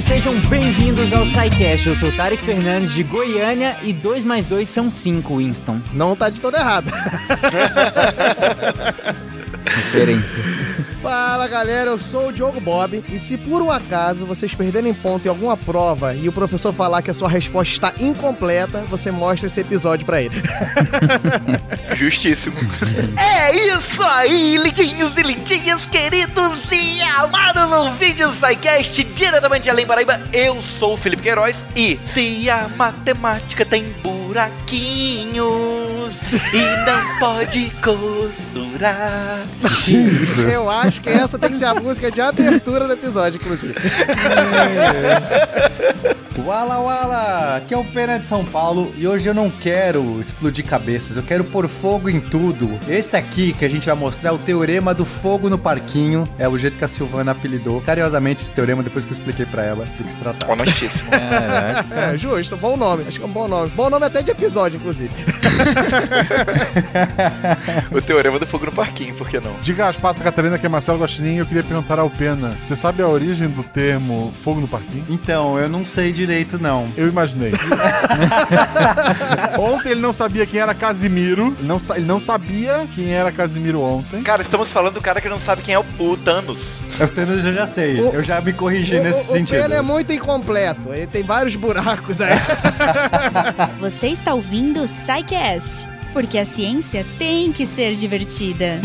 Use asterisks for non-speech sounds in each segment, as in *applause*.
gente, sejam bem-vindos ao SciCast. Eu sou o Tarek Fernandes de Goiânia e 2 mais 2 são 5, Winston. Não tá de todo errado. *laughs* Referência. *laughs* Fala galera, eu sou o Diogo Bob e se por um acaso vocês perderem ponto em alguma prova e o professor falar que a sua resposta está incompleta, você mostra esse episódio pra ele. *laughs* Justíssimo. *laughs* é isso aí, lindinhos e lindinhas, queridos e amados no vídeo SciCast, diretamente de Além Paraíba. Eu sou o Felipe Queiroz e se a matemática tem buraquinhos e não pode costurar. Eu acho que essa tem que ser a música de abertura do episódio, inclusive. Wala Wala! Aqui é o Pena de São Paulo e hoje eu não quero explodir cabeças, eu quero pôr fogo em tudo. Esse aqui que a gente vai mostrar é o teorema do fogo no parquinho. É o jeito que a Silvana apelidou carinhosamente esse teorema depois que eu expliquei pra ela do que se tratava. Honestíssimo. É, justo, bom nome. Acho que é um bom nome. Bom nome até de episódio, inclusive. *laughs* o teorema do fogo no parquinho, por que não? Diga às passas, Catarina, que é Marcelo e eu queria perguntar ao Pena. Você sabe a origem do termo fogo no parquinho? Então, eu não sei direito não. Eu imaginei. *laughs* ontem ele não sabia quem era Casimiro. Ele não, ele não sabia quem era Casimiro ontem. Cara, estamos falando do cara que não sabe quem é o, o Thanos. Eu, Thanos, eu já sei, O- eu já me corrigi O- nesse o, sentido. O Pena é muito incompleto, ele tem vários buracos aí. *laughs* Você está ouvindo o SciCast, porque a ciência tem que ser divertida.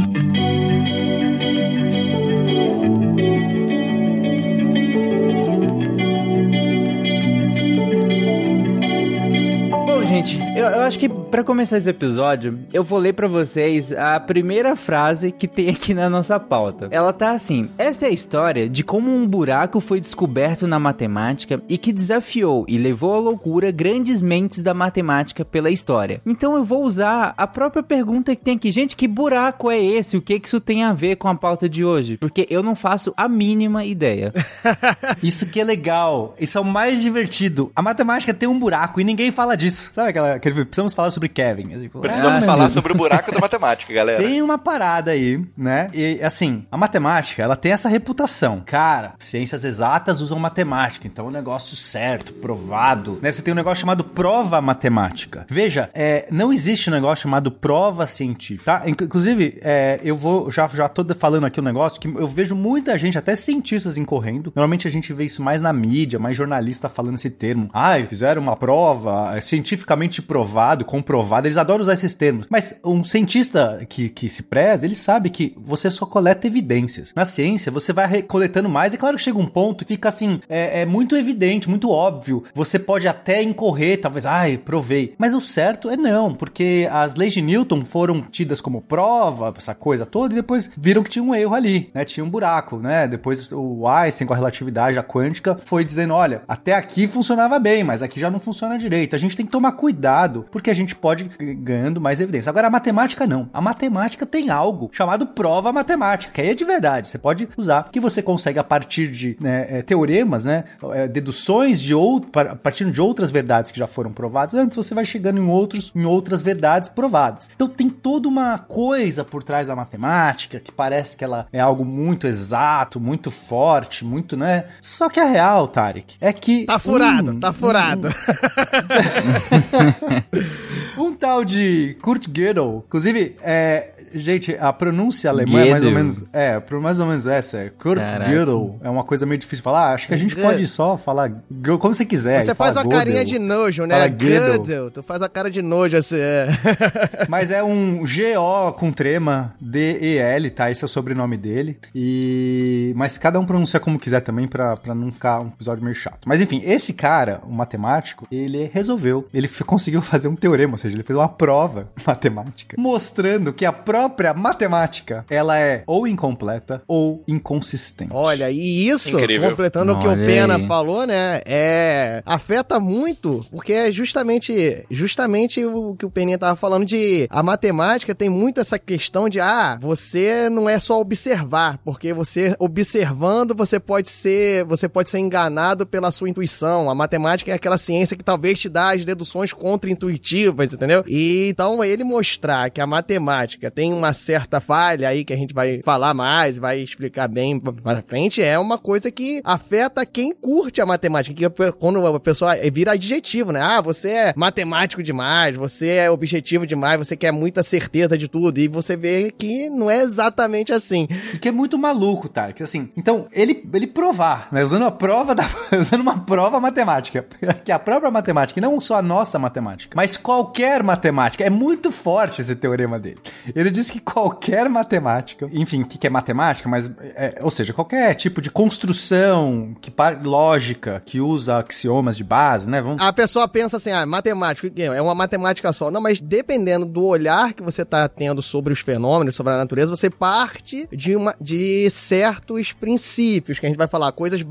Gente, eu, eu acho que pra começar esse episódio, eu vou ler pra vocês a primeira frase que tem aqui na nossa pauta. Ela tá assim: Essa é a história de como um buraco foi descoberto na matemática e que desafiou e levou à loucura grandes mentes da matemática pela história. Então eu vou usar a própria pergunta que tem aqui. Gente, que buraco é esse? O que que isso tem a ver com a pauta de hoje? Porque eu não faço a mínima ideia. *laughs* Isso que é legal, isso é o mais divertido. A matemática tem um buraco e ninguém fala disso. Sabe aquela, aquele precisamos falar sobre Kevin? Assim, Precisamos ah, falar sobre o buraco da matemática, *laughs* galera. Tem uma parada aí, né? E assim, a matemática, ela tem essa reputação. Cara, ciências exatas usam matemática, então é um negócio certo, provado. Né? Você tem um negócio chamado prova matemática. Veja, é, não existe um negócio chamado prova científica, tá? Inc- Inclusive, é, eu vou, já, já tô falando aqui um negócio que eu vejo muita gente, até cientistas incorrendo. Normalmente a gente vê isso mais na mídia, mais jornalista falando esse termo. Ai, fizeram uma prova, é cientificamente provado, comprovado. Eles adoram usar esses termos. Mas um cientista que, que se preza, ele sabe que você só coleta evidências. Na ciência, você vai coletando mais. E claro que chega um ponto que fica assim, é, é muito evidente, muito óbvio. Você pode até incorrer, talvez, ai, provei. Mas o certo é não, porque as leis de Newton foram tidas como prova, essa coisa toda, e depois viram que tinha um erro ali, né? Tinha um buraco, né? Depois o Einstein com a relatividade, a quântica, foi dizendo, olha, até aqui funcionava bem, mas aqui já não funciona direito. A gente tem que tomar cuidado, porque a gente pode ir ganhando mais evidência. Agora, a matemática não. A matemática tem algo chamado prova matemática, que aí é de verdade. Você pode usar, que você consegue a partir de né, é, teoremas, né? é, deduções de outro, a partir de outras verdades que já foram provadas antes, você vai chegando em outros, em outras verdades provadas. Então tem toda uma coisa por trás da matemática que parece que ela é algo muito exato, muito forte, muito, né? Só que a real, Tarek, é que Tá furado, tá furado. *laughs* *laughs* *laughs* um tal de Kurt Gödel, inclusive, é, gente, a pronúncia alemã é mais ou Gödel. menos, é, mais ou menos essa, é Kurt Caraca. Gödel, é uma coisa meio difícil de falar, acho que a gente pode só falar como você quiser. Você faz uma carinha Gödel. de nojo, né? Gödel. Gödel. Tu faz a cara de nojo, assim. É. *laughs* Mas é um G-O com trema, D-E-L, tá? Esse é o sobrenome dele. E... Mas cada um pronuncia como quiser também, pra, pra não ficar um episódio meio chato. Mas enfim, esse cara, o matemático, ele resolveu. Ele conseguiu fazer um teorema, ou seja, ele fez uma prova *laughs* matemática, mostrando que a própria matemática, ela é ou incompleta ou inconsistente. Olha, e isso, Incrível. completando o que o Olha Pena aí. falou, né? É. Afeta muito, porque é justamente, justamente o que o Peninha tava falando de. A matemática tem muito essa questão de, ah, você não é só observar, porque você observando, você pode ser. Você pode ser enganado pela sua intuição. A matemática é aquela ciência que talvez te dá as deduções intuitivas, entendeu? E então ele mostrar que a matemática tem uma certa falha aí que a gente vai falar mais, vai explicar bem para frente, é uma coisa que afeta quem curte a matemática, que quando a pessoa vira adjetivo, né? Ah, você é matemático demais, você é objetivo demais, você quer muita certeza de tudo e você vê que não é exatamente assim. Que é muito maluco, tá? Que assim, então, ele, ele provar, né? Usando a prova da. *laughs* usando uma prova matemática. *laughs* Que a própria matemática, e não só a nossa matemática, mas qualquer matemática. É muito forte esse teorema dele. Ele diz que qualquer matemática, enfim, o que, que é matemática, mas. É, ou seja, qualquer tipo de construção, que lógica, que usa axiomas de base, né? Vamos... A pessoa pensa assim, ah, matemática, é uma matemática só. Não, mas dependendo do olhar que você está tendo sobre os fenômenos, sobre a natureza, você parte de, uma, de certos princípios, que a gente vai falar, coisas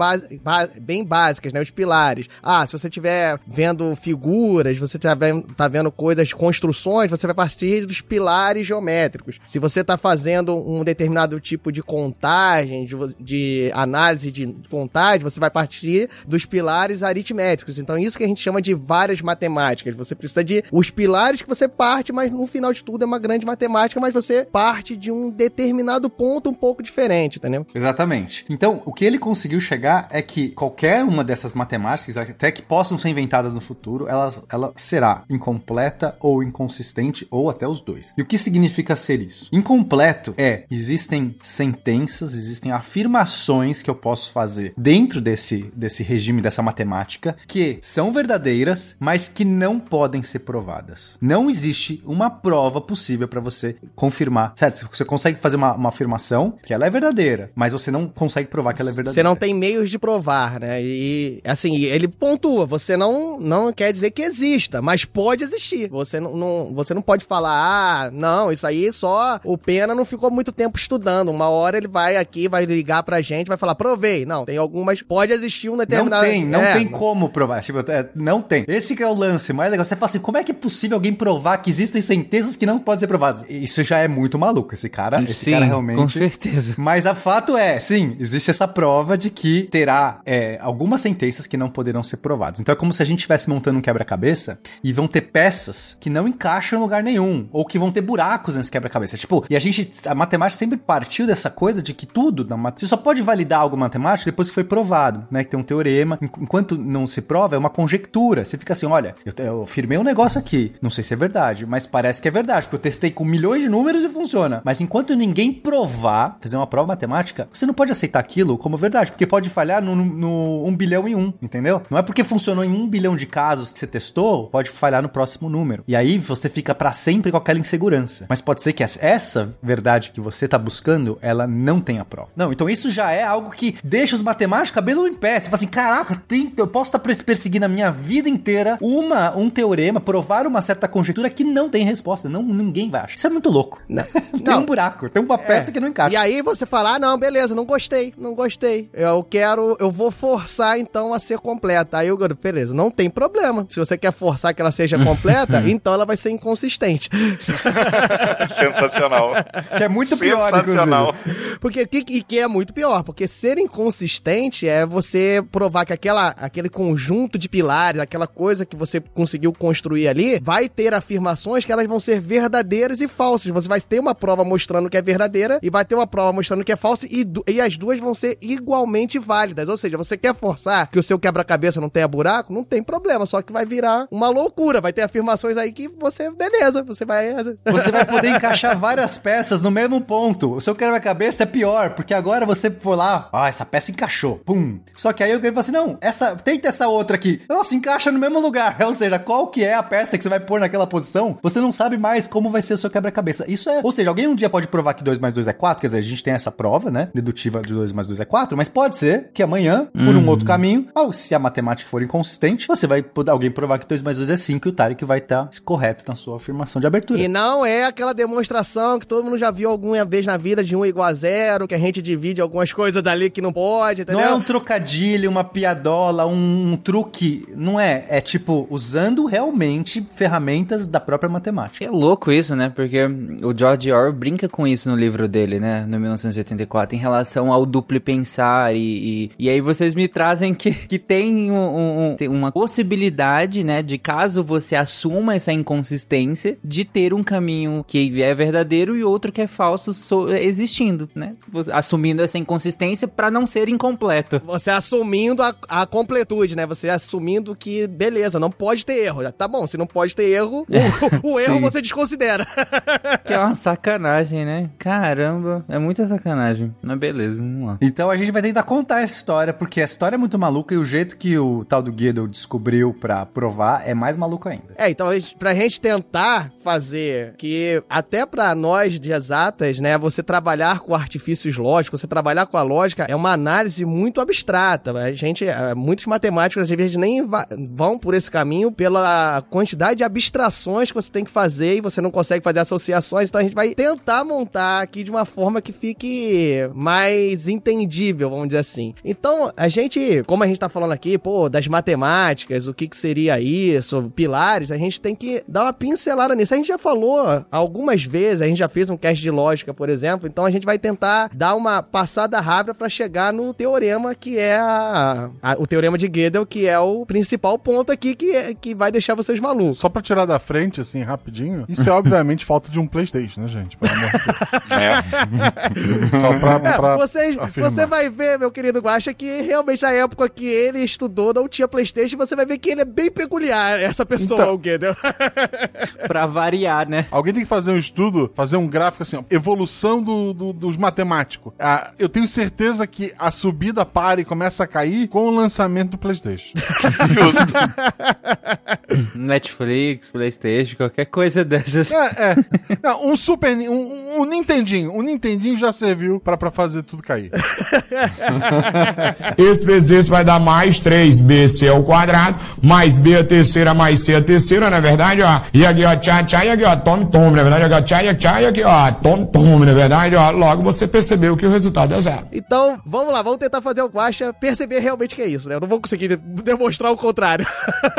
bem básicas, né? Os pilares. Ah, se você estiver vendo figuras, você está vendo, tá vendo coisas, construções, você vai partir dos pilares geométricos. Se você está fazendo um determinado tipo de contagem, de, de análise de contagem, você vai partir dos pilares aritméticos. Então, isso que a gente chama de várias matemáticas. Você precisa de os pilares que você parte, mas no final de tudo é uma grande matemática, mas você parte de um determinado ponto um pouco diferente, entendeu? Exatamente. Então, o que ele conseguiu chegar é que qualquer uma dessas matemáticas, até que possam ser inventadas no futuro, ela, ela será incompleta ou inconsistente, ou até os dois. E o que significa ser isso? Incompleto é, existem sentenças, existem afirmações que eu posso fazer dentro desse, desse regime, dessa matemática, que são verdadeiras, mas que não podem ser provadas. Não existe uma prova possível para você confirmar. Certo? Você consegue fazer uma, uma afirmação que ela é verdadeira, mas você não consegue provar que ela é verdadeira. Você não tem meios de provar, né? E assim, ele pontua, você não, não quer dizer que exista, mas pode existir. Você não, não, você não pode falar, ah, não, isso aí só o Pena não ficou muito tempo estudando. Uma hora ele vai aqui, vai ligar pra gente, vai falar, provei. Não, tem algumas, pode existir um determinado... Não tem, não é, tem como provar. Tipo, é, não tem. Esse que é o lance mais legal. Você fala assim, como é que é possível alguém provar que existem sentenças que não podem ser provadas? Isso já é muito maluco. Esse cara, esse sim, cara realmente... com certeza. Mas a fato é, sim, existe essa prova de que terá é, algumas sentenças que não poderão ser provadas. Então é como se a gente estivesse montando um quebra-cabeça e vão ter peças que não encaixam em lugar nenhum, ou que vão ter buracos nesse quebra-cabeça. Tipo, e a gente, a matemática sempre partiu dessa coisa de que tudo na matemática, você só pode validar algo matemático depois que foi provado, né? Que tem um teorema. Enquanto não se prova, é uma conjectura. Você fica assim, olha, eu, eu firmei um negócio aqui, não sei se é verdade, mas parece que é verdade, porque eu testei com milhões de números e funciona. Mas enquanto ninguém provar, fazer uma prova matemática, você não pode aceitar aquilo como verdade, porque pode falhar no, no, no bilhão em um, entendeu? Não é porque funcionou em um bilhão de casos que você testou, pode falhar no próximo número. E aí você fica para sempre com aquela insegurança. Mas pode ser que essa verdade que você tá buscando, ela não tenha prova. Não, então isso já é algo que deixa os matemáticos cabelo em pé. Você fala assim, caraca, tem, eu posso estar tá perseguindo a minha vida inteira uma, um teorema, provar uma certa conjectura que não tem resposta. Não, ninguém vai achar. Isso é muito louco. Não. *laughs* tem não. um buraco, tem uma peça é. que não encaixa. E aí você fala, ah, não, beleza, não gostei, não gostei. Eu quero, eu vou forçar então a ser completa. Aí eu, beleza, não tem problema. Se você quer forçar que ela seja *laughs* completa, então ela vai ser inconsistente. *laughs* Sensacional. Que é muito pior, Sensacional. inclusive. Porque, que, e que é muito pior, porque ser inconsistente é você provar que aquela, aquele conjunto de pilares, aquela coisa que você conseguiu construir ali, vai ter afirmações que elas vão ser verdadeiras e falsas. Você vai ter uma prova mostrando que é verdadeira e vai ter uma prova mostrando que é falsa e, e as duas vão ser igualmente válidas. Ou seja, você quer forçar que o seu quebra-cabeça não tenha buraco? Não tem problema, só que vai virar uma loucura. Vai ter afirmações aí que você, beleza, você vai. Você vai poder encaixar várias peças no mesmo ponto. O seu quebra-cabeça é pior, porque agora você for lá, ah, essa peça encaixou, pum. Só que aí eu falo assim: não, essa, tenta essa outra aqui. Nossa, encaixa no mesmo lugar. *laughs* Ou seja, qual que é a peça que você vai pôr naquela posição? Você não sabe mais como vai ser o seu quebra-cabeça. Isso é. Ou seja, alguém um dia pode provar que 2 mais 2 é 4, quer dizer, a gente tem essa prova, né? Dedutiva de 2 mais 2 é 4, mas pode ser que amanhã, por um uhum. outro caminho, ou se a matemática for inconsistente, você vai poder alguém provar que 2 mais 2 é 5 e o Tarek vai estar tá correto na sua afirmação de abertura. E não é aquela demonstração que todo mundo já viu alguma vez na vida de 1 igual a 0, que a gente divide algumas coisas dali que não pode, entendeu? Não é um trocadilho, uma piadola, um, um truque. Não é. É tipo, usando realmente ferramentas da própria matemática. É louco isso, né? Porque o George Orwell brinca com isso no livro dele, né? No 1984, em relação ao duplo pensar. E, e, e aí vocês me trazem que, que tem, um, um, tem uma possibilidade, né? De caso caso você assuma essa inconsistência de ter um caminho que é verdadeiro e outro que é falso so- existindo, né? Assumindo essa inconsistência pra não ser incompleto. Você assumindo a, a completude, né? Você assumindo que, beleza, não pode ter erro. Tá bom, se não pode ter erro, *laughs* o, o erro você desconsidera. Que é uma sacanagem, né? Caramba, é muita sacanagem. Mas beleza, vamos lá. Então a gente vai tentar contar essa história, porque a história é muito maluca e o jeito que o tal do Guido descobriu pra provar é mais maluco ainda. É, então, a gente- pra gente tentar fazer que, até pra nós de exatas, né, você trabalhar com artifícios lógicos, você trabalhar com a lógica, é uma análise muito abstrata. A gente, eh, muitos matemáticos, às vezes, nem vão por esse caminho pela quantidade de abstrações que você tem que fazer e você não consegue fazer associações, então a gente vai tentar montar aqui de uma forma que fique mais entendível, vamos dizer assim. Então, a gente, como a gente tá falando aqui, pô, das matemáticas, o que que seria isso, pilares, a gente tem que dar uma pincelada nisso. A gente já falou algumas vezes, a gente já fez um cast de lógica, por exemplo, então a gente vai tentar dar uma passada rápida pra chegar no teorema que é a, a- o teorema de Gödel, que é o principal ponto aqui que, é- que vai deixar vocês malucos. Só pra tirar da frente, assim, rapidinho, isso é obviamente *laughs* falta de um Playstation, né, gente? Pelo amor de Deus. É. *laughs* Só pra, É, pra vocês, afirmar. você vai ver, meu querido Guaxa, que realmente na época que ele estudou não tinha Playstation, você vai ver que ele é bem peculiar, essa pessoa, Então. o Gödel. *laughs* Pra variar, né? Alguém tem que fazer um estudo, fazer um gráfico assim, ó, evolução do, do- dos matemáticos. Ah, eu tenho certeza que a subida para e começa a cair com o lançamento do PlayStation. *laughs* Justo. *laughs* Netflix, Playstation, qualquer coisa dessas. é, é. Não, um Super. Um, um Nintendinho. Um Nintendinho já serviu pra, pra fazer tudo cair. *laughs* Esse vezes esse vai dar mais 3bc ao quadrado, mais b a terceira, mais c a terceira, na verdade, ó. E aqui, ó, tchá, tchá, e aqui, ó, tome, tome, na verdade, aqui, ó, tchá, tchá, e aqui, ó, tome, tome, na verdade, ó. Logo você percebeu que o resultado é zero. Então, vamos lá, vamos tentar fazer o Guaxa perceber realmente que é isso, né? Eu não vou conseguir de- *laughs* demonstrar o contrário.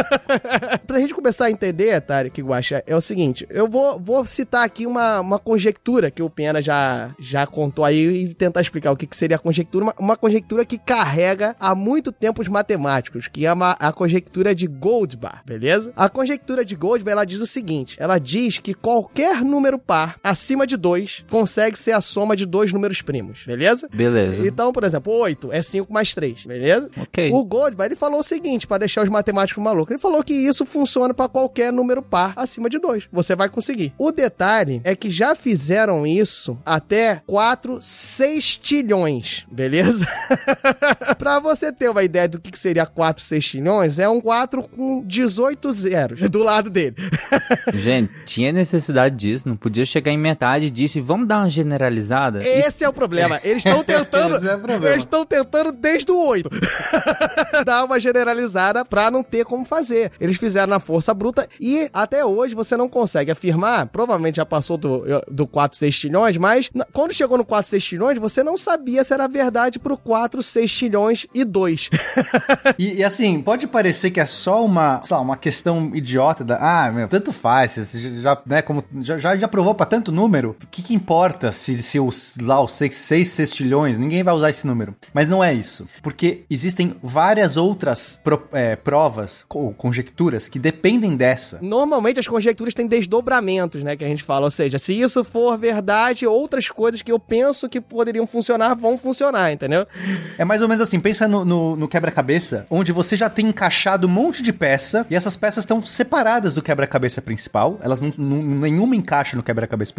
*laughs* pra gente começar a entender, Tarek Guaxa, é o seguinte, eu vou, vou citar aqui uma, uma conjectura que o Pena já, já contou aí e tentar explicar o que, que seria a conjectura, uma, uma conjectura que carrega há muito tempo os matemáticos, que é uma- a conjectura de Goldbar, beleza? A conjectura de Goldbar, ela diz o seguinte, ela diz que qualquer número par acima de 2 consegue ser a soma de dois números primos, beleza? Beleza. Então, por exemplo, 8 é 5 mais 3, beleza? Ok. O Goldbar, ele falou o seguinte, pra deixar os matemáticos malucos. Ele falou que isso funciona pra qualquer número par acima de 2. Você vai conseguir. O detalhe é que já fizeram isso até 4 sextilhões, beleza? *laughs* pra você ter uma ideia do que que seria 4 sextilhões, é um 4 com 18 zeros do lado dele. *laughs* Gente, tinha necessidade disso, não podia chegar em metade disso e vamos dar uma generalizada? Esse é o problema. Eles estão *laughs* tentando. Esse é o problema. eles estão tentando desde o 8. *laughs* Dar uma generalizada pra não ter como fazer. Eles fizeram na força bruta e até hoje você não consegue afirmar. Provavelmente já passou do, do 4 sextilhões, mas quando chegou no 4 sextilhões, você não sabia se era verdade pro 4 sextilhões e 2. *laughs* E, e, assim, pode parecer que é só uma, sei lá, uma questão idiota da. Ah, meu, tanto faz. Você já, né, como, já, já, já provou pra tanto número. O que, que importa se, se os, lá, os seis, seis sextilhões, ninguém vai usar esse número. Mas não é isso. Porque existem várias outras pro- é, provas ou conjecturas que dependem dessa. Normalmente as conjecturas têm desdobramentos, né? Que a gente fala. Ou seja, se isso for verdade, outras coisas que eu penso que poderiam funcionar vão funcionar, entendeu? É mais ou menos assim, pensa no, no- no quebra-cabeça, onde você já tem encaixado um monte de peça e essas peças estão separadas do quebra-cabeça principal. Elas não, não- nenhuma encaixa no quebra-cabeça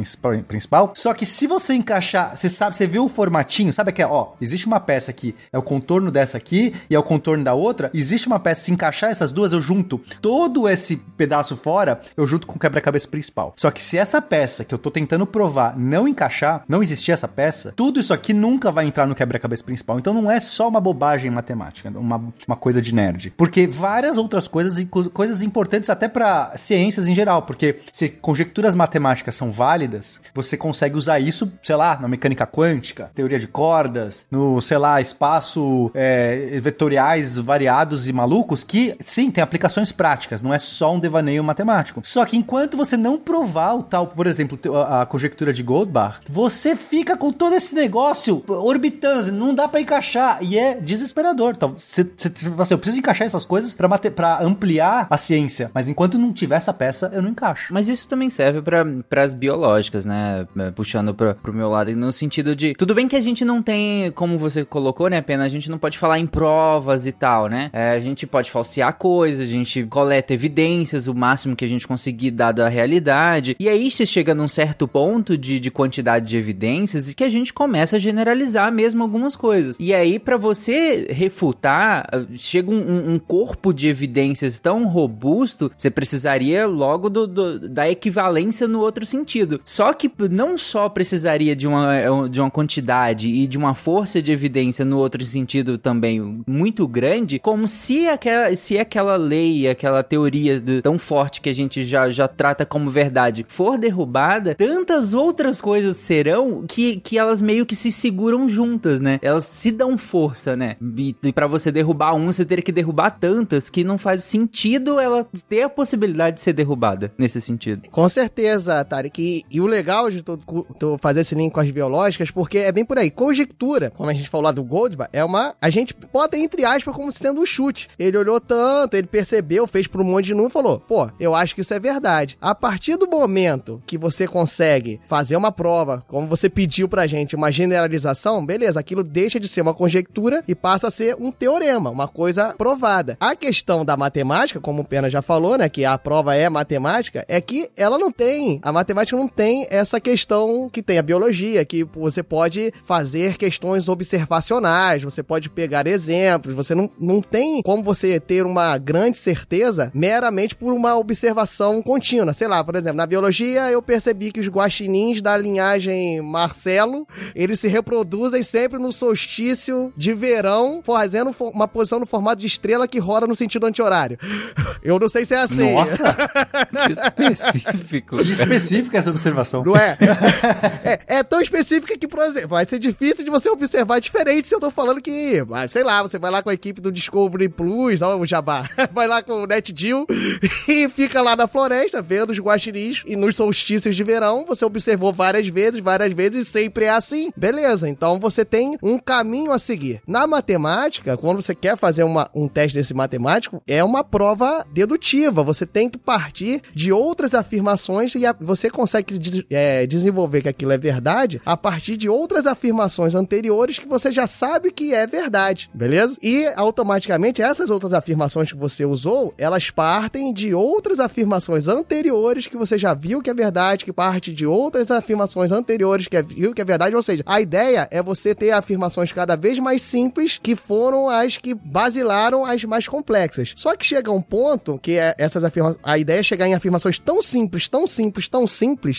principal. Só que se você encaixar, você sabe, você viu o formatinho, sabe que é, ó, existe uma peça aqui, é o contorno dessa aqui e é o contorno da outra. Existe uma peça, se encaixar essas duas, eu junto todo esse pedaço fora, eu junto com o quebra-cabeça principal. Só que se essa peça que eu tô tentando provar não encaixar, não existir essa peça, tudo isso aqui nunca vai entrar no quebra-cabeça principal. Então não é só uma bobagem matemática, uma, uma coisa de nerd. Porque várias outras coisas, coisas importantes até para ciências em geral, porque se conjecturas matemáticas são válidas, você consegue usar isso, sei lá, na mecânica quântica, teoria de cordas, no, sei lá, espaço é, vetoriais variados e malucos, que sim, tem aplicações práticas, não é só um devaneio matemático. Só que enquanto você não provar o tal, por exemplo, a, conjectura de Goldbach, você fica com todo esse negócio orbitando, não dá pra encaixar, e é desesperador. Então, você, você, assim, eu preciso encaixar essas coisas pra ampliar a ciência. Mas enquanto não tiver essa peça, eu não encaixo. Mas isso também serve para as biológicas, né? Puxando pra, pro meu lado, no sentido de. Tudo bem que a gente não tem, como você colocou, né, Pena? A gente não pode falar em provas e tal, né? É, a gente pode falsear coisas, a gente coleta evidências, o máximo que a gente conseguir dado a realidade. E aí você chega num certo ponto de, de quantidade de evidências que a gente começa a generalizar mesmo algumas coisas. E aí, para você refutar, chega um, um, corpo de evidências tão robusto, você precisaria logo do, do, da equivalência no outro sentido. Só que não só precisaria de uma, de uma quantidade e de uma força de evidência no outro sentido também muito grande, como se aquela, se aquela lei, aquela teoria de, tão forte que a gente já, já trata como verdade for derrubada, tantas outras coisas serão que, que elas meio que se seguram juntas, né? Elas se dão força, né? E, e para você derrubar um, você teria que derrubar tantas que não faz sentido ela ter a possibilidade de ser derrubada nesse sentido. Com certeza, Tarek. E, e o legal de tu, fazer esse link com as biológicas, porque é bem por aí. Conjectura, como a gente falou lá do Goldbach, é uma. A gente bota entre aspas como sendo um chute. Ele olhou tanto, ele percebeu, fez por um monte de número e falou: pô, eu acho que isso é verdade. A partir do momento que você consegue fazer uma prova, como você pediu pra gente, uma generalização, beleza, aquilo deixa de ser uma conjectura e passa a ser um teorema, uma coisa provada. A questão da matemática, como o Pena já falou, né, que a prova é matemática, é que ela não tem, a matemática não tem essa questão que tem a biologia, que você pode fazer questões observacionais, você pode pegar exemplos, você não, não tem como você ter uma grande certeza meramente por uma observação contínua. Sei lá, por exemplo, na biologia eu percebi que os guaxinins da linhagem Marcelo, eles se reproduzem sempre no solstício de verão, fazendo uma posição no formato de estrela que roda no sentido anti-horário. *laughs* Eu não sei se é assim. Nossa! *laughs* que específico. Que específica essa observação. Não é? *laughs* é? É tão específica que, por exemplo, vai ser difícil de você observar diferente se eu tô falando que, sei lá, você vai lá com a equipe do Discovery Plus, ó, o Jabá, *laughs* vai lá com o NetGill *laughs* e fica lá na floresta vendo os guaxinins e nos solstícios de verão você observou várias vezes, várias vezes e sempre é assim. Beleza, então você tem um caminho a seguir. Na matemática, quando você quer fazer uma, um teste desse matemático, é uma prova dedutiva. Você tem que partir de outras afirmações e a, você consegue é, desenvolver que aquilo é verdade a partir de outras afirmações anteriores que você já sabe que é verdade, beleza? E automaticamente essas outras afirmações que você usou, elas partem de outras afirmações anteriores que você já viu que é verdade, que parte de outras afirmações anteriores que é, viu que é verdade. Ou seja, a ideia é você ter afirmações cada vez mais simples que foram as que basilaram as mais complexas. Só que chega um ponto que é essas afirmações, a ideia é chegar em afirmações tão simples, tão simples, tão simples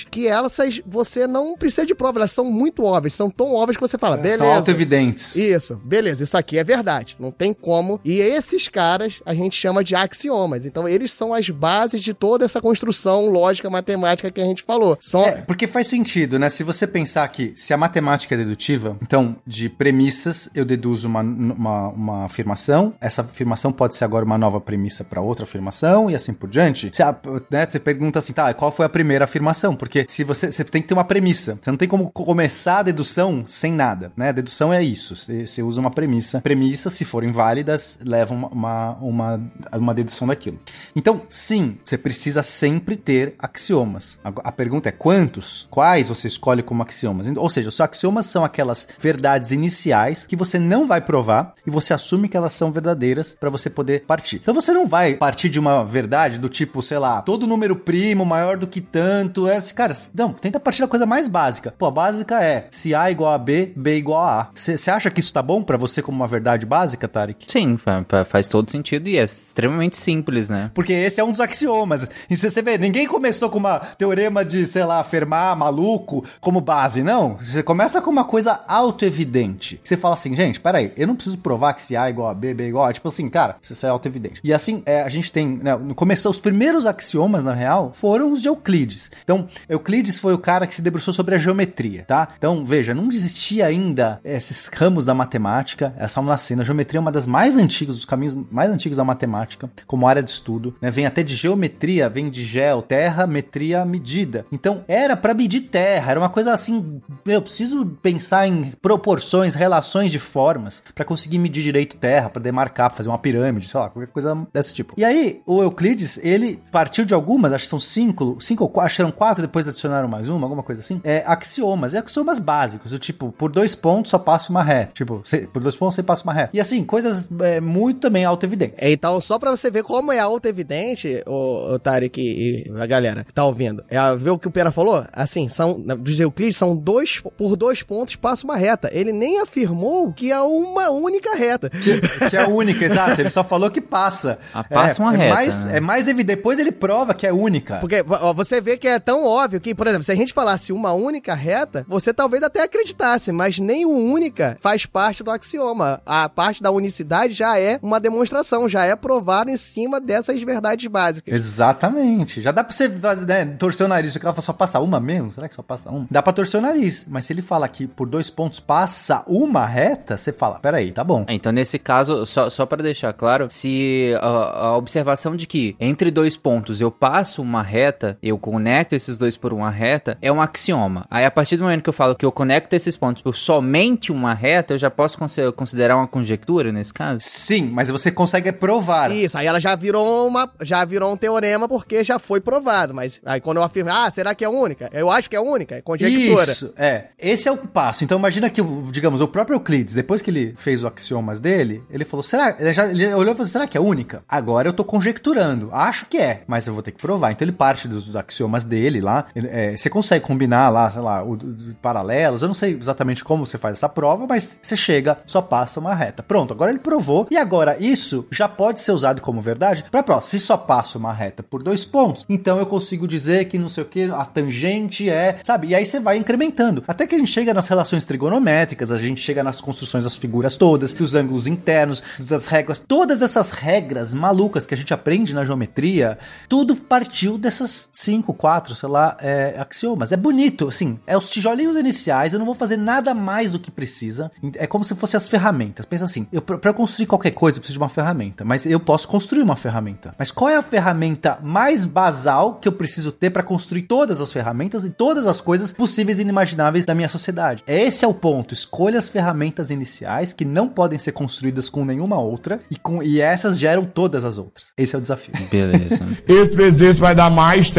que elas você não precisa de prova, elas são muito óbvias, são tão óbvias que você fala, beleza. São auto-evidentes. Isso, beleza, isso aqui é verdade, não tem como. E esses caras a gente chama de axiomas. Então eles são as bases de toda essa construção lógica matemática que a gente falou. São... É, porque faz sentido, né? Se você pensar que se a matemática é dedutiva, então de premissas eu deduzo uma, uma, uma afirmação, essa afirmação pode ser agora uma nova premissa para outra afirmação e assim por diante. Você, né, você pergunta assim, tá, qual foi a primeira afirmação? Porque se você, você tem que ter uma premissa, você não tem como começar a dedução sem nada, né? A dedução é isso, você, você usa uma premissa. Premissas, se forem válidas, levam uma, uma, uma dedução daquilo. Então, sim, você precisa sempre ter axiomas. A, a pergunta é quantos? Quais você escolhe como axiomas? Ou seja, os axiomas são aquelas verdades iniciais que você não vai provar e você assume que elas são verdadeiras para você poder partir. Então você não vai partir de uma verdade do tipo, sei lá, todo número primo maior do que tanto. É, cara, não, tenta partir da coisa mais básica. Pô, a básica é se A igual a B, B igual a A. Você acha que isso tá bom para você como uma verdade básica, Tarek? Sim, faz todo sentido e é extremamente simples, né? Porque esse é um dos axiomas. E você vê, ninguém começou com uma teorema de, sei lá, Fermat, maluco, como base, não. Você começa com uma coisa auto-evidente. Você fala assim, gente, peraí, eu não preciso provar que se A igual a B, B igual a. Tipo assim, cara, isso é auto-evidente. E assim, é, a gente tem, né, começou os primeiros axiomas, na real, foram os de Euclides. Então, Euclides foi o cara que se debruçou sobre a geometria, tá? Então, veja, não existia ainda esses ramos da matemática, essa nascendo. A geometria é uma das mais antigas, dos caminhos mais antigos da matemática, como área de estudo, né? Vem até de geometria, vem de gel, terra, metria, medida. Então, era para medir terra, era uma coisa assim, eu preciso pensar em proporções, relações de formas para conseguir medir direito terra, para demarcar, pra fazer uma pirâmide, sei lá, qualquer coisa desse tipo. E aí, o Euclides, ele partiu de algumas, acho que são cinco, cinco ou quatro, eram quatro, depois adicionaram mais uma, alguma coisa assim. É, axiomas, é axiomas básicos, do tipo, por dois pontos só passa uma ré. Tipo, cê- por dois pontos você passa uma ré. E assim, coisas é, muito também auto-evidentes. É, Então, só pra você ver como é auto-evidente, o, o Tarek e a galera que tá ouvindo, é ver o que o Pena falou? Assim, são, dos Euclides, são dois, por dois pontos passa uma reta. Ele nem afirmou que é uma única reta. Que é a única, *laughs* exato. Ele só falou que passa. Ah, passa é, uma é reta, Mais, né? É mais evidente. Depois ele prova que é única. Porque ó, você vê que é tão óbvio que, por exemplo, se a gente falasse uma única reta, você talvez até acreditasse, mas nem o única faz parte do axioma. A parte da unicidade já é uma demonstração, já é provado em cima dessas verdades básicas. Exatamente. Já dá pra você né, torcer o nariz. Se ela fala só passa uma mesmo, será que só passa uma? Dá pra torcer o nariz. Mas se ele fala que por dois pontos passa uma reta, você fala, peraí, tá bom. É, Então, nesse caso, só, só para deixar claro, se a, a observação de que entre dois pontos eu passo uma reta, eu conecto esses dois por uma reta, é um axioma. Aí, a partir do momento que eu falo que eu conecto esses pontos por somente uma reta, eu já posso considerar uma conjectura nesse caso? Sim, mas você consegue provar. Isso, aí ela já virou uma, já virou um teorema porque já foi provado, mas aí quando eu afirmo, ah, será que é única? Eu acho que é única, é conjectura. Isso, é. Esse é o passo. Então imagina que, digamos, o próprio Euclides, depois que ele fez os axiomas dele, ele falou, será? Ele, já, ele olhou e falou, será que é única? Agora eu tô conjecturando. Acho que é, mas eu vou ter que provar. Então ele parte dos, dos axiomas dele lá. Ele- é, você consegue combinar lá, sei lá, o, o- paralelos. Eu não sei exatamente como você faz essa prova, mas você chega, só passa uma reta. Pronto, agora ele provou. E agora isso já pode ser usado como verdade pra prova. Se só passa uma reta por dois pontos, então eu consigo dizer que não sei o que, a tangente é, sabe? E aí você vai incrementando. Até que a gente chega nas relações trigonométricas, a gente chega nas construções das figuras todas, dos ângulos internos, das regras, todas essas regras malucas que a gente aprende na geometria, tudo partiu dessas cinco, quatro, sei lá, é, axiomas. É bonito, assim, é os tijolinhos iniciais, eu não vou fazer nada mais do que precisa. É como se fossem as ferramentas. Pensa assim, eu, pra eu construir qualquer coisa, eu preciso de uma ferramenta, mas eu posso construir uma ferramenta. Mas qual é a ferramenta mais basal que eu preciso ter para construir todas as ferramentas e todas as coisas possíveis e inimagináveis da minha sociedade? Esse é o ponto. Escolha as ferramentas iniciais que não podem ser construídas com nenhuma outra e, com, e essas geram todas as outras. Esse é o desafio. Beleza. Esse vezes vai dar mais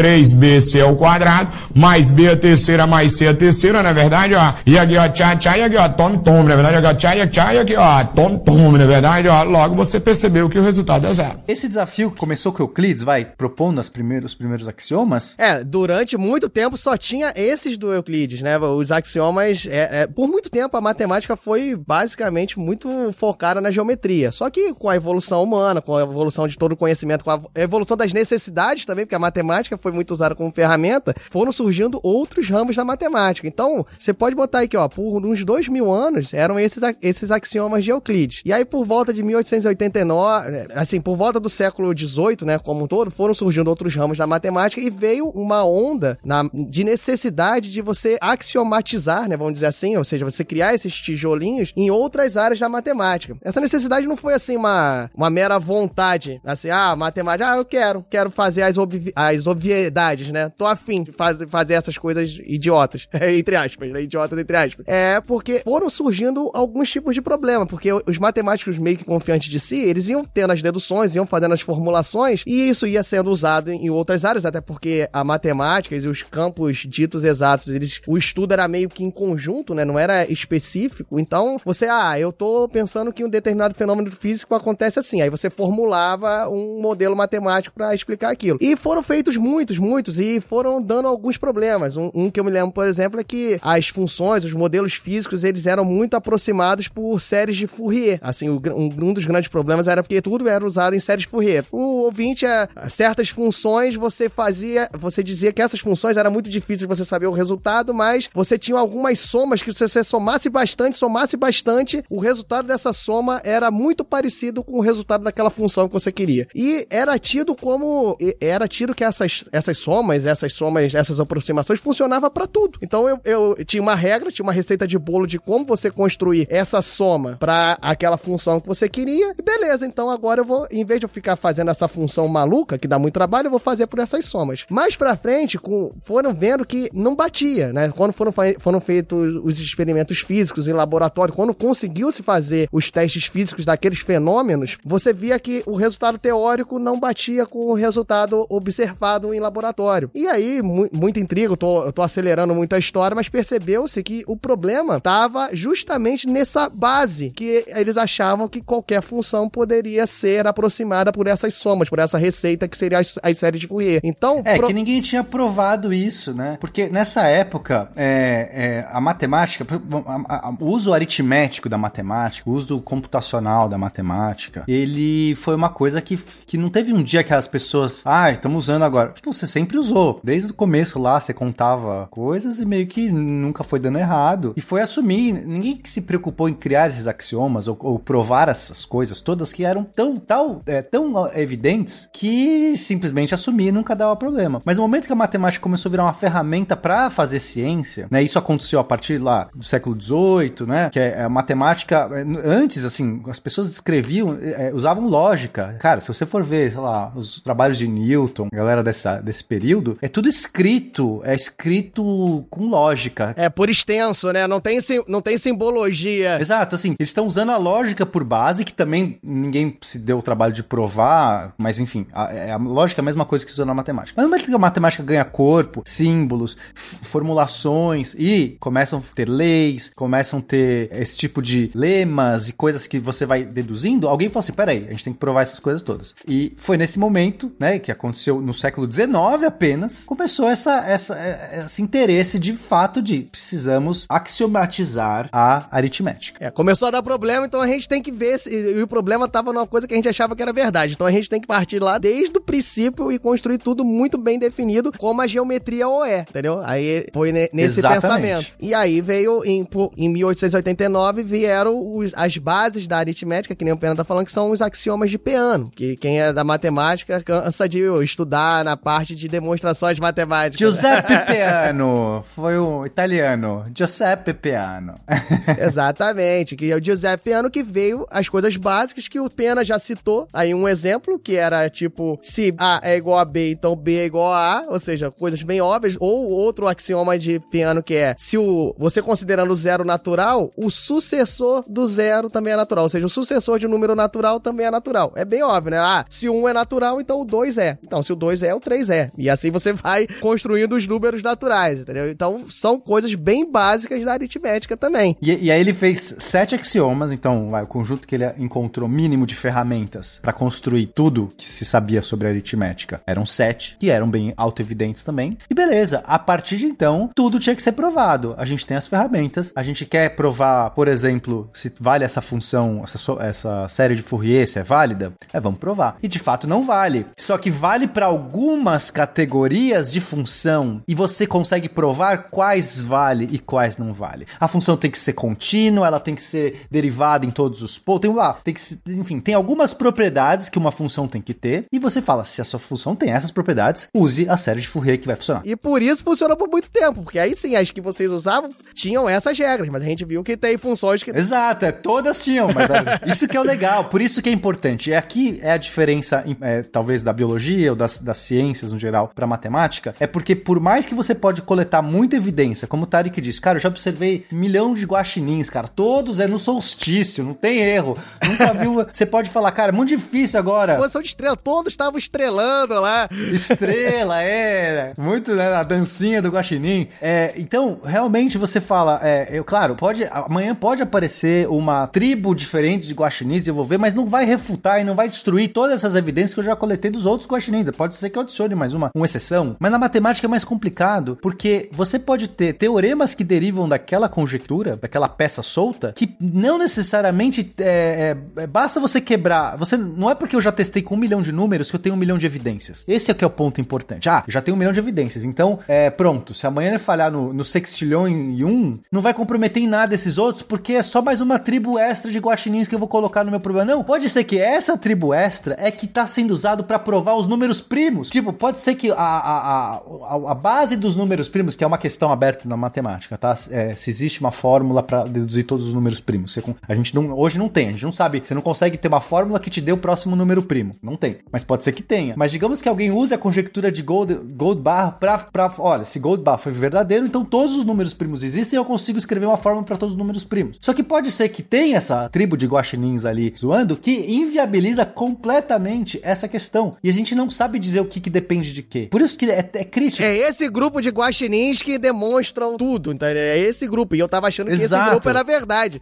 3bc ao quadrado, mais b a terceira, mais c a terceira, na verdade, ó. E aqui, ó, tchá, tchá, e aqui, ó, tome, tome, na verdade, aqui, ó, tchá, tchá, e aqui, ó, tome, tome, na verdade, ó. Logo você percebeu que o resultado é zero. Esse desafio que começou com Euclides, vai, propondo as primeiros, os primeiros axiomas, É, durante muito tempo só tinha esses do Euclides, né? Os axiomas. é, é, por muito tempo a matemática foi basicamente muito focada na geometria. Só que com a evolução humana, com a evolução de todo o conhecimento, com a evolução das necessidades também, porque a matemática foi muito usada como ferramenta, foram surgindo outros ramos da matemática. Então, você pode botar aqui, ó, por uns dois mil anos eram esses, esses axiomas de Euclides. E aí, por volta de 1889, é, assim, por volta do século XVIII, né, como um todo, foram surgindo outros ramos da matemática e veio uma onda na- de necessidade de você axiomatizar, né, vamos dizer assim, ou seja, você criar esses tijolinhos em outras áreas da matemática. Essa necessidade não foi, assim, uma, uma mera vontade, assim, ah, matemática, ah, eu quero, quero fazer as, obvi as obviedades, né, tô afim de faz fazer essas coisas idiotas, *laughs* entre aspas, né, idiotas entre aspas. É porque foram surgindo alguns tipos de problema, porque os matemáticos meio que confiantes de si, eles iam tendo as deduções, iam fazendo as formulações, e isso ia sendo usado em outras áreas, até porque a matemática e os campos ditos exatos, eles, o estudo era meio que em conjunto, né, não era específico, então você, ah, eu tô pensando que um determinado fenômeno físico acontece assim, aí você formulava um modelo matemático para explicar aquilo. E foram feitos muitos, muitos, e foram dando alguns problemas. Um, um que eu me lembro, por exemplo, é que as funções, os modelos físicos, eles eram muito aproximados por séries de Fourier. Assim, o um, um dos grandes problemas era porque tudo era usado em séries Fourier. O ouvinte, é, certas funções, você fazia, você dizia que essas funções era muito difícil você saber o resultado, mas você tinha algumas somas que se você somasse bastante, somasse bastante, o resultado dessa soma era muito parecido com o resultado daquela função que você queria. E era tido como era tido que essas, essas somas, essas somas, essas aproximações funcionava para tudo. Então eu, eu tinha uma regra, tinha uma receita de bolo de como você construir essa soma para aquela função que você queria. E beleza, então agora eu vou, em vez de eu ficar fazendo essa função maluca que dá muito trabalho, eu vou fazer por essas somas. Mais pra frente, com, foram vendo que não batia, né? Quando foram, foram feitos os experimentos físicos em laboratório, quando conseguiu se fazer os testes físicos daqueles fenômenos, você via que o resultado teórico não batia com o resultado observado em laboratório. E aí, mu muita intriga, eu tô, eu tô acelerando muito a história, mas percebeu-se que o problema estava justamente nessa base, que eles achavam que qualquer função poderia ser aproximada por essas somas, por essa receita que seria as, as séries de Fourier. Então, É, pro- que ninguém tinha provado isso, né? Porque nessa época, é, é, a matemática, a- a- o uso aritmético da matemática, o uso computacional da matemática, ele foi uma coisa que, que não teve um dia que as pessoas, ah, estamos usando agora. Você sempre usou. Desde o começo lá, você contava coisas e meio que nunca foi dando errado. E foi assumir. Ninguém que se preocupou em criar esses axiomas ou, ou provar essas coisas todas que eram tão, tal, é, tão evidentes que simplesmente assumir nunca dava problema. Mas no momento que a matemática começou a virar uma ferramenta para fazer ciência, né? Isso aconteceu a partir lá do século XVIII, né? Que é a matemática é, antes, assim, as pessoas escreviam, é, usavam lógica. Cara, se você for ver, sei lá, os trabalhos de Newton, galera dessa, desse período, é tudo escrito, é escrito com lógica. É por extenso, né? Não tem, não tem simbologia. Exato, assim, eles estão usando a lógica por base, que também ninguém se deu o trabalho de provar, mas enfim, a, é a lógica é a mesma coisa que se usa na matemática. Mas momento que a matemática ganha corpo, símbolos, formulações e começam a ter leis, começam a ter esse tipo de lemas e coisas que você vai deduzindo, alguém falou assim: peraí, a gente tem que provar essas coisas todas. E foi nesse momento, né, que aconteceu no século XIX apenas, começou essa, essa, esse interesse de fato de precisamos axiomatizar a aritmética. É, começou a dar problema, então a gente tem que ver se e o problema tava numa coisa que a gente achava que era verdade. Então a gente tem que partir lá desde o princípio e construir tudo muito bem definido, como a geometria OE, entendeu? Aí foi ne- nesse Exatamente. pensamento. E aí veio em, em 1889 vieram os- as bases da aritmética, que nem o Pena tá falando, que são os axiomas de Peano, que quem é da matemática cansa de estudar na parte de demonstrações matemáticas. Giuseppe *laughs* Peano, foi o italiano, Giuseppe Peano. *laughs* Exatamente, que é o Giuseppe Peano que veio as coisas básicas que o Pena já citou. Aí um exemplo que era tipo, se A é igual a B, então B é igual a A, ou seja, coisas bem óbvias. Ou outro axioma de Peano que é, se o você considerando o zero natural, o sucessor do zero também é natural, ou seja, o sucessor de um número natural também é natural. É bem óbvio, né? Ah, se o 1 é natural, então o 2 é. Então, se o 2 é, o 3 é. E assim você vai construindo os números naturais, entendeu? Então, são coisas bem básicas da aritmética também. E, e aí ele fez sete axiomas, então vai, o conjunto que ele encontrou mínimo de ferramentas para construir tudo que se sabia sobre aritmética eram sete, que eram bem auto-evidentes também. E beleza, a partir de então, tudo tinha que ser provado. A gente tem as ferramentas, a gente quer provar, por exemplo, se vale essa função, essa, essa série de Fourier, se é válida, é, vamos provar. E de fato não vale. Só que vale para algumas categorias de função e você consegue provar quais vale e quais não vale. A função tem que ser contínua, ela tem que ser derivada em todos os pontos. Tem lá, tem que se- enfim, tem algumas propriedades que uma função tem que ter e você fala, se a sua função tem essas propriedades, use a série de Fourier que vai funcionar. E por isso funcionou por muito tempo, porque aí sim, as que vocês usavam tinham essas regras, mas a gente viu que tem funções que. Exato, é, todas tinham, mas *laughs* isso que é o legal, por isso que é importante. E aqui é a diferença, é, talvez, da biologia ou das, das ciências no geral para matemática, é porque por mais que você pode coletar muita evidência, como o Tarek disse, cara, eu já observei milhão de guaxinins, cara, todos é no solstício, não tem erro. Nunca *laughs* viu, você pode falar, cara, é muito difícil agora. Posição de estrela, todos estavam estrelando lá. Estrela, é. Muito, né? A dancinha do Guaxinim. É, então, realmente você fala, é, eu, claro, pode, amanhã pode aparecer uma tribo diferente de guaxinins e eu vou ver, mas não vai refutar e não vai destruir todas essas evidências que eu já coletei dos outros guaxinins. Pode ser que eu adicione mais uma, uma exceção. Mas na matemática é mais complicado, porque você pode ter teoremas que derivam daquela conjectura, daquela peça solta, que não necessariamente é, é, basta você quebrar. Você não é porque eu já testei com um milhão de números que eu tenho um milhão de evidências. Esse é que é o ponto importante. Ah, já tenho um milhão de evidências. Então, é pronto. Se amanhã ele falhar no, no sextilhão e um, não vai comprometer em nada esses outros, porque é só mais uma tribo extra de guaxinins que eu vou colocar no meu problema. Não, pode ser que essa tribo extra é que tá sendo usado para provar os números primos. Tipo, pode ser que a, a, a, base dos números primos, que é uma questão aberta na matemática, tá? É, se existe uma fórmula para deduzir todos os números primos. A gente não, hoje não tem, a gente não sabe. Você não consegue ter uma fórmula que te dê o próximo número primo. Não tem. Mas pode ser que tenha. Mas digamos que alguém use a conjectura de Gold, Goldbar pra, pra. Olha, se Goldbar foi verdadeiro, então todos os números primos existem eu consigo escrever uma fórmula para todos os números primos. Só que pode ser que tenha essa tribo de guaxinins ali zoando que inviabiliza completamente essa questão. E a gente não sabe dizer o que, que depende de quê. Por isso que é, é crítico. É esse grupo de guaxinins que demonstram tudo, então é esse grupo. E eu tava achando que Exato. esse grupo era verdade.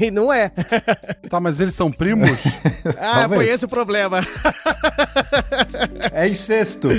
E não é. *laughs* Tá, mas eles são primos? *laughs* Ah, Talvez. foi esse o problema. É incesto. *laughs*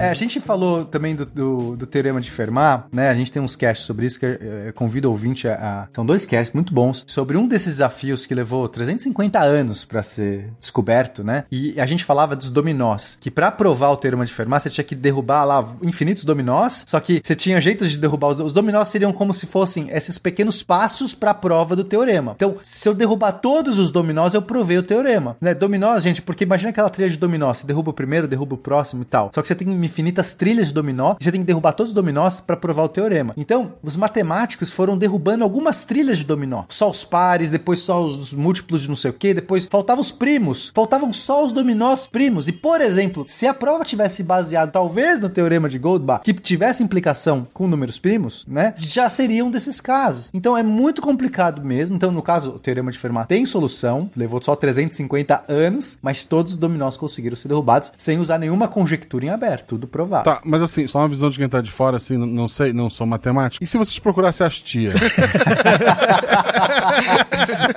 É, a gente falou também do, do, do Teorema de Fermat, né? A gente tem uns casts sobre isso que eu, convido o ouvinte a, a- São dois casts muito bons sobre um desses desafios que levou 350 anos pra ser descoberto, né? E a gente falava dos dominós, que pra provar o Teorema de Fermat você tinha que derrubar lá infinitos dominós, só que você tinha jeitos de derrubar os, os dominós seriam como se fossem esses pequenos passos pra prova do teorema. Então, se eu derrubar todos os dominós, eu provei o teorema, né? Dominós, gente, porque imagina aquela trilha de dominó, você derruba o primeiro, derruba o próximo e tal. Só que você tem infinitas trilhas de dominó e você tem que derrubar todos os dominós pra provar o teorema. Então, os matemáticos foram derrubando algumas trilhas de dominó. Só os pares, depois só os, os múltiplos de não sei o que, depois faltavam os primos. Faltavam só os dominós primos. E, por exemplo, se a prova tivesse baseado talvez no teorema de Goldbach, que tivesse implicação com números primos, né? Já seriam desses casos. Então é muito complicado mesmo. Então, no caso, o teorema de Fermat tem solução, levou só 350 anos, mas todos os dominós conseguiram ser derrubados sem usar nenhuma conjectura em aberto, tudo provado. Tá, mas assim, só uma visão de quem tá de fora, assim, n- não sei, não sou matemático. E se vocês procurassem as tias? *laughs*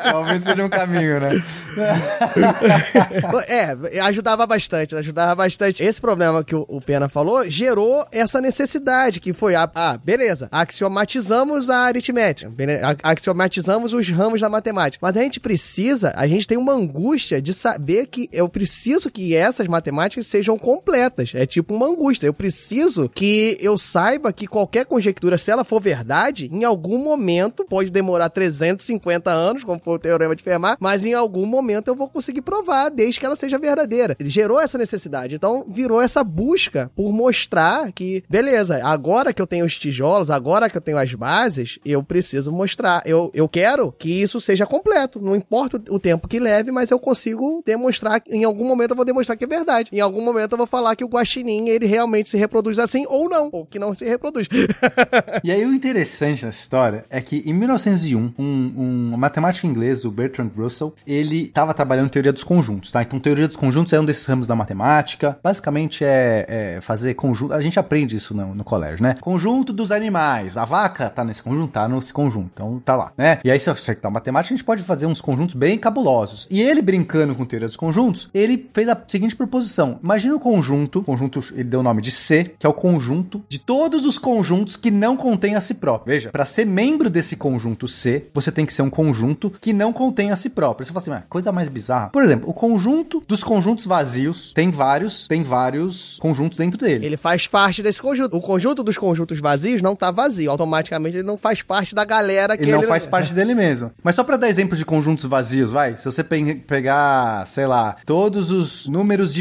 Talvez seja um caminho, né? *laughs* É, ajudava bastante, ajudava bastante. Esse problema que o, o Pena falou gerou essa necessidade, que foi, a, ah, beleza, axiomatizamos a aritmética, axiomatizamos os ramos da matemática, mas a gente precisa, a gente tem uma angústia de saber que eu preciso que essas matemáticas sejam completas, é tipo uma angústia, eu preciso que eu saiba que qualquer conjectura, se ela for verdade, em algum momento, pode demorar 350 anos, como foi o teorema de Fermat, mas em algum momento eu vou conseguir provar, desde que ela seja verdadeira. Ele gerou essa necessidade, então virou essa busca por mostrar que, beleza, agora que eu tenho os tijolos, agora que eu tenho as bases, eu preciso mostrar. Eu, eu quero que isso seja completo, não importa o tempo que leve, mas eu consigo demonstrar, em algum momento eu vou demonstrar que é verdade. Em algum momento eu vou falar que o guaxinim, ele realmente se reproduz assim, ou não, ou que não se reproduz. *laughs* E aí o interessante nessa história é que em 1901, um, um matemático inglês, o Bertrand Russell, ele estava trabalhando teoria dos conjuntos, tá? Então teoria dos conjuntos é um desses ramos da matemática. Basicamente é, é fazer conjunto. A gente aprende isso no, no colégio, né? Conjunto dos animais. A vaca tá nesse conjunto, tá nesse conjunto. Então tá lá, né? E aí se você tá matemática, a gente pode fazer uns conjuntos bem cabulosos. E ele brincando com teoria dos conjuntos, ele fez a seguinte proposição: imagina o conjunto, conjunto ele deu o nome de C, que é o conjunto de todos os conjuntos que não contêm a si próprio. Veja, para ser membro desse conjunto C, você tem que ser um conjunto que não contém a si próprio. Você fala assim, "Ah, coisa mais bizarra. Por exemplo, o conjunto dos conjuntos vazios tem vários, tem vários conjuntos dentro dele. Ele faz parte desse conjunto. O conjunto dos conjuntos vazios não tá vazio. Automaticamente ele não faz parte da galera que Ele não faz parte dele mesmo. Mas só pra dar exemplos de conjuntos vazios, vai. Se você pe- pegar, sei lá, todos os números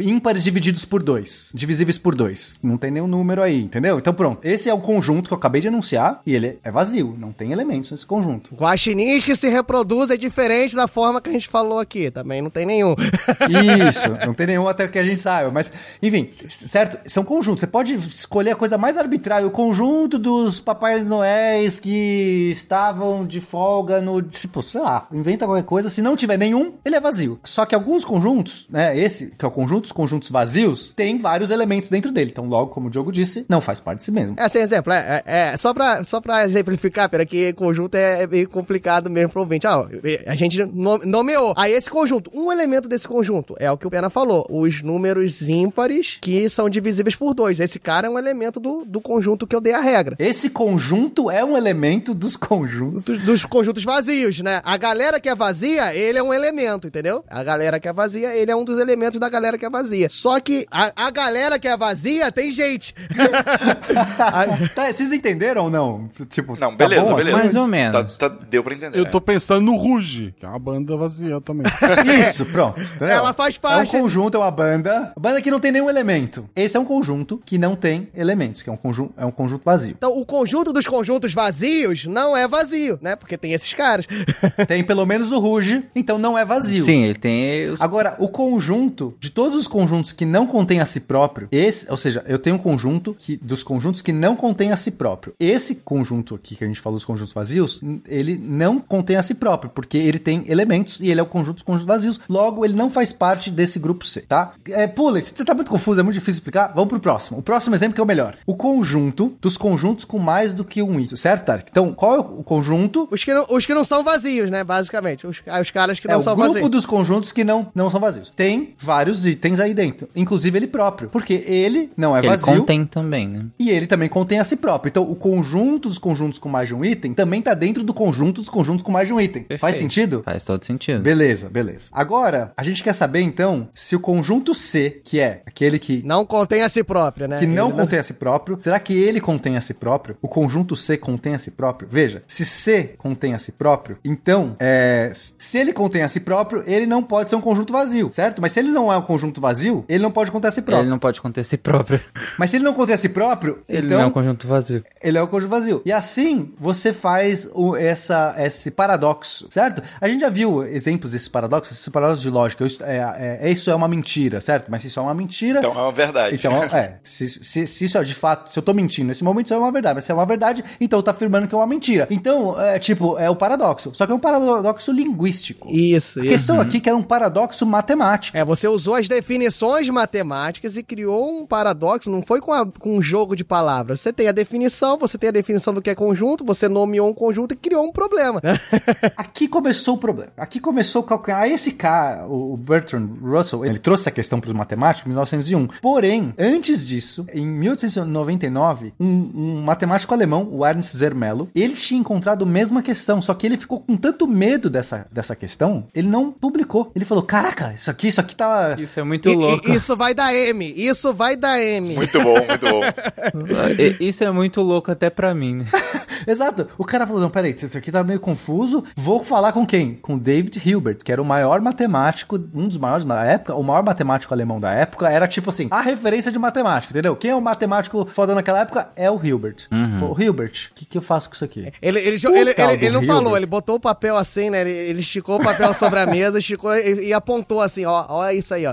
ímpares divididos por dois, divisíveis por dois, não tem nenhum número aí, entendeu? Então pronto. Esse é o conjunto que eu acabei de anunciar e ele é vazio, não tem elementos nesse conjunto. Guaxinins que se reproduz é diferente da forma que a gente falou aqui. Também não tem nenhum. *laughs* Isso, não tem nenhum até que a gente saiba, mas enfim, certo? São conjuntos. Você pode escolher a coisa mais arbitrária, o conjunto dos papais noéis que estavam de folga no, tipo, sei lá, inventa qualquer coisa, se não tiver nenhum, ele é vazio. Só que alguns conjuntos, né, esse, que é o conjunto dos conjuntos vazios, tem vários elementos dentro dele. Então, logo, como o Diogo disse, não faz parte de si mesmo. É, sem exemplo, é, é, é, só, pra, só pra exemplificar, pera, que conjunto é, é meio complicado mesmo pro ouvinte. Ah, a gente no- nomeou. Aí esse conjunto, um elemento desse conjunto, é o que o Pena falou, os números ímpares que são divisíveis por dois. Esse cara é um elemento do, do conjunto que eu dei a regra. Esse conjunto é um elemento dos conjuntos. Dos, dos conjuntos vazios, né? A galera que é vazia, ele é um elemento, entendeu? A galera que é vazia, ele é um dos elementos da galera que é vazia. Só que a, a galera que é vazia tem gente. *laughs* tá, vocês entenderam ou não? Tipo, Não, tá beleza, bom beleza. Mais ou menos. Tá, tá- deu pra entender. Eu tô pensando no Ruge, que é uma banda vazia também. *laughs* Isso, pronto. entendeu? Ela faz parte. É um conjunto, é uma banda. Banda que não tem nenhum elemento. Esse é um conjunto que não tem elementos, que é um conjunto, é um conjunto vazio. Então, o conjunto dos conjuntos vazios não é vazio, né? Porque tem esses caras. *laughs* Tem pelo menos o Ruge, então não é vazio. Sim, ele tem os... Agora, o conjunto de todos os conjuntos que não contém a si próprio, próprio. Esse, ou seja, eu tenho um conjunto que, dos conjuntos que não contém a si próprio. Esse conjunto aqui que a gente falou, os conjuntos vazios, ele não contém a si próprio, porque ele tem elementos e ele é o conjunto dos conjuntos vazios. Logo, ele não faz parte desse grupo C, tá? É, pula, você tá muito confuso, é muito difícil explicar, vamos pro próximo. O próximo exemplo que é o melhor. O conjunto dos conjuntos com mais do que um item, certo, Tarek? Então, qual é o conjunto Os que, não, os que não são vazios, né? Basicamente. Os, os caras que é não o são grupo vazios. dos conjuntos que não, não são vazios. Tem vários itens aí dentro, inclusive ele próprio, porque ele não é Que ele vazio contém também, né? e ele também contém a si próprio. Então, o conjunto dos conjuntos com mais de um item também tá dentro do conjunto dos conjuntos com mais de um item. Faz sentido? Faz todo sentido. Beleza, beleza. Agora, a gente quer saber então se o conjunto C, que é aquele que Não contém a si própria, né? que não Ele contém a si próprio. Será que ele contém a si próprio? O conjunto C contém a si próprio? Veja, se C contém a si próprio, então, é, se ele contém a si próprio, ele não pode ser um conjunto vazio, certo? Mas se ele não é um conjunto vazio, ele não pode conter a si próprio. Ele não pode conter si próprio. *laughs* Mas se ele não contém a si próprio, Ele então não é um conjunto vazio. ele é o conjunto vazio. E assim você faz o, essa, esse paradoxo, certo? A gente já viu exemplos desses paradoxos, esses paradoxos de lógica. Isso é, é- isso é uma mentira, certo? Mas se isso é uma mentira. Então é uma verdade. Então, *laughs* é, se, se- se isso é de fato, se eu tô mentindo nesse momento, isso é uma verdade. Mas se é uma verdade, então tá afirmando que é uma mentira. Então, é tipo, é o paradoxo. Só que é um paradoxo linguístico. Isso, A isso. questão aqui é que era um paradoxo matemático. É, você usou as definições matemáticas e criou um paradoxo, não foi com, a- com um jogo de palavras. Você tem a definição, você tem a definição do que é conjunto, você nomeou um conjunto e criou um problema. *laughs* Aqui começou o problema. Aqui começou o calcanhar. Aí esse cara, o Bertrand Russell, ele trouxe essa questão para os matemáticos em 1901. Porém, antes disso, em 1899, um, um matemático alemão, o Ernst Zermelo, ele tinha encontrado a mesma questão, só que ele ficou com tanto medo dessa, dessa questão, ele não publicou. Ele falou: Caraca, isso aqui, isso aqui tá. Isso é muito louco. isso vai dar M, isso *laughs* vai dar M. Muito bom, muito bom. *laughs* E- Isso é muito louco até pra mim, né? *laughs* Exato. O cara falou: Não, peraí, isso aqui tá meio confuso. Vou falar com quem? Com David Hilbert, que era o maior matemático, um dos maiores da época, o maior matemático alemão da época. Era tipo assim, a referência de matemática, entendeu? Quem é o matemático foda naquela época é o Hilbert. Pô, Hilbert, o que, que eu faço com isso aqui? Ele, ele, O ele, ele- ele não Hilbert. falou, ele botou o papel assim, né? Ele, ele esticou o papel sobre a mesa, esticou e, e apontou assim, ó, ó isso aí, ó.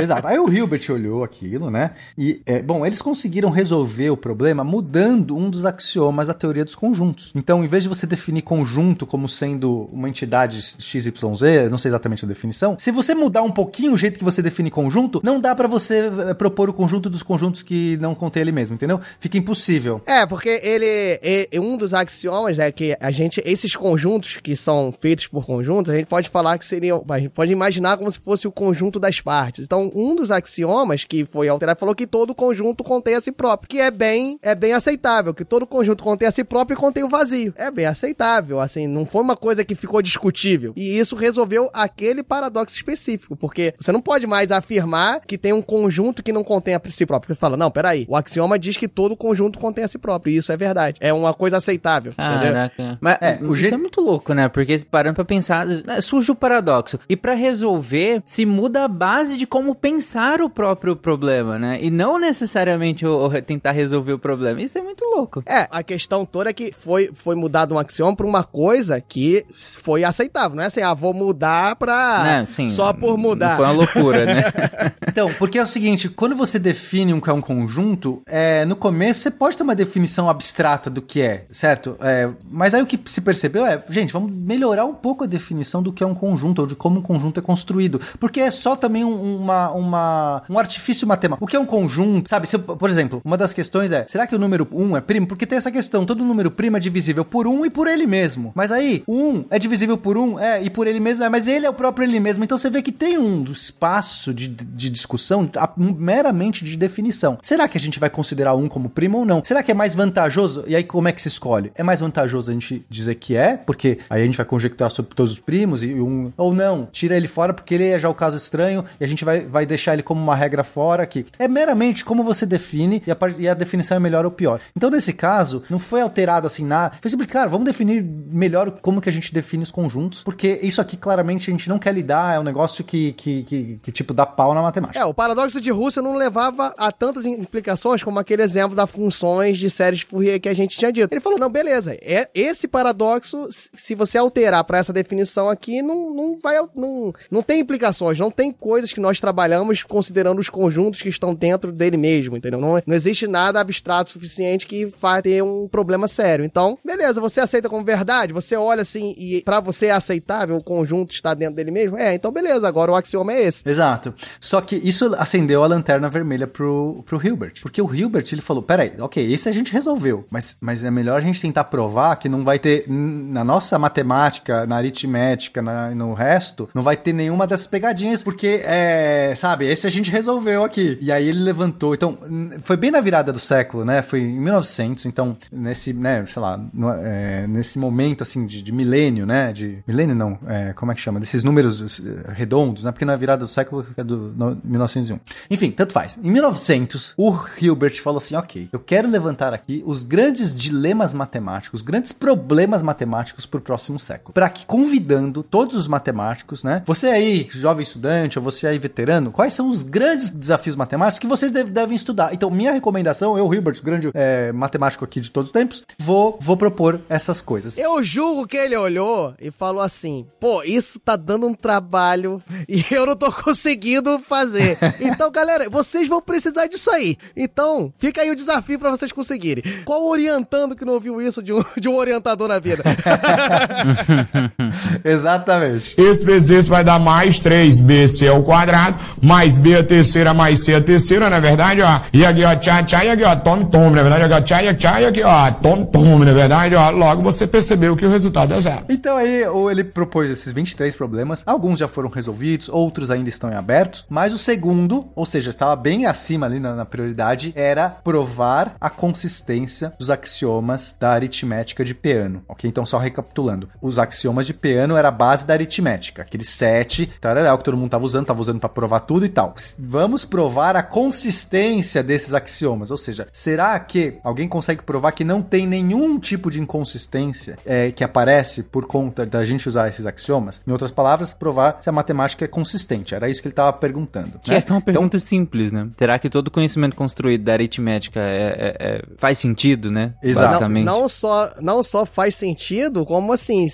Exato. Aí o Hilbert olhou aquilo, né? E, é, bom, eles conseguiram resolver o problema mudando um dos axiomas da teoria dos conjuntos. Então, em vez de você definir conjunto como sendo uma entidade XYZ, não sei exatamente a definição, se você mudar um pouquinho o jeito que você define conjunto, não dá pra você é, propor o conjunto dos conjuntos que não contém ele mesmo, entendeu? Fica impossível. É, porque ele, e um dos axiomas é que a gente, esses conjuntos que são feitos por conjuntos, a gente pode falar que seriam, a gente pode imaginar como se fosse o conjunto das partes. Então, um dos axiomas que foi alterado falou que todo conjunto contém a si próprio, que é bem, é bem aceitável, que todo conjunto contém a si próprio e contém o vazio. É bem aceitável, assim, não foi uma coisa que ficou discutível. E isso resolveu aquele paradoxo específico, porque você não pode mais afirmar que tem um conjunto que não contém a si próprio. Você fala, não, peraí, o axioma diz que todo conjunto contém a si próprio, e isso é verdade. É uma coisa aceitável, entendeu? Caraca. Mas É, o isso jeito- é muito louco, né? Porque parando pra pensar, né, surge o paradoxo. E pra resolver, se muda a base de como pensar o próprio problema, né? E não necessariamente o, o tentar resolver o problema. Isso é muito louco. É, a questão toda é que foi, foi mudado um axioma pra uma coisa que foi aceitável. Não é assim, ah, vou mudar pra. né? Sim, só por não mudar. Foi uma loucura, né? *laughs* Então, porque é o seguinte, quando você define um que é um conjunto, é, no começo você pode ter uma definição abstrata do que é, certo? É, mas aí o que se percebeu é, gente, vamos melhorar um pouco a definição do que é um conjunto, ou de como um conjunto é construído. Porque é só também um, uma, uma, um artifício matemático. O que é um conjunto, sabe? Se por exemplo, uma das questões é, será que o número 1 é primo? Porque tem essa questão, todo número primo é divisível por 1 e por ele mesmo. Mas aí, o 1 é divisível por 1, é, e por ele mesmo é, mas ele é o próprio ele mesmo. Então você vê que tem um espaço de, de discussão a- meramente de definição. Será que a gente vai considerar um como primo ou não? Será que é mais vantajoso? E aí como é que se escolhe? É mais vantajoso a gente dizer que é, porque aí a gente vai conjecturar sobre todos os primos e um ou não, tira ele fora porque ele é já o caso estranho e a gente vai, vai deixar ele como uma regra fora aqui. É meramente como você define e a, e a definição é melhor ou pior. Então nesse caso, Não foi alterado assim nada. Foi simplesmente, cara, vamos definir melhor como que a gente define os conjuntos, porque isso aqui claramente a gente não quer lidar, é um negócio que, que, que, que tipo, dá pau na matemática. É, o paradoxo de Russell não levava a tantas implicações como aquele exemplo das funções de séries de Fourier que a gente tinha dito. Ele falou, não, beleza, é esse paradoxo, se você alterar para essa definição aqui, não, não vai, não, não tem implicações, não tem coisas que nós trabalhamos considerando os conjuntos que estão dentro dele mesmo, entendeu? Não, não existe nada abstrato suficiente que vai ter um problema sério. Então, beleza, você aceita como verdade, você olha assim e para você é aceitável o conjunto está dentro dele mesmo? É, então beleza, agora o axioma é esse. Exato. Só que isso acendeu a lanterna vermelha pro, pro Hilbert. Porque o Hilbert, ele falou, peraí, ok, esse a gente resolveu, mas, mas é melhor a gente tentar provar que não vai ter, na nossa matemática, na aritmética, na, no resto, não vai ter nenhuma dessas pegadinhas, porque, é, sabe, esse a gente resolveu aqui. E aí ele levantou, então, foi bem na virada do século, né, foi em 1900, então, nesse, né, sei lá, no, é, nesse momento, assim, de, de, milênio, né, de, milênio não, é, como é que chama, desses números eh, redondos, né, porque na virada do século é do no, 1901. Enfim, tanto faz. Em 1900, o Hilbert falou assim, ok, eu quero levantar aqui os grandes dilemas matemáticos, os grandes problemas matemáticos para o próximo século, para que convidando todos os matemáticos, né, você aí, jovem estudante, ou você aí veterano, quais são os grandes desafios matemáticos que vocês deve, devem estudar? Então, minha recomendação, eu, Hilbert, grande é, matemático aqui de todos os tempos, vou, vou propor essas coisas. Eu julgo que ele olhou e falou assim: pô, isso tá dando um trabalho *laughs* e eu não tô conseguindo fazer. *laughs* Então, galera, vocês vão precisar disso aí. Então, fica aí o desafio para vocês conseguirem. Qual orientando que não ouviu isso de um, *laughs* de um orientador na vida? Exatamente. Esse vezes esse vai dar mais 3bc ao quadrado, mais b a terceira, mais c a terceira, na verdade, ó. E aqui, ó, tchá, tchá, e aqui, ó, tome, tome, na verdade, aqui, ó, tchá, tchá, e aqui, ó, tome, tome, na verdade, ó. Logo você percebeu que o resultado é zero. Então aí, ele propôs esses 23 problemas, alguns já foram resolvidos, outros ainda estão em aberto, mas o segundo, ou seja, estava bem acima ali na, na prioridade, era provar a consistência dos axiomas da aritmética de Peano, ok? Então, só recapitulando, os axiomas de Peano era a base da aritmética, aqueles sete, tarará, que todo mundo estava usando, estava usando para provar tudo e tal. Vamos provar a consistência desses axiomas, ou seja, será que alguém consegue provar que não tem nenhum tipo de inconsistência é, que aparece por conta da gente usar esses axiomas? Em outras palavras, provar se a matemática é consistente. Era isso que ele estava perguntando. Que né? é uma pergunta então, simples, né? Será que todo conhecimento construído da aritmética é, é, é, faz sentido, né? Exato. Basicamente. Não, não, só, não só faz sentido, como assim,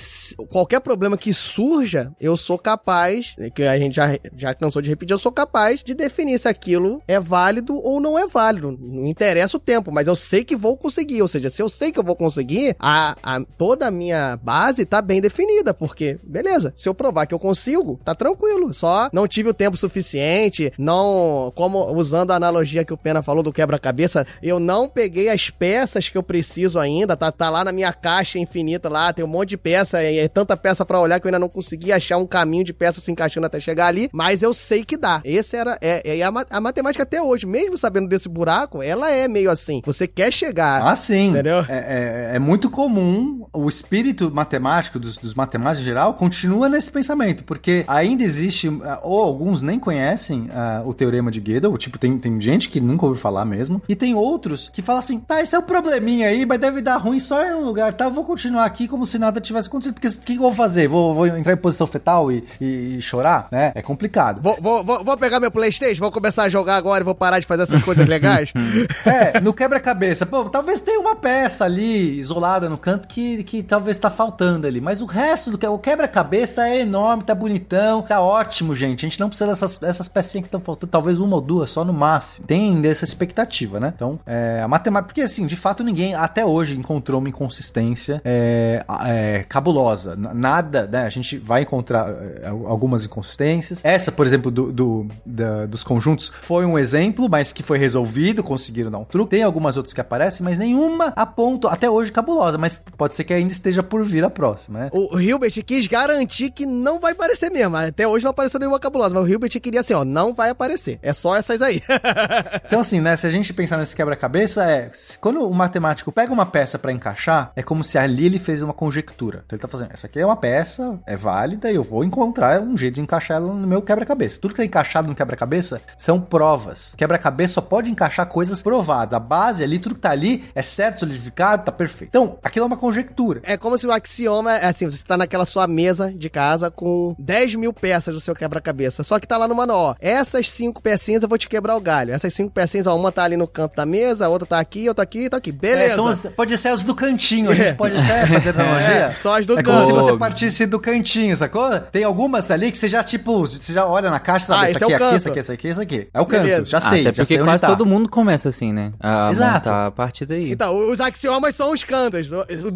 qualquer problema que surja, eu sou capaz, que a gente já, já cansou de repetir, eu sou capaz de definir se aquilo é válido ou não é válido. Não interessa o tempo, mas eu sei que vou conseguir. Ou seja, se eu sei que eu vou conseguir, a, a, toda a minha base tá bem definida, porque, beleza, se eu provar que eu consigo, tá tranquilo. Só não tive o tempo suficiente, não, como usando a analogia que o Pena falou do quebra-cabeça, eu não peguei as peças que eu preciso ainda, tá, tá lá na minha caixa infinita lá, tem um monte de peça, é, é tanta peça para olhar que eu ainda não consegui achar um caminho de peça se encaixando até chegar ali, mas eu sei que dá. Esse era, é, é a, a, matemática até hoje, mesmo sabendo desse buraco, ela é meio assim. Você quer chegar. Ah, sim. Entendeu? É, é, é muito comum o espírito matemático dos, dos matemáticos em geral continua nesse pensamento, porque ainda existe, ou alguns nem conhecem uh, o teorema de Gödel, tipo, tem, tem gente que nunca ouviu falar mesmo, e tem outros que falam assim, tá, esse é um probleminha aí, mas deve dar ruim só em um lugar, tá? Vou continuar aqui como se nada tivesse acontecido, porque o que, eu vou fazer? Vou, vou entrar em posição fetal e, e, chorar, né? É complicado. Vou, vou, vou, pegar meu Playstation, vou começar a jogar agora e vou parar de fazer essas coisas legais? *laughs* é, no quebra-cabeça, pô, talvez tenha uma peça ali, isolada no canto, que, que talvez tá faltando ali, mas o resto do que o quebra-cabeça é enorme, tá bonitão, tá ótimo, gente. A gente não precisa dessas, dessas pecinhas que estão faltando, talvez uma ou duas só no máximo. Tem dessa expectativa, né? Então, é, a matemática, porque assim, de fato ninguém até hoje encontrou uma inconsistência é, é, cabulosa. Nada, né? A gente vai encontrar é, algumas inconsistências. Essa, por exemplo, do, do da, dos conjuntos foi um exemplo, mas que foi resolvido, conseguiram dar um truque. Tem algumas outras que aparecem, mas nenhuma a ponto, até hoje, cabulosa. Mas pode ser que ainda esteja por vir a próxima, né? O Hilbert quis garantir que não vai aparecer mesmo. Até hoje não apareceu nenhuma cabulosa, mas o Hilbert queria assim, ó, não vai aparecer. É só essas aí. *laughs* então, assim, né? Se a gente pensar nesse quebra-cabeça, é. Quando o matemático pega uma peça para encaixar, é como se ali ele fez uma conjectura. Então ele tá fazendo, essa aqui é uma peça, é válida, e eu vou encontrar um jeito de encaixar ela no meu quebra-cabeça. Tudo que é encaixado no quebra-cabeça são provas. Quebra-cabeça só pode encaixar coisas provadas. A base ali, tudo que tá ali é certo, solidificado, tá perfeito. Então, aquilo é uma conjectura. É como se o axioma é assim: você tá naquela sua mesa de casa com 10 mil peças do seu quebra-cabeça. Só que tá lá no manual, ó. Essas cinco pecinhas eu vou te quebrar o galho. Essas cinco pecinhas, ó, uma tá ali no canto da mesa, a outra tá aqui, outra aqui, tá aqui. Beleza. É, são as- pode ser as do cantinho, a gente pode até fazer essa *laughs* analogia. É, só as do É como canto. se você partisse do cantinho, sacou? Tem algumas ali que você já, tipo, você já olha na caixa, sabe? Ah, esse aqui, é aqui, canto. esse aqui, esse aqui, esse aqui. É o canto, Beleza. já sei, Até já porque sei onde quase tá. todo mundo começa assim, né? A Exato. a partir daí. Então, os axiomas são os cantos.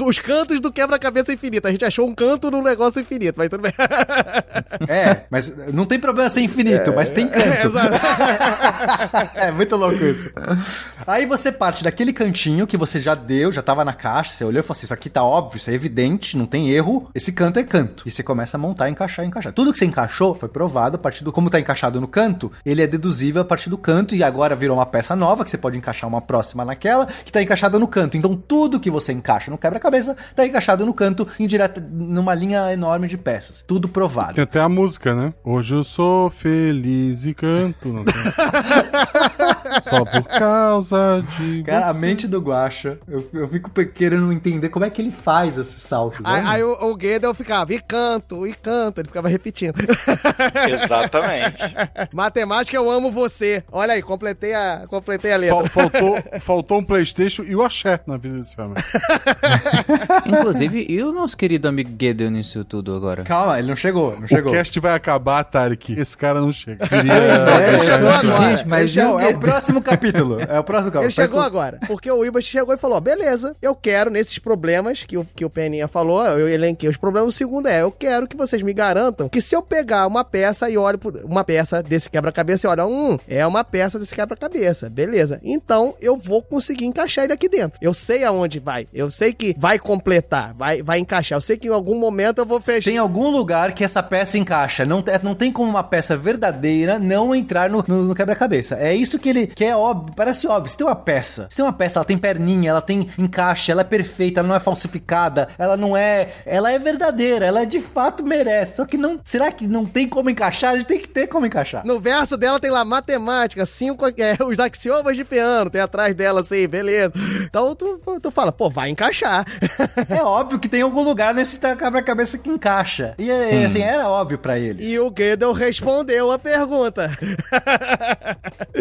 Os cantos do quebra-cabeça infinito. A gente achou um canto no negócio infinito, mas tudo bem. *laughs* É, mas não tem problema ser infinito, mas tem canto. *laughs* é muito louco isso. Aí você parte daquele cantinho que você já deu, já tava na caixa, você olhou e falou assim: Isso aqui tá óbvio, isso é evidente, não tem erro. Esse canto é canto. E você começa a montar, encaixar, encaixar. Tudo que você encaixou foi provado a partir do. Como tá encaixado no canto, ele é deduzível a partir do canto e agora virou uma peça nova que você pode encaixar uma próxima naquela que tá encaixada no canto. Então tudo que você encaixa no quebra-cabeça tá encaixado no canto em direta, numa linha enorme de peças. Tudo provado. Tem até a música, né? Hoje eu sou feliz e canto. Não tem? *laughs* Só por causa de. Cara, a você. mente do Guacha, eu, eu fico querendo entender como é que ele faz esses saltos. Aí, né? aí o, o Guedel ficava, e canto, e canto. Ele ficava repetindo. *laughs* Exatamente. Matemática, eu amo você. Olha aí, completei a, completei a letra. Fal- faltou, faltou um Playstation e o Axé na vida desse homem. *laughs* Inclusive, e o nosso querido amigo Gideon nisso tudo agora? Calma, ele não chegou, não O chegou. cast vai acabar, Tarek. Esse cara não chega. Queria *laughs* é, chegou agora. Gente, mas Esse é, o- o é o próximo capítulo. É o próximo capítulo. Ele chegou agora, porque o Ibas chegou e falou: ó, beleza, eu quero nesses problemas que o, que o Peninha falou, eu elenquei os problemas. O segundo é: eu quero que vocês me garantam que se eu pegar uma peça e olho por uma peça desse quebra-cabeça e olho, hum, é uma peça desse quebra-cabeça, beleza. Então eu vou conseguir encaixar ele aqui dentro. Eu sei aonde vai, eu sei que vai completar, vai, vai encaixar. Eu sei que em algum momento eu vou fechar. Tem algum lugar que essa peça encaixa. Não, te- não tem como uma peça verdadeira não entrar no, no- no quebra-cabeça. É isso que ele que é óbvio. Parece óbvio. Se tem uma peça, se tem uma peça, ela tem perninha, ela tem encaixe, ela é perfeita, ela não é falsificada, ela não é. Ela é verdadeira, ela de fato merece. Só que não. Será que não tem como encaixar? A gente tem que ter como encaixar. No verso dela tem lá matemática, cinco, é, *laughs* os axiomas de piano, tem atrás dela assim, beleza. Então tu, tu fala, pô, vai encaixar. É óbvio que tem algum lugar nesse quebra-cabeça que encaixa. E assim, era óbvio pra eles. E o Gödel respondeu a pergunta.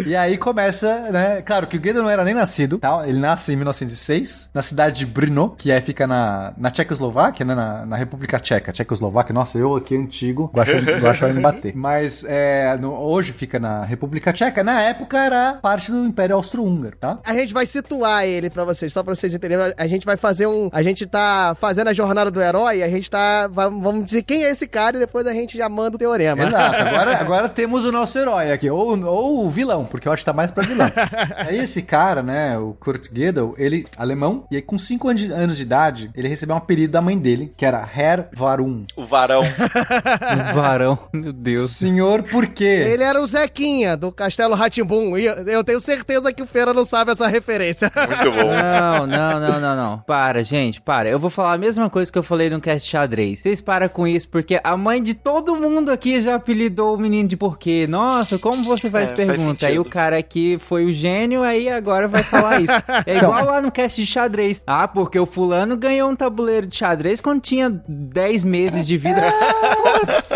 E aí começa, né? Claro que o Guedo não era nem nascido, tá? Ele nasce em 1906, na cidade de Brno, que é, fica na, na Tchecoslováquia, né? Na, na República Tcheca. Tchecoslováquia, nossa, eu aqui antigo, gosto de me bater. *laughs* Mas é, no- hoje fica na República Tcheca. Na época era parte do Império Austro-Húngaro, tá? A gente vai situar ele pra vocês, só pra vocês entenderem. A gente vai fazer um. A gente tá fazendo a jornada do herói, a gente tá. va- Vamos dizer quem é esse cara e depois a gente já manda o teorema. Exato, *laughs* agora, agora temos o nosso herói aqui, ou, ou o vilão, porque eu acho que tá mais pra vilão. aí *laughs* esse cara, né, o Kurt Gödel, ele, alemão, e aí com 5 anos de- anos de idade, ele recebeu um apelido da mãe dele, que era Herr Varum. O varão. *laughs* Um varão, meu Deus. Senhor, por quê? Ele era o Zequinha do Castelo Ratimbum. E eu tenho certeza que o Feira não sabe essa referência. Muito bom. Não, não, não, não, não. Para, gente, para. Eu vou falar a mesma coisa que eu falei no cast xadrez. Vocês param com isso, porque a mãe de todo mundo aqui já apelidou o menino de porquê. Nossa, como você faz É, faz pergunta? aí sentido. o cara aqui foi o gênio, aí agora vai falar isso. *laughs* É igual lá no cast de xadrez. Ah, porque o fulano ganhou um tabuleiro de xadrez quando tinha 10 meses de vida. *laughs*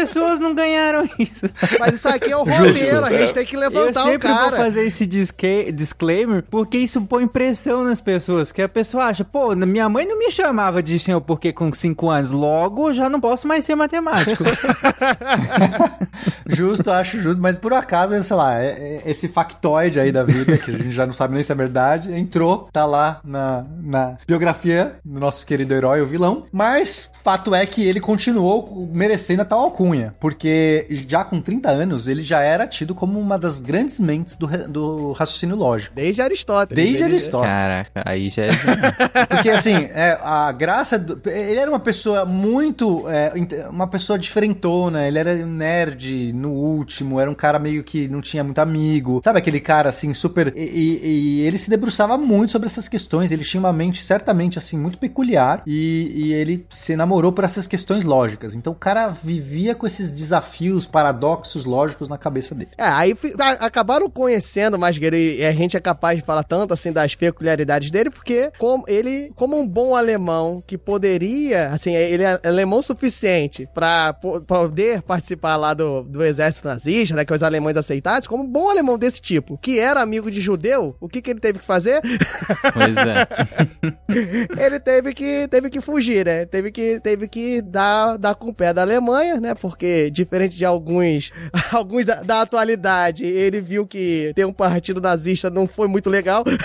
pessoas não ganharam isso? Mas isso aqui é o roteiro, a gente tem que Eu levantar o sempre vou cara. fazer esse disclaimer porque isso põe pressão nas pessoas. Que a pessoa acha, pô, minha mãe não me chamava de senhor porque com 5 anos, logo eu já não posso mais ser matemático. *laughs* Justo, acho justo, mas por acaso, sei lá, é- é- esse factoide aí da vida, que a gente já não sabe nem se é verdade, entrou, tá lá na, na biografia do nosso querido herói, o vilão. Mas fato é que ele continuou merecendo a tal alcunha, porque já com 30 anos ele já era tido como uma das grandes mentes do, do raciocínio lógico. Desde Aristóteles. Desde Ele- Aristóteles. Caraca, aí já é. *laughs* Porque assim, é, a graça. Do, ele era uma pessoa muito. é, uma pessoa diferentona. Ele era nerd no último. Era um cara meio que não tinha muito amigo. Sabe aquele cara assim, super. E, e- e ele se debruçava muito sobre essas questões. Ele tinha uma mente certamente assim, muito peculiar. E, e ele se namorou por essas questões lógicas. Então o cara vivia com esses desafios, paradoxos lógicos na cabeça dele. É, aí acabaram conhecendo o Masgueira e a gente é capaz de falar tanto assim das peculiaridades dele, porque como ele, como um bom alemão que poderia, assim, ele é alemão suficiente pra po- poder participar lá do, do exército nazista, né, que os alemães aceitassem, como um bom alemão desse tipo, que era amigo de judeu, o que que ele teve que fazer? *laughs* Pois é. ele teve que, teve que fugir, né? Teve que, teve que dar, dar com o pé da Alemanha, né? Porque, diferente de alguns, *laughs* alguns da, da atualidade, ele viu que ter um partido nazista não foi muito legal. *laughs*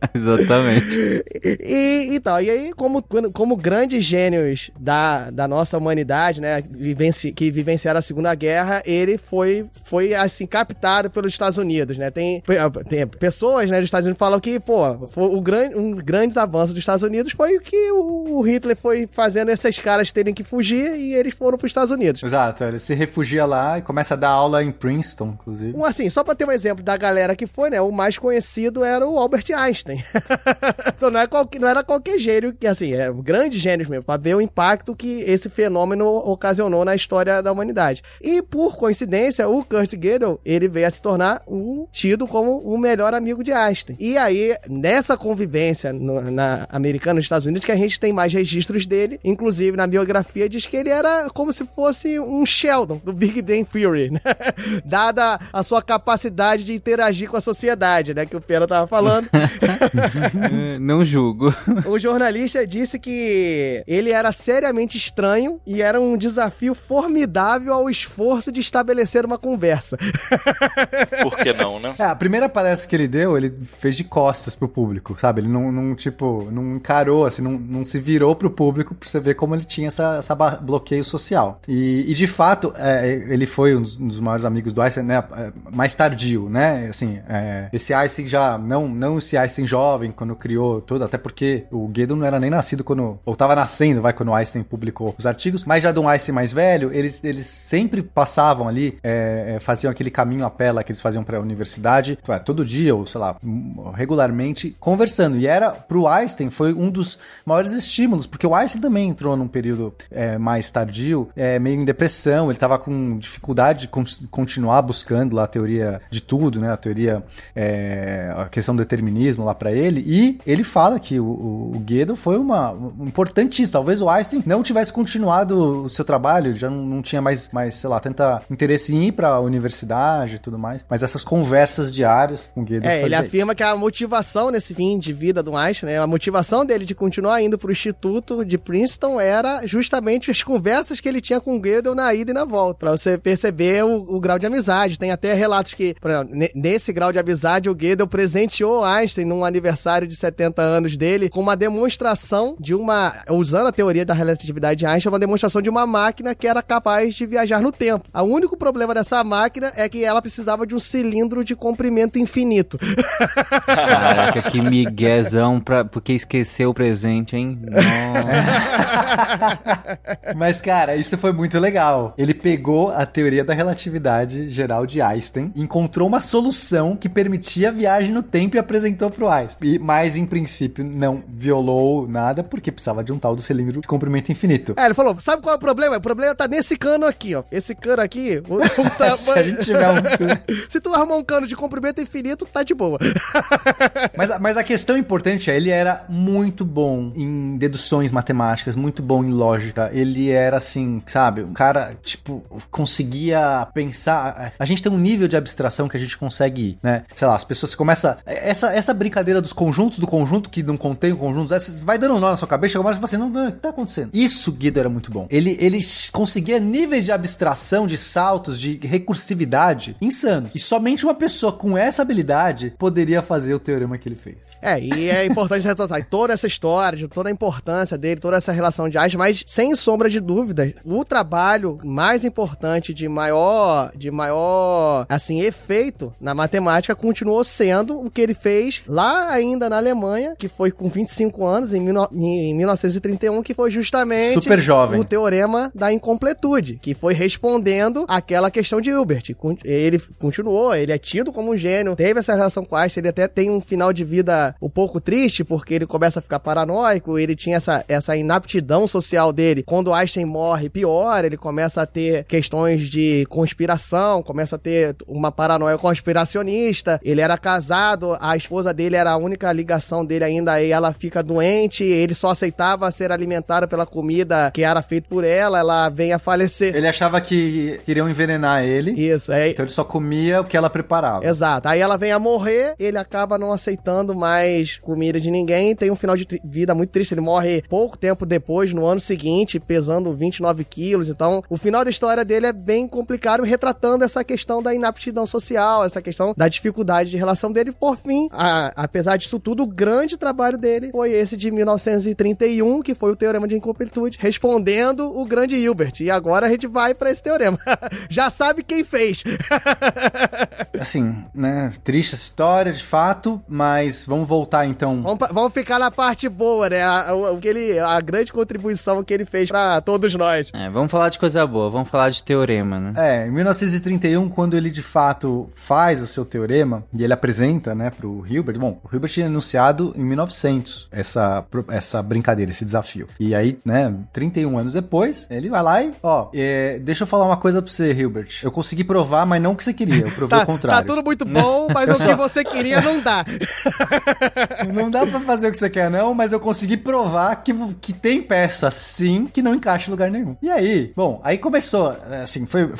*laughs* Exatamente. E, e tal. E aí, como, como grandes gênios da, da nossa humanidade, né? Vivenci, que vivenciaram a Segunda Guerra, ele foi, foi assim, captado pelos Estados Unidos, né? Tem, tem pessoas, né, dos Estados Unidos falam que, pô, foi o grande, um grande avanço dos Estados Unidos foi o que o, o Hitler foi fazendo esses caras terem que fugir e eles foram para os Estados Unidos. Exato, ele se refugia lá e começa a dar aula em Princeton, inclusive. Um, assim, só pra ter um exemplo da galera que foi, né? O mais conhecido era o Albert Einstein. *laughs* então não, é qualquer, não era qualquer gênio, que assim, é um grande gênio mesmo, pra ver o impacto que esse fenômeno ocasionou na história da humanidade. E por coincidência, o Kurt Gödel, ele veio a se tornar um tido como o melhor amigo de Einstein. E aí, nessa convivência no- na americana nos Estados Unidos, que a gente tem mais registros dele, inclusive na biografia diz que ele era como se fosse um Sheldon do Big Bang Theory, né? *laughs* Dada a sua capacidade de interagir com a sociedade, né, que o Pena tava falando. *laughs* É, *laughs* Não julgo. O jornalista disse que ele era seriamente estranho e era um desafio formidável ao esforço de estabelecer uma conversa. *laughs* Por que não, né? É, a primeira palestra que ele deu, ele fez de costas pro público, sabe? Ele não, não tipo, não encarou, assim, não, não se virou pro público pra você ver como ele tinha essa, essa bloqueio social. E, e, de fato, é, ele foi um dos, um dos maiores amigos do Einstein, né? é, Mais tardio, né? Assim, é, esse Einstein já, não, não esse Einstein jovem, quando criou tudo, até porque o Gödel não era nem nascido quando, ou tava nascendo, vai, quando o Einstein publicou os artigos, mas já do Einstein mais velho, eles, eles sempre passavam ali, é, é, faziam aquele caminho a pé que eles faziam pra universidade, ué, todo dia, ou sei lá, regularmente, conversando. E era, pro Einstein, foi um dos maiores estímulos, porque o Einstein também entrou num período é, mais tardio, é, meio em depressão, ele tava com dificuldade de con- continuar buscando lá a teoria de tudo, né, a teoria, é, a questão do determinismo lá pra ele, e ele fala que o, o, o Gödel foi uma, um importantíssimo, talvez o Einstein não tivesse continuado o seu trabalho, já não, não tinha mais, mais, sei lá, tanta interesse em ir pra universidade e tudo mais, mas essas conversas diárias com o Gödel É, ele fazia isso. afirma que a motivação nesse fim de vida do Einstein, né, a motivação dele de continuar indo pro instituto de Princeton era justamente as conversas que ele tinha com o Gödel na ida e na volta, Pra você perceber o, o grau de amizade. Tem até relatos que, por exemplo, ne- nesse grau de amizade, o Gödel presenteou Einstein num aniversário de 70 anos dele com uma demonstração de uma, usando a teoria da relatividade de Einstein, uma demonstração de uma máquina que era capaz de viajar no tempo. O único problema dessa máquina é que ela precisava de um cilindro de comprimento infinito. Caraca, que miguezão pra, porque esqueceu o presente, hein? Nossa. Mas, cara, isso foi muito legal. Ele pegou a teoria da relatividade geral de Einstein, encontrou uma solução que permitia a viagem no tempo e apresentou pro Einstein. E, mas, em princípio, não violou nada porque precisava de um tal do cilindro de comprimento infinito. É, ele falou, sabe qual é o problema? O problema tá nesse cano aqui, ó. Esse cano aqui, o, o tamanho... *laughs* Se a gente tiver um... *laughs* Se tu arrumar um cano de comprimento infinito, tá de boa. *laughs* Mas, mas a questão importante é, ele era muito bom em deduções matemáticas, muito bom em lógica. Ele era assim, sabe? Um cara, tipo, conseguia pensar. A gente tem um nível de abstração que a gente consegue ir, né? Sei lá, as pessoas começam. Essa, essa brincadeira dos conjuntos do conjunto que não contém o conjunto, essa vai dando um nó na sua cabeça, chega uma hora e você fala assim, não, não, o que tá acontecendo? Isso, Guido, era muito bom. Ele, ele conseguia níveis de abstração, de saltos, de recursividade insanos. E somente uma pessoa com essa habilidade poderia fazer o teorema que ele fez. É, e é importante ressaltar toda essa história, toda a importância dele, toda essa relação de Einstein, mas sem sombra de dúvida, o trabalho mais importante de maior, de maior, assim, efeito na matemática continuou sendo o que ele fez lá lá ainda na Alemanha, que foi com 25 anos, em, em 1931, que foi justamente Super jovem. o teorema da incompletude, que foi respondendo aquela questão de Hilbert. Ele continuou, ele é tido como um gênio, teve essa relação com Einstein, ele até tem um final de vida um pouco triste, porque ele começa a ficar paranoico, ele tinha essa, essa inaptidão social dele. Quando Einstein morre, pior, ele começa a ter questões de conspiração, começa a ter uma paranoia conspiracionista. Ele era casado, a esposa dele era a única ligação dele ainda, e ela fica doente, ele só aceitava ser alimentado pela comida que era feita por ela, ela vem a falecer. Ele achava que iriam envenenar ele, Isso, é, então ele só comia o que ela preparava. Exato. Aí ela vem a morrer, ele acaba não aceitando mais comida de ninguém, tem um final de vida muito triste. Ele morre pouco tempo depois, no ano seguinte, pesando 29 quilos. Então, o final da história dele é bem complicado, retratando essa questão da inaptidão social, essa questão da dificuldade de relação dele. Por fim, a- apesar disso tudo, o grande trabalho dele foi esse de 1931, que foi o Teorema de Incompletude, respondendo o grande Hilbert. E agora a gente vai pra esse teorema. *laughs* Já sabe quem fez. *laughs* Assim, né? Triste história, de fato, mas vamos voltar então. Vamos, vamos ficar na parte boa, né? A, o- que ele, a grande contribuição que ele fez pra todos nós. É, vamos falar de coisa boa, vamos falar de teorema, né? É, em 1931, quando ele de fato faz o seu teorema e ele apresenta, né, pro Hilbert. Bom, o Hilbert tinha anunciado em 1900 essa, essa brincadeira, esse desafio. E aí, né, 31 anos depois, ele vai lá e, ó, é, deixa eu falar uma coisa pra você, Hilbert. Eu consegui provar, mas não o que você queria, eu provei Tá, o contrário. tá tudo muito bom, *laughs* mas o que você queria não dá. *laughs* Não dá pra fazer o que você quer, não, mas eu consegui provar que, que tem peça, sim, que não encaixa em lugar nenhum. E aí, bom, aí começou, assim, foi.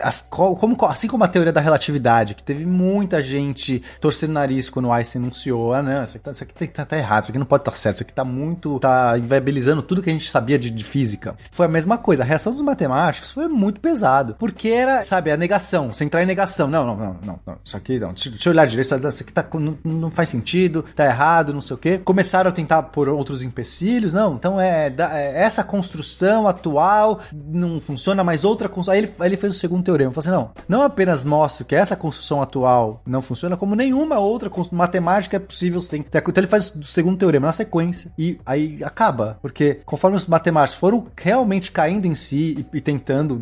as- co- como, assim como a teoria da relatividade, que teve muita gente torcendo o nariz quando o Einstein anunciou, ah, não, isso aqui, tá, isso aqui tá, tá errado, isso aqui não pode estar certo, isso aqui tá muito. tá inviabilizando tudo que a gente sabia de, de física. Foi a mesma coisa, a reação dos matemáticos foi muito pesado, porque era, sabe, a negação, você entrar em negação. Não, não, não, não, não isso aqui não, deixa, deixa eu olhar direito, isso aqui tá, não, não faz sentido, tá errado, não sei o quê. Começaram a tentar por outros empecilhos, não, então é, é essa construção atual não funciona, mas outra construção. Aí ele, aí ele fez o segundo teorema, falou assim: não, não apenas mostro que essa construção atual não funciona, como nenhuma outra cons- matemática é possível sem. Então ele faz o segundo teorema na sequência e aí acaba, porque conforme os matemáticos foram realmente caindo em si e, e tentando,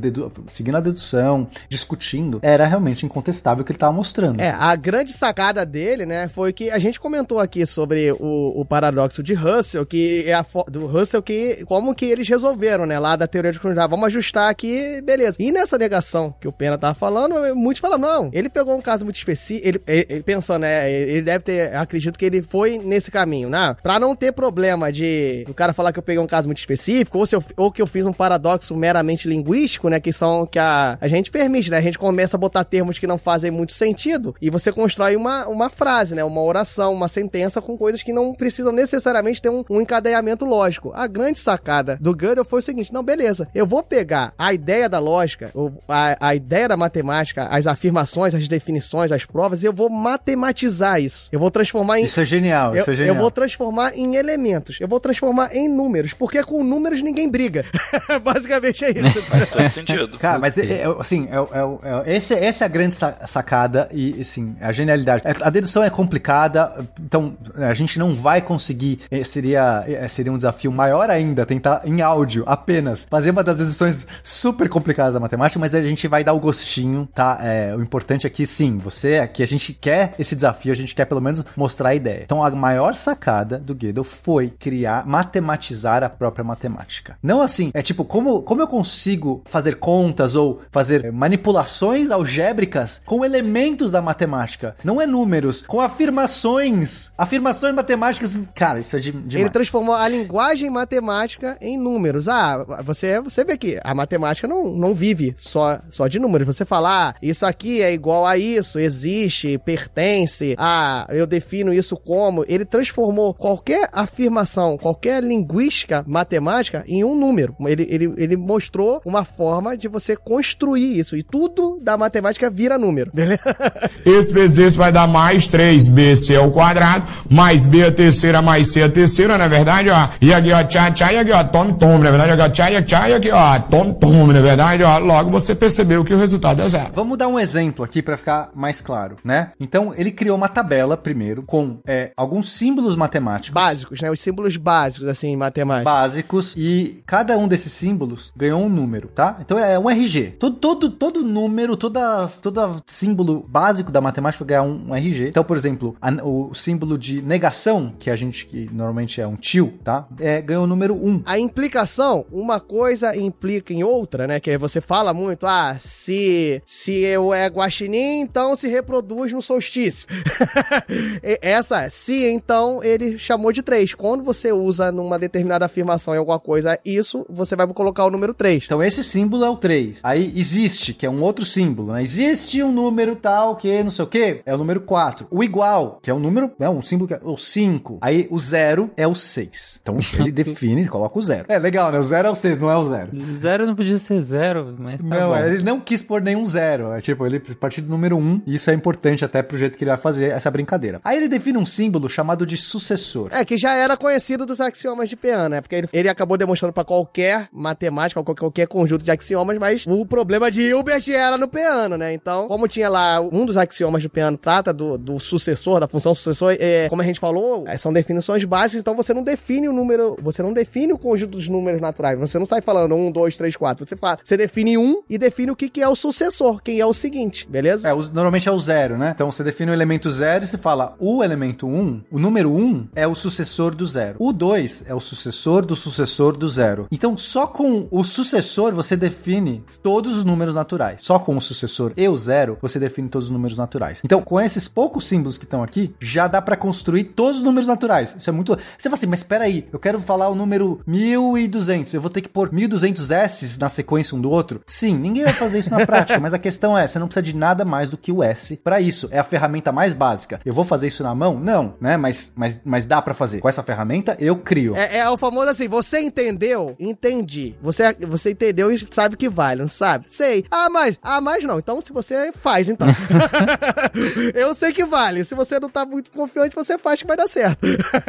seguindo a dedução, discutindo, era realmente incontestável o que ele estava mostrando. É, a grande sacada dele, né, foi que a gente comentou aqui sobre o, o paradoxo de Russell, que é a do Russell que como que eles resolveram, né, lá da teoria de continuidade. Vamos ajustar aqui, beleza. E nessa negação que o Pena tava falando, muitos falam, não, ele pegou um caso muito específico, ele, ele- ele pensando, né, ele deve ter, acredito que ele foi nesse caminho, né, pra não ter problema de o cara falar que eu peguei um caso muito específico, ou, se eu, ou que eu fiz um paradoxo meramente linguístico, né, que são que a, a gente permite, né, a gente começa a botar termos que não fazem muito sentido e você constrói uma, uma frase, né, uma oração, uma sentença com coisas que não precisam necessariamente ter um, um encadeamento lógico. A grande sacada do Gödel foi o seguinte, não, beleza, eu vou pegar a ideia da lógica, a, a ideia da matemática, as afirmações, as definições, as provas, e eu vou matematizar isso. Eu vou transformar em... Isso é genial, Eu, isso é eu genial. vou transformar em elementos. Eu vou transformar em números. Porque com números ninguém briga. *laughs* Basicamente é isso. Faz todo sentido. Cara, mas é, é, assim, é, é, é, esse, essa é a grande sa- sacada e, assim, a genialidade. A dedução é complicada, então a gente não vai conseguir, seria, seria um desafio maior ainda, tentar em áudio apenas fazer uma das deduções super complicadas da matemática, mas a gente vai dar o gostinho, tá? É, o importante é que sim, você, é que a gente quer esse desafio, a gente quer pelo menos mostrar a ideia. Então a maior sacada do Gödel foi criar, matematizar a própria matemática. Não assim, é tipo, como, como eu consigo fazer contas ou fazer eh, manipulações algébricas com elementos da matemática? Não é números, com afirmações. Afirmações matemáticas. Cara, isso é de, demais. Ele transformou a linguagem matemática em números. Ah, você, você vê que a matemática não, não vive só, só de números. Você fala, ah, isso aqui é igual a isso, existe, pertence, ah, eu defino isso como. Ele transformou qualquer afirmação, qualquer linguística matemática em um número. Ele, ele, ele mostrou uma forma de você construir isso. E tudo da matemática vira número, beleza? *laughs* Esse vezes esse vai dar mais 3bc ao quadrado, mais b a terceira, mais c a terceira, na verdade, ó. E aqui, ó, tchá, tchá, e aqui, ó, tome, tome, na verdade, aqui, ó, tchá, tchá, e aqui, ó, tome, tome, na verdade, ó. Logo você percebeu que o resultado é zero. Vamos dar um exemplo aqui para ficar mais claro, né? Então, ele criou uma tabela primeiro primeiro com é, alguns símbolos matemáticos. Básicos, né? Os símbolos básicos, assim, em matemática. Básicos e cada um desses símbolos ganhou um número, tá? Então é um RG. Todo, todo, todo número, toda, todo símbolo básico da matemática vai ganhar um, um RG. Então, por exemplo, a- o símbolo de negação, que a gente, que normalmente é um tio, tá? É, ganhou o número 1. A implicação, uma coisa implica em outra, né? Que você fala muito, ah, se, se eu é guaxinim, então se reproduz no solstício. *laughs* Essa, se então, ele chamou de 3. Quando você usa numa determinada afirmação em alguma coisa isso, você vai colocar o número 3. Então esse símbolo é o 3. Aí existe, que é um outro símbolo, né? Existe um número tal que não sei o que, é o número 4. O igual, que é um número, é um símbolo que é o 5. Aí o zero é o 6. Então ele *laughs* define, coloca o zero. É legal, né? O zero é o 6, não é o zero. Zero não podia ser zero, mas tá não, bom. ele não quis pôr nenhum zero. É tipo, ele a partir do número 1, um, e isso é importante até pro jeito que ele vai fazer essa brincadeira. Aí ele define um símbolo chamado de sucessor. É, que já era conhecido dos axiomas de Peano, né? Porque ele, ele acabou demonstrando pra qualquer matemática, qualquer, qualquer conjunto de axiomas, mas o problema de Hilbert era no Peano, né? Então, como tinha lá um dos axiomas do Peano trata do, do sucessor, da função sucessor, é, como a gente falou, é, são definições básicas, então você não define o número, você não define o conjunto dos números naturais, você não sai falando um, dois, três, quatro, você fala, você define um e define o que, que é o sucessor, quem é o seguinte, beleza? É, os- normalmente é o zero, né? Então você define o elemento zero e você fala o elemento 1, um, o número 1 um é o sucessor do zero. O 2 é o sucessor do sucessor do zero. Então só com o sucessor você define todos os números naturais. Só com o sucessor e o zero você define todos os números naturais. Então com esses poucos símbolos que estão aqui, já dá pra construir todos os números naturais. Isso é muito... Você fala assim, mas espera aí, eu quero falar o número 1200, eu vou ter que pôr 1200 S's na sequência um do outro? Sim, ninguém vai fazer isso na prática, *laughs* mas a questão é, você não precisa de nada mais do que o S pra isso. É a ferramenta mais básica. Eu vou fazer isso na mão? Não, né? Mas, mas, mas dá pra fazer. Com essa ferramenta, eu crio. É, é o famoso assim, você entendeu? Entendi. Você, você entendeu e sabe que vale, não sabe? Sei. Ah, mas, ah, mas não. Então, se você faz, então. *laughs* *laughs* Eu sei que vale. Se você não tá muito confiante, você faz que vai dar certo.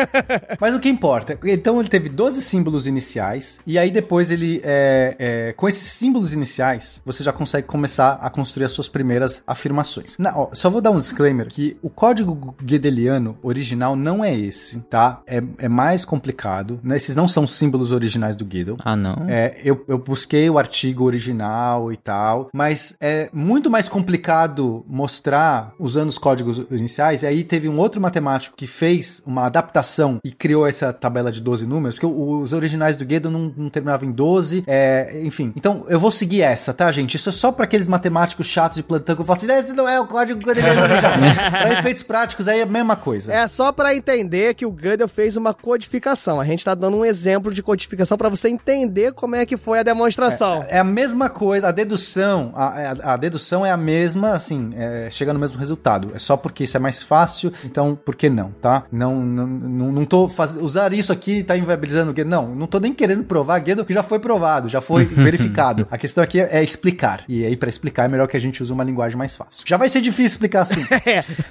*laughs* Mas o que importa? Então ele teve 12 símbolos iniciais, e aí depois ele, é, é, com esses símbolos iniciais, você já consegue começar a construir as suas primeiras afirmações. Na- ó, só vou dar um disclaimer que o código Gödeliano original não é esse, tá? É, é mais complicado. né? Esses não são os símbolos originais do Gödel. Ah, não? É, eu, eu busquei o artigo original e tal, mas é muito mais complicado mostrar usando os códigos iniciais. E aí teve um outro matemático que fez uma adaptação e criou essa tabela de 12 números, porque o- os originais do Guedo não, não terminavam em 12, é, enfim. Então eu vou seguir essa, tá, gente? Isso é só para aqueles matemáticos chatos de plantão que eu falo assim, esse não é o código. Para *laughs* efeitos práticos é a mesma coisa. É só pra entender que o Gödel fez uma codificação. A gente tá dando um exemplo de codificação pra você entender como é que foi a demonstração. É a mesma coisa, a dedução, a, a- a dedução é a mesma, assim, é, chega no mesmo resultado. É só porque isso é mais fácil, então por que não, tá? Não, não, não, não tô fazendo. Usar isso aqui tá inviabilizando o Guedo. Não, não tô nem querendo provar Guedo, que já foi provado, já foi *laughs* verificado. A questão aqui é, é explicar. E aí, pra explicar, é melhor que a gente use uma linguagem mais fácil. Já vai ser difícil explicar assim. *laughs*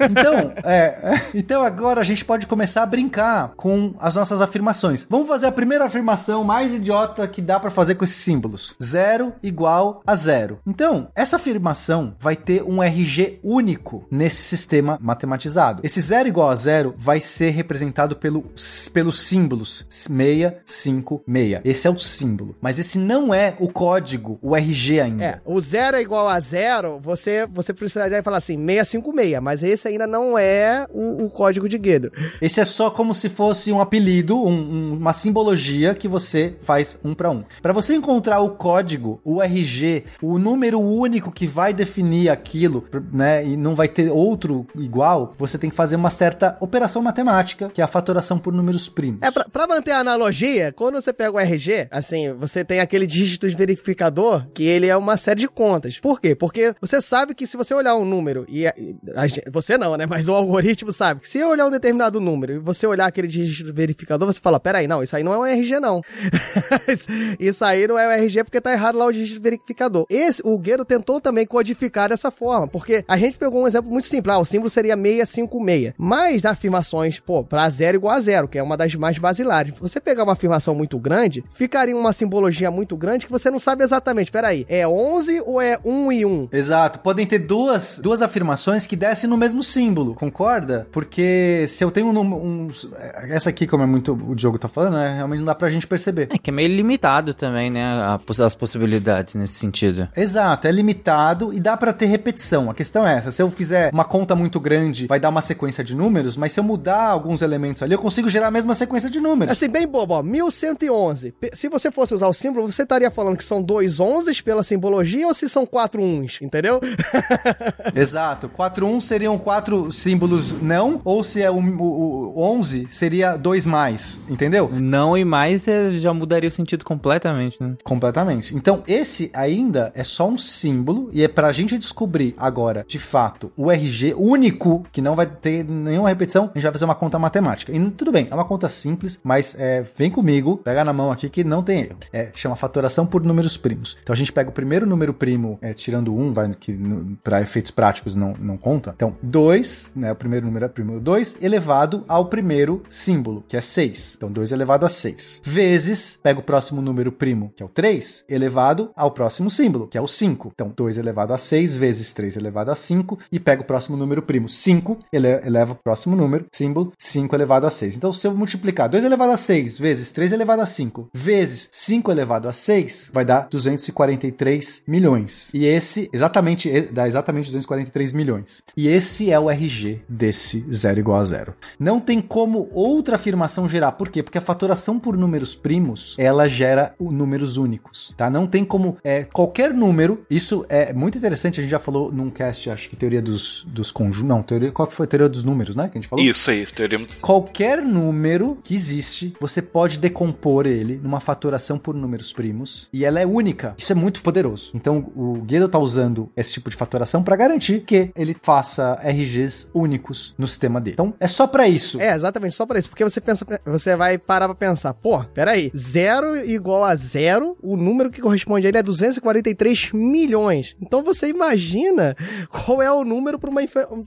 Então, é, *laughs* então agora a gente pode começar a brincar com as nossas afirmações. Vamos fazer a primeira afirmação mais idiota que dá pra fazer com esses símbolos. Zero igual a zero. Então, essa afirmação vai ter um RG único nesse sistema matematizado. Esse zero igual a zero vai ser representado pelo, pelos símbolos 656. Esse é o símbolo. Mas esse não é o código, o RG ainda. É, o zero é igual a zero, você, você precisaria falar assim, 656, mas esse ainda não é o, o código de Gödel. Esse é só como se fosse um apelido, um- um- uma simbologia que você faz um para um. Para você encontrar o código, o RG, o número único que vai definir aquilo, né, e não vai ter outro igual, você tem que fazer uma certa operação matemática, que é a fatoração por números primos. É, pra, pra manter a analogia, quando você pega o RG, assim, você tem aquele dígito verificador, que ele é uma série de contas. Por quê? Porque você sabe que se você olhar um número, e, a- a você não, né? Mas o algoritmo sabe que se eu olhar um determinado número e você olhar aquele dígito verificador, você fala, peraí, não, isso aí não é um RG, não. *laughs* isso aí não é um RG porque tá errado lá o dígito verificador. Esse, o Guedo tentou também codificar dessa forma, porque a gente pegou um exemplo muito simples, ah, o símbolo seria 656, mas afirmações, pô, pra zero igual a zero, que é uma das mais basilares. Você pegar uma afirmação muito grande, ficaria uma simbologia muito grande que você não sabe exatamente, peraí, é 11 ou é 1 e 1? Exato, podem ter duas, duas afirmações que descem no mesmo símbolo, concorda? Porque se eu tenho um, número- um essa aqui, como é muito o Diogo tá falando, né, realmente não dá pra gente perceber. É que é meio limitado também, né? a as possibilidades nesse sentido. Exato, é limitado e dá pra ter repetição. A questão é essa: se eu fizer uma conta muito grande, vai dar uma sequência de números, mas se eu mudar alguns elementos ali, eu consigo gerar a mesma sequência de números. Assim, bem bobo, ó, 1111. Pe- Se você fosse usar o símbolo, você estaria falando que são dois onzes pela simbologia ou se são quatro uns, entendeu? *laughs* Exato. 4 1 seriam quatro símbolos não, ou se é o, o, o 11, seria dois mais, entendeu? Não e mais é, já mudaria o sentido completamente, né? Completamente. Então, esse ainda é só um símbolo e é pra gente descobrir agora, de fato, o RG único, que não vai ter nenhuma repetição, a gente vai fazer uma conta matemática. E tudo bem, é uma conta simples, mas é, vem comigo, pega na mão aqui que não tem erro. É, chama fatoração por números primos. Então, a gente pega o primeiro número primo, é, tirando um, vai, que pra efeitos práticos não, não conta. Então, 2, né, o primeiro número é primo 2, elevado ao primeiro símbolo, que é 6. Então, 2 elevado a 6. Vezes, pega o próximo número primo, que é o 3, elevado ao próximo símbolo, que é o 5. Então, 2 elevado a 6 vezes 3 elevado a 5, e pega o próximo número primo, 5, ele eleva o próximo número, símbolo, 5 elevado a 6. Então, se eu multiplicar 2 elevado a 6 vezes 3 elevado a 5, vezes 5 elevado a 6, vai dar 243 milhões. E esse, exatamente, dá exatamente 243 milhões. E esse é o RG desse zero igual a zero. Não tem como outra afirmação gerar. Por quê? Porque a fatoração por números primos, ela gera números únicos, tá? Não tem como é, qualquer número, isso é muito interessante, a gente já falou num cast, acho que teoria dos, dos conjuntos, não, teoria, qual que foi? Teoria dos números, né? Que a gente falou? Isso, é isso. Teorema Qualquer número que existe, você pode decompor ele numa fatoração por números primos e ela é única. Isso é muito poderoso. Então o Guido tá usando esse tipo de fatoração para garantir que ele faça RGs únicos no sistema dele. Então é só para isso. É, exatamente, só pra isso. Porque você pensa, você vai parar pra pensar, pô, peraí, zero igual a zero, o número que corresponde a ele é 243 milhões. Então você imagina qual é o número pra uma,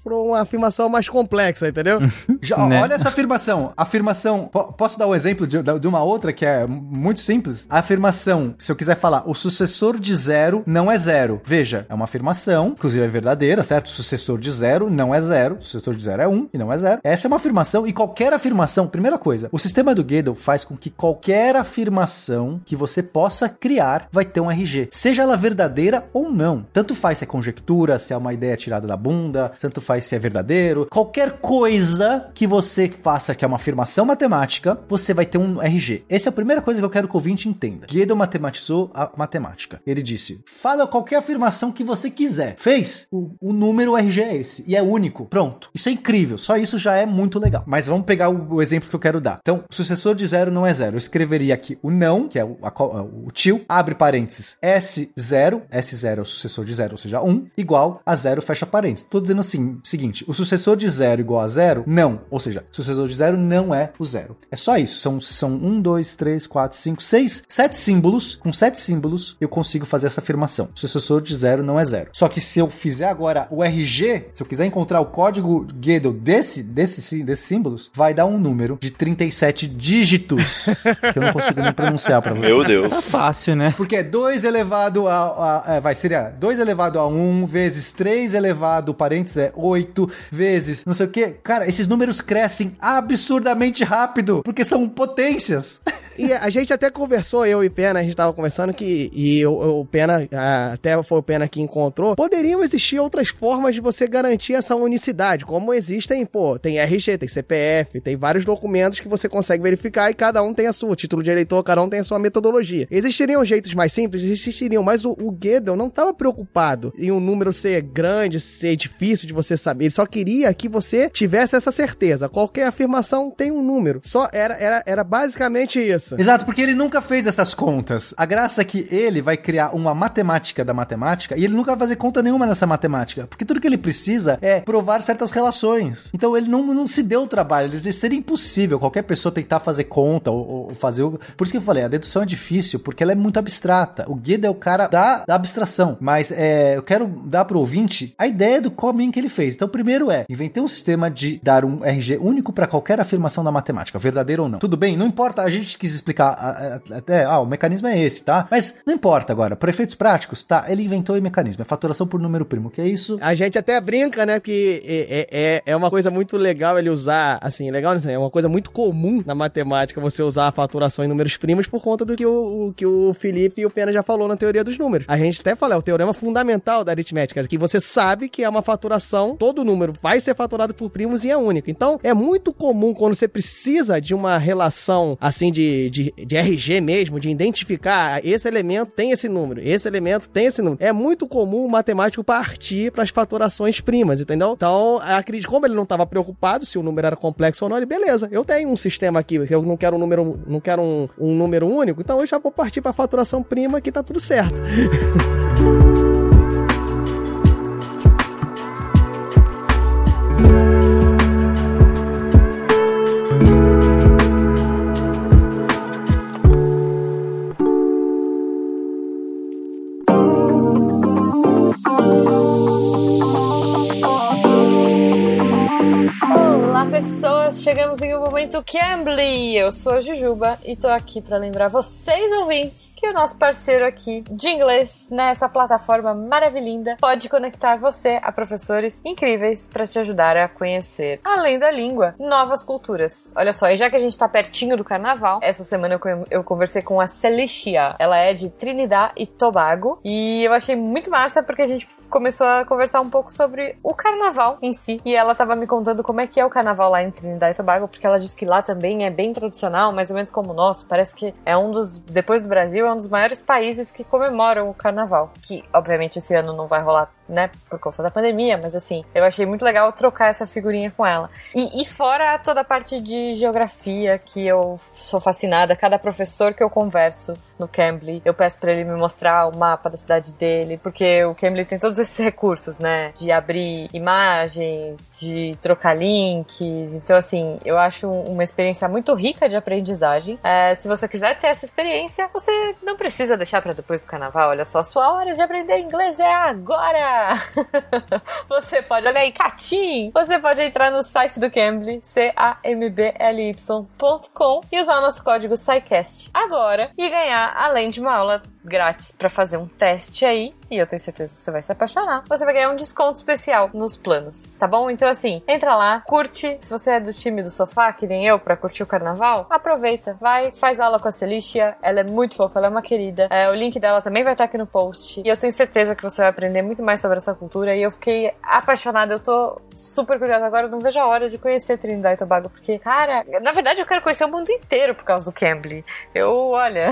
pra uma afirmação mais complexa, entendeu? *laughs* Já, Né? Olha essa afirmação. Afirmação. po- posso dar um exemplo de, de uma outra que é muito simples? A afirmação, se eu quiser falar, o sucessor de zero não é zero. Veja, é uma afirmação, inclusive é verdadeira, certo? O sucessor de zero não é zero. O sucessor de zero é um e não é zero. Essa é uma afirmação e qualquer afirmação, primeira coisa, o sistema do Gödel faz com que qualquer afirmação que você possa criar vai ter um RG. Seja ela verdadeira ou não. Tanto faz se é conjectura, se é uma ideia tirada da bunda, tanto faz se é verdadeiro. Qualquer coisa que você faça que é uma afirmação matemática, você vai ter um RG. Essa é a primeira coisa que eu quero que o ouvinte entenda. Gödel matematizou a matemática. Ele disse: fala qualquer afirmação que você quiser. Fez? O, o número RG é esse. E é único. Pronto. Isso é incrível. Só isso já é muito legal. Mas vamos pegar o, o exemplo que eu quero dar. Então, o sucessor de zero não é zero. Eu escreveria aqui o não, que é o, a co- o tio, abre parênteses, S0, S0 é o sucessor de zero, ou seja, 1, igual a zero, fecha parênteses. Tô dizendo assim, seguinte, o sucessor de zero igual a zero, não. Ou seja, o sucessor de zero não é o zero. É só isso. São, são 1, 2, 3, 4, 5, 6, 7 símbolos. Com 7 símbolos, eu consigo fazer essa afirmação. O sucessor de zero não é zero. Só que se eu fizer agora o RG, se eu quiser encontrar o código Gödel desse, desse, desses símbolos, vai dar um número de 37 dígitos. *laughs* que eu não consigo nem pronunciar pra você. Meu Tá Deus. fácil, né? Porque é 2 elevado a, a- é, vai, seria 2 elevado a 1 vezes 3 elevado, parênteses é 8, vezes não sei o que. Cara, esses números crescem absurdamente rápido, porque são potências. *laughs* E a gente até conversou, eu e Pena, a gente tava conversando que, e o Pena, até foi o Pena que encontrou, poderiam existir outras formas de você garantir essa unicidade, como existem, pô, tem RG, tem CPF, tem vários documentos que você consegue verificar e cada um tem a sua, título de eleitor, cada um tem a sua metodologia. Existiriam jeitos mais simples? Existiriam, mas o, o Gödel não tava preocupado em um número ser grande, ser difícil de você saber, ele só queria que você tivesse essa certeza. Qualquer afirmação tem um número. Só era, era, era basicamente isso. Exato, porque ele nunca fez essas contas. A graça é que ele vai criar uma matemática da matemática e ele nunca vai fazer conta nenhuma nessa matemática. Porque tudo que ele precisa é provar certas relações. Então ele não, não se deu o trabalho. Ele seria impossível qualquer pessoa tentar fazer conta ou, ou fazer. Por isso que eu falei, a dedução é difícil, porque ela é muito abstrata. O Guido é o cara da, da abstração. Mas é, eu quero dar pro ouvinte a ideia do caminho que ele fez. Então, primeiro é, inventei um sistema de dar um RG único para qualquer afirmação da matemática, verdadeiro ou não. Tudo bem? Não importa, a gente quis explicar até, ah, o mecanismo é esse, tá? Mas não importa agora, para efeitos práticos, tá? Ele inventou o mecanismo, é faturação por número primo, que é isso? A gente até brinca, né, que é, é, é uma coisa muito legal ele usar, assim, legal, assim, é uma coisa muito comum na matemática você usar a faturação em números primos por conta do que o, o que o Felipe e o Pena já falou na teoria dos números. A gente até fala, é o teorema fundamental da aritmética, que você sabe que é uma faturação, todo número vai ser faturado por primos e é único. Então, é muito comum quando você precisa de uma relação, assim, de, de, de RG mesmo, de identificar ah, esse elemento tem esse número, esse elemento tem esse número. É muito comum o matemático partir para as faturações primas, entendeu? Então, acredito, como ele não estava preocupado se o número era complexo ou não, ele, beleza, eu tenho um sistema aqui, eu não quero um número, não quero um, um número único, então eu já vou partir para faturação prima que tá tudo certo. *laughs* pessoas! Chegamos em um momento Cambly. Eu sou a Jujuba e tô aqui para lembrar vocês, ouvintes, que o nosso parceiro aqui de inglês nessa plataforma maravilhinda pode conectar você a professores incríveis para te ajudar a conhecer, além da língua, novas culturas. Olha só, e já que a gente tá pertinho do carnaval, essa semana eu, co- eu conversei com a Celicia. Ela é de Trinidad e Tobago e eu achei muito massa porque a gente começou a conversar um pouco sobre o carnaval em si. E ela tava me contando como é que é o carnaval lá em Trinidad e Tobago, porque ela disse que lá também é bem tradicional, mais ou menos como o nosso. Parece que é um dos, depois do Brasil, é um dos maiores países que comemoram o carnaval. Que, obviamente, esse ano não vai rolar, né, por conta da pandemia, mas assim, eu achei muito legal trocar essa figurinha com ela. E, e fora toda a parte de geografia, que eu sou fascinada, cada professor que eu converso no Cambly, eu peço pra ele me mostrar o mapa da cidade dele, porque o Cambly tem todos esses recursos, né, de abrir imagens, de trocar links, então assim, eu acho uma experiência muito rica de aprendizagem. É, se você quiser ter essa experiência, você não precisa deixar pra depois do carnaval, olha só, a sua hora de aprender inglês é agora! *laughs* você pode, olha aí, Catim! Você pode entrar no site do Cambly, C-A-M-B-L-Y.com e usar o nosso código SciCast agora e ganhar, além de uma aula grátis pra fazer um teste aí, e eu tenho certeza que você vai se apaixonar, você vai ganhar um desconto especial nos planos, tá bom? Então assim, entra lá, curte, se você é do time do sofá, que nem eu, pra curtir o carnaval, aproveita, vai, faz aula com a Celicia, ela é muito fofa, ela é uma querida, É, o link dela também vai estar aqui no post, e eu tenho certeza que você vai aprender muito mais sobre essa cultura, e eu fiquei apaixonada, eu tô super curiosa agora, eu não vejo a hora de conhecer Trinidad e Tobago, porque, cara, na verdade eu quero conhecer o mundo inteiro por causa do Cambly. Eu, olha,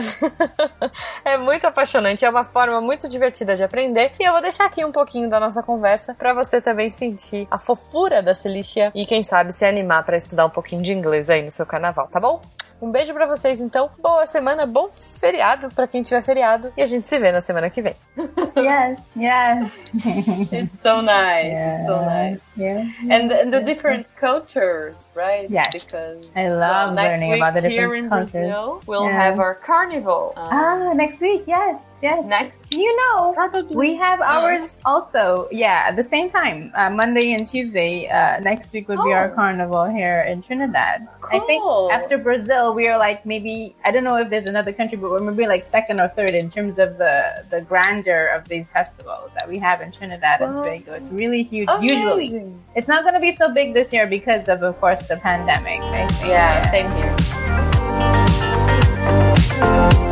*laughs* é muito apaixonante, é uma forma muito divertida de aprender. E eu vou deixar aqui um pouquinho da nossa conversa para você também sentir a fofura da Celicia e quem sabe se animar para estudar um pouquinho de inglês aí no seu carnaval, tá bom? Um beijo para vocês então. Boa semana, bom feriado para quem tiver feriado e a gente se vê na semana que vem. yes, yes. It's so nice. It's so nice. Yeah. And, and the different cultures, right? Yes. Because I love next learning week about the here different in cultures. Brazil, we'll Yeah. have our carnival. Um, Ah, next week, yes, yes. next You know, Probably. we have ours also. Yeah, at the same time, uh, Monday and Tuesday. Uh, next week would be our Oh. carnival here in Trinidad. Cool. I think after Brazil, we are like maybe I don't know if there's another country, but we're maybe like second or third in terms of the the grandeur of these festivals that we have in Trinidad and Tobago. It's really huge. Usually, it's not going to be so big this year because of, of course, the pandemic. I think. Yeah, same here.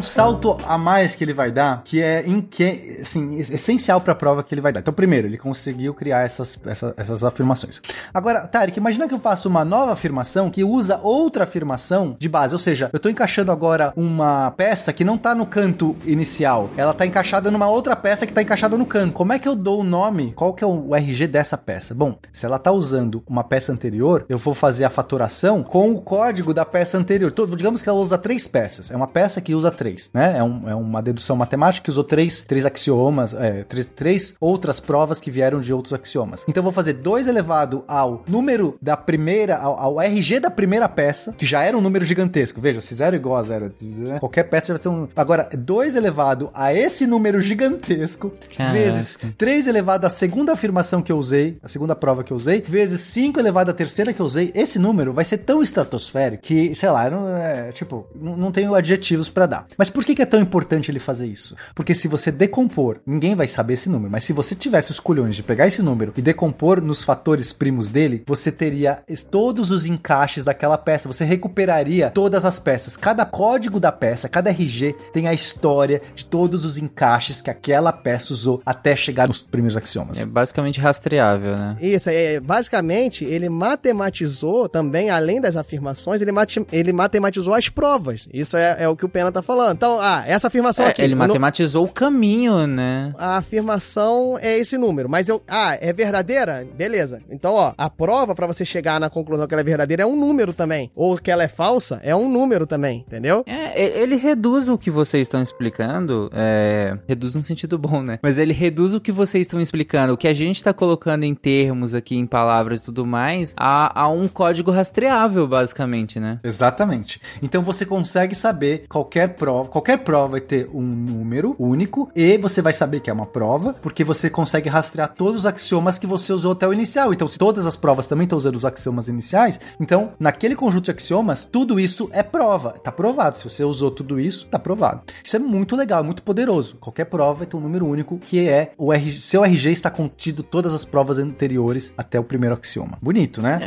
Um salto a mais que ele vai dar, que é que, assim, essencial para a prova que ele vai dar. Então, primeiro, ele conseguiu criar essas, essa- essas afirmações. Agora, Tarek, imagina que eu faço uma nova afirmação que usa outra afirmação de base. Ou seja, eu estou encaixando agora uma peça que não está no canto inicial. Ela está encaixada numa outra peça que está encaixada no canto. Como é que eu dou o nome? Qual que é o RG dessa peça? Bom, se ela está usando uma peça anterior, eu vou fazer a faturação com o código da peça anterior. Então, digamos que ela usa três peças. É uma peça que usa três. Né? É, um- é uma dedução matemática que usou três, três axiomas, é, três, três outras provas que vieram de outros axiomas. Então eu vou fazer 2 elevado ao número da primeira, ao, ao RG da primeira peça, que já era um número gigantesco. Veja, se zero é igual a zero, né? qualquer peça vai ter um. Agora, 2 elevado a esse número gigantesco, Caraca. vezes 3 elevado à segunda afirmação que eu usei, a segunda prova que eu usei, vezes 5 elevado à terceira que eu usei, esse número vai ser tão estratosférico que, sei lá, não, é, tipo, não, não tenho adjetivos pra dar. Mas por que, que é tão importante ele fazer isso? Porque se você decompor, ninguém vai saber esse número, mas se você tivesse os culhões de pegar esse número e decompor nos fatores primos dele, você teria todos os encaixes daquela peça, você recuperaria todas as peças. Cada código da peça, cada RG tem a história de todos os encaixes que aquela peça usou até chegar nos primeiros axiomas. É basicamente rastreável, né? Isso, é, basicamente, ele matematizou também, além das afirmações, ele, mate- ele matematizou as provas. Isso é, é o que o Pena tá falando. Então, ah, essa afirmação É, aqui. ele matematizou o caminho, né? A afirmação é esse número, mas eu. Ah, é verdadeira? Beleza. Então, ó, a prova pra você chegar na conclusão que ela é verdadeira é um número também. Ou que ela é falsa é um número também, entendeu? É, ele reduz o que vocês estão explicando, é, reduz num sentido bom, né? Mas ele reduz o que vocês estão explicando, o que a gente tá colocando em termos aqui, em palavras e tudo mais, a, a um código rastreável, basicamente, né? Exatamente. Então você consegue saber qualquer prova, qualquer prova vai ter um número único e você vai saber que é uma prova, porque você consegue rastrear todos os axiomas que você usou até o inicial. Então, se todas as provas também estão usando os axiomas iniciais, então naquele conjunto de axiomas, tudo isso é prova. Tá provado. Se você usou tudo isso, tá provado. Isso é muito legal, muito poderoso. Qualquer prova vai ter um número único que é o RG, seu RG está contido todas as provas anteriores até o primeiro axioma. Bonito, né?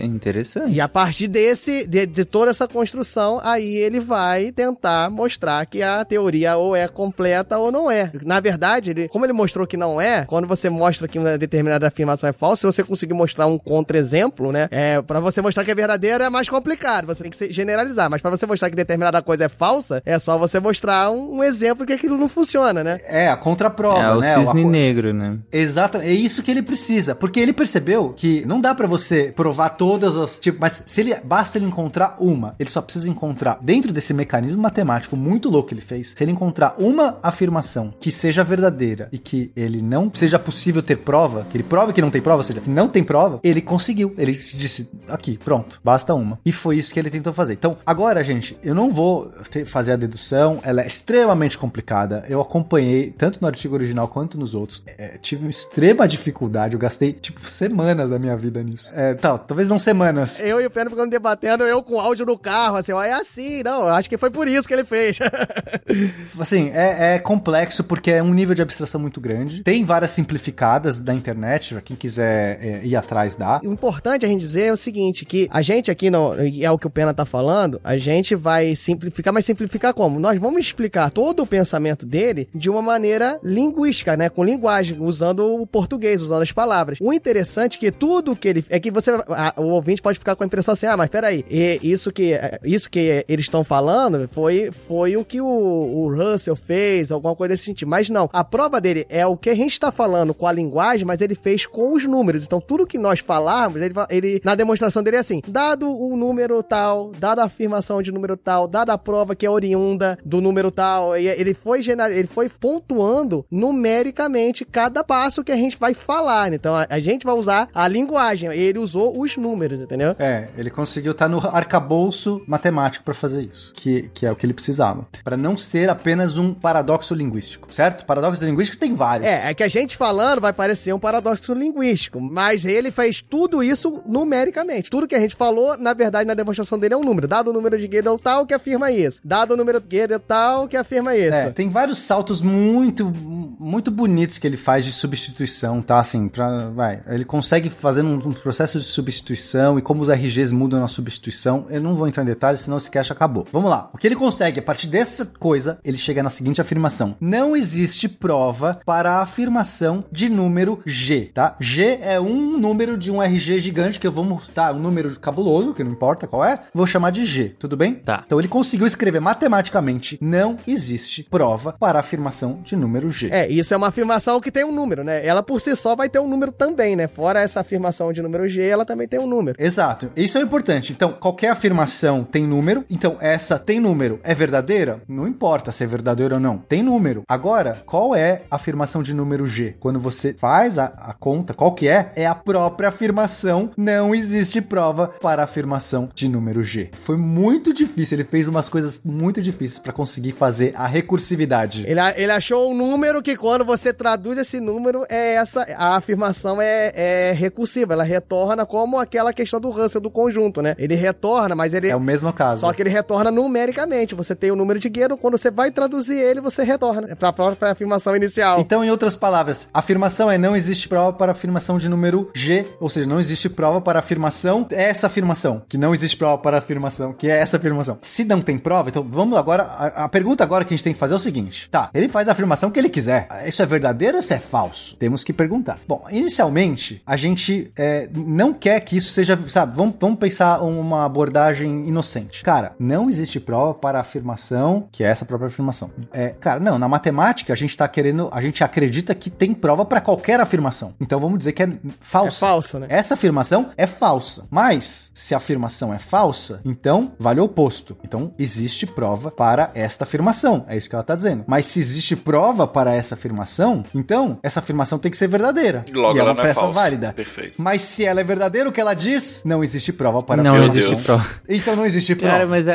É interessante. E a partir desse, de, de toda essa construção, aí ele vai tentar mostrar que a teoria ou é completa ou não é. Na verdade, ele, como ele mostrou que não é, quando você mostra que uma determinada afirmação é falsa, se você conseguir mostrar um contra-exemplo, né? É, para você mostrar que é verdadeira é mais complicado, você tem que se- generalizar. Mas para você mostrar que determinada coisa é falsa, é só você mostrar um, um exemplo que aquilo não funciona, né? É, a contraprova, É o né? cisne Uma negro, né? Exato, é isso que ele precisa, porque ele percebeu que não dá pra você provar todas as, tipo, mas se ele basta ele encontrar uma, ele só precisa encontrar dentro desse mecanismo matemático muito louco que ele fez, se ele encontrar uma afirmação que seja verdadeira e que ele não seja possível ter prova, que ele prove que não tem prova, ou seja, que não tem prova, ele conseguiu, ele disse, aqui, pronto, basta uma. E foi isso que ele tentou fazer. Então, agora, gente, eu não vou fazer a dedução, ela é extremamente complicada. Eu acompanhei tanto no artigo original quanto nos outros. É, tive uma extrema dificuldade, eu gastei, tipo, semanas da minha vida nisso. É, tal, talvez não semanas. Eu e o Pedro ficando debatendo, eu com áudio no carro, assim, ó, é assim, não, acho que foi por isso que ele fez. *laughs* Assim, é, é complexo porque é um nível de abstração muito grande. Tem várias simplificadas da internet, pra quem quiser é, ir atrás dá. O importante a gente dizer é o seguinte, que a gente aqui, no, e é o que o Pena tá falando, a gente vai simplificar, mas simplificar como? Nós vamos explicar todo o pensamento dele de uma maneira linguística, né? Com linguagem, usando o português, usando as palavras. O interessante é que tudo que ele... É que você... a- o ouvinte pode ficar com a impressão assim, ah, mas peraí, e isso que, isso que eles estão falando foi, foi o que o, o Russell fez, alguma coisa desse sentido. Mas não, a prova dele é o que a gente está falando com a linguagem, mas ele fez com os números. Então, tudo que nós falarmos, ele, ele na demonstração dele é assim: dado o número tal, dada a afirmação de número tal, dada a prova que é oriunda do número tal, ele foi ele foi pontuando numericamente cada passo que a gente vai falar. Então, a, a gente vai usar a linguagem. Ele usou os números, entendeu? É, ele conseguiu estar no arcabouço matemático pra fazer isso, que, que é o que ele precisava. Pra não ser apenas um paradoxo linguístico, certo? Paradoxo linguístico tem vários. É, é que a gente falando vai parecer um paradoxo linguístico, mas ele fez tudo isso numericamente. Tudo que a gente falou, na verdade, na demonstração dele é um número. Dado o número de Gödel tal que afirma isso. Dado o número de Gödel tal que afirma isso. É, tem vários saltos muito, muito bonitos que ele faz de substituição, tá? Assim, pra, vai. Ele consegue fazer um, um processo de substituição e como os RGs mudam na substituição. Eu não vou entrar em detalhes, senão esse cache acabou. Vamos lá. O que ele consegue, a partir dessa coisa, ele chega na seguinte afirmação: Não existe prova para a afirmação de número G, tá? G é um número de um RG gigante que eu vou mostrar, um número cabuloso, que não importa qual é, vou chamar de G, tudo bem? Tá. Então ele conseguiu escrever matematicamente: não existe prova para a afirmação de número G. É, isso é uma afirmação que tem um número, né? Ela por si só vai ter um número também, né? Fora essa afirmação de número G, ela também tem um número. Exato. Isso é importante. Então, qualquer afirmação tem número. Então, essa tem número é verdadeira? Não importa se é verdadeiro ou não. Tem número. Agora, qual é a afirmação de número G? Quando você faz a, a conta, qual que é? É a própria afirmação. Não existe prova para a afirmação de número G. Foi muito difícil. Ele fez umas coisas muito difíceis para conseguir fazer a recursividade. Ele, ele achou um número que quando você traduz esse número, é essa, a afirmação é, é recursiva, ela retorna como aquela questão do Russell do conjunto, né? Ele retorna, mas ele. É o mesmo caso. Só que ele retorna numericamente. Você tem o número de Guedo, quando você vai traduzir ele, você retorna. É pra própria afirmação inicial. Então, em outras palavras, a afirmação é não existe prova para a afirmação de número G, ou seja, não existe prova para a afirmação é essa afirmação, que não existe prova para a afirmação, que é essa afirmação. Se não tem prova, então vamos agora, a, a pergunta agora que a gente tem que fazer é o seguinte, tá, ele faz a afirmação que ele quiser, isso é verdadeiro ou isso é falso? Temos que perguntar. Bom, inicialmente, a gente é, não quer que isso seja, sabe, vamos, vamos pensar uma abordagem inocente. Cara, não existe prova para a afirmação, que é essa própria afirmação. É, cara, não, na matemática a gente tá querendo, a gente acredita que tem prova para qualquer afirmação. Então vamos dizer que é falsa. É falso, né? Essa afirmação é falsa. Mas, se a afirmação é falsa, então vale o oposto. Então, existe prova para esta afirmação. É isso que ela está dizendo. Mas se existe prova para essa afirmação, então essa afirmação tem que ser verdadeira. Logo, e é ela uma não é peça falsa. válida. Perfeito. Mas se ela é verdadeira, o que ela diz, não existe prova para a Não existe Deus. prova. Então não existe prova. Cara, mas é,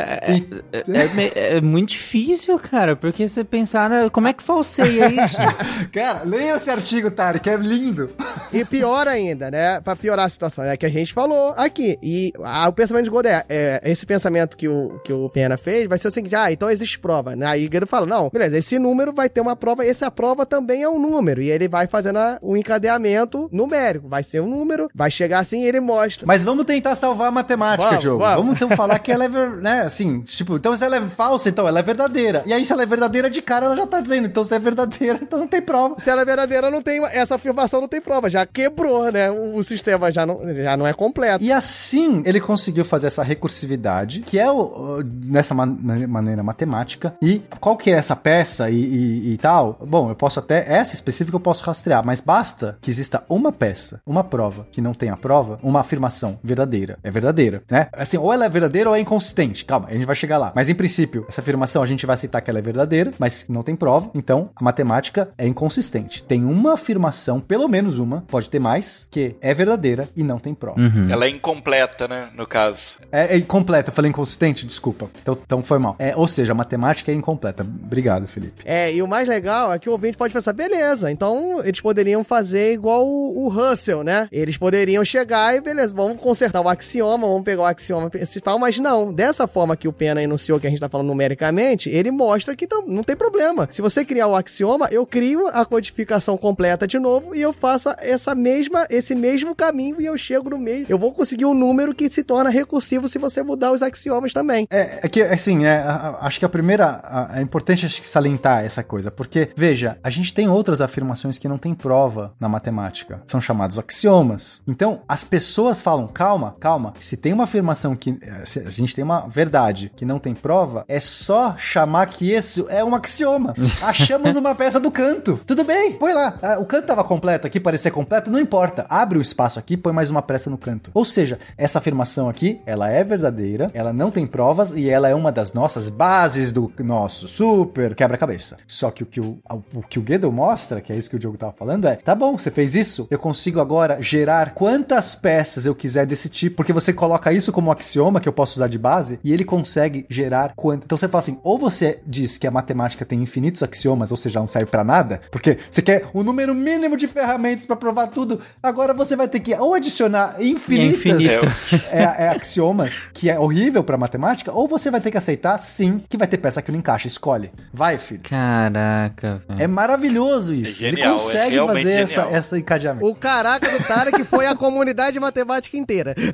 é, é- é é muito difícil, cara, porque você pensar, na- como é que falseia isso? *laughs* Cara, leia esse artigo, Tarek, é lindo. E pior ainda, né? Pra piorar a situação, é que a gente falou aqui. E ah, o pensamento de Godé, é, esse pensamento que o, que o Pena fez vai ser o seguinte: ah, então existe prova. Né? Aí ele fala: não, beleza, esse número vai ter uma prova, essa prova também é um número. E ele vai fazendo a- o encadeamento numérico. Vai ser um número, vai chegar assim e ele mostra. Mas vamos tentar salvar a matemática, Vamos, Diogo. vamos. Vamos. então falar que ela é, *laughs* né, assim, tipo, então se ela é falsa, então ela é verdadeira. E aí se ela é verdadeira de cara, ela já tá dizendo, então se é verdadeira, *laughs* então não tem prova. Se ela é verdadeira, não tem. Essa afirmação não tem prova. Já quebrou, né? O, o sistema já não, já não é completo. E assim ele conseguiu fazer essa recursividade, que é o, o- nessa man- maneira matemática. E qual que é essa peça e, e- e tal? Bom, eu posso até, essa específica eu posso rastrear, mas basta que exista uma peça, uma prova que não tenha prova, uma afirmação verdadeira. É verdadeira, né? Assim, ou ela é verdadeira ou é inconsistente. Calma, a gente vai chegar lá. Mas em princípio, essa afirmação a gente vai aceitar que ela é verdadeira, mas não tem prova, então a matemática é inconsistente. Tem uma afirmação, pelo menos uma, pode ter mais, que é verdadeira e não tem prova. Ela é incompleta, né? No caso. É, é incompleta, eu falei inconsistente, desculpa. Então, então foi mal. É, ou seja, a matemática é incompleta. Obrigado, Felipe. É, e o mais legal é que o ouvinte pode pensar, beleza, então eles poderiam fazer igual o, o Russell, né? Eles poderiam chegar e, beleza, vamos consertar o axioma, vamos pegar o axioma principal, mas não, dessa forma que o Pena enunciou que a gente tá falando numericamente, ele mostra que tam- não tem problema. Se você criar o axioma, eu crio a codificação completa de novo e eu faço essa mesma, esse mesmo caminho e eu chego no meio. Eu vou conseguir um número que se torna recursivo se você mudar os axiomas também. É, é que, assim, é, acho que a primeira. É importante acho que salientar essa coisa, porque, veja, a gente tem outras afirmações que não tem prova na matemática. São chamados axiomas. Então, as pessoas falam, calma, calma. Se tem uma afirmação que. eh, a gente tem uma verdade que não tem prova, é só chamar que isso é um axioma. *laughs* Achamos uma peça do canto. Tudo bem, põe lá. Ah, O canto tava completo aqui, parecia completo, não importa. Abre o espaço aqui, põe mais uma peça no canto. Ou seja, essa afirmação aqui, ela é verdadeira, ela não tem provas e ela é uma das nossas bases do nosso super quebra-cabeça. Só que o que o, o que o Gödel mostra, que é isso que o Diogo tava falando, é: tá bom, você fez isso, eu consigo agora gerar quantas peças eu quiser desse tipo, porque você coloca isso como axioma que eu posso usar de base e ele consegue gerar quanto. Então você fala assim: ou você diz que a matemática tem infinitos axiomas, ou seja, não serve pra nada, porque você quer o número mínimo de ferramentas pra provar tudo, agora você vai ter que ou adicionar infinitas infinito. é, é axiomas, que é horrível pra matemática, ou você vai ter que aceitar sim que vai ter peça que não encaixa. Escolhe. Vai, filho. Caraca, velho. É maravilhoso isso. É genial, Ele é consegue fazer essa, genial. essa encadeamento. O caraca do Tarek foi a comunidade matemática inteira. *laughs*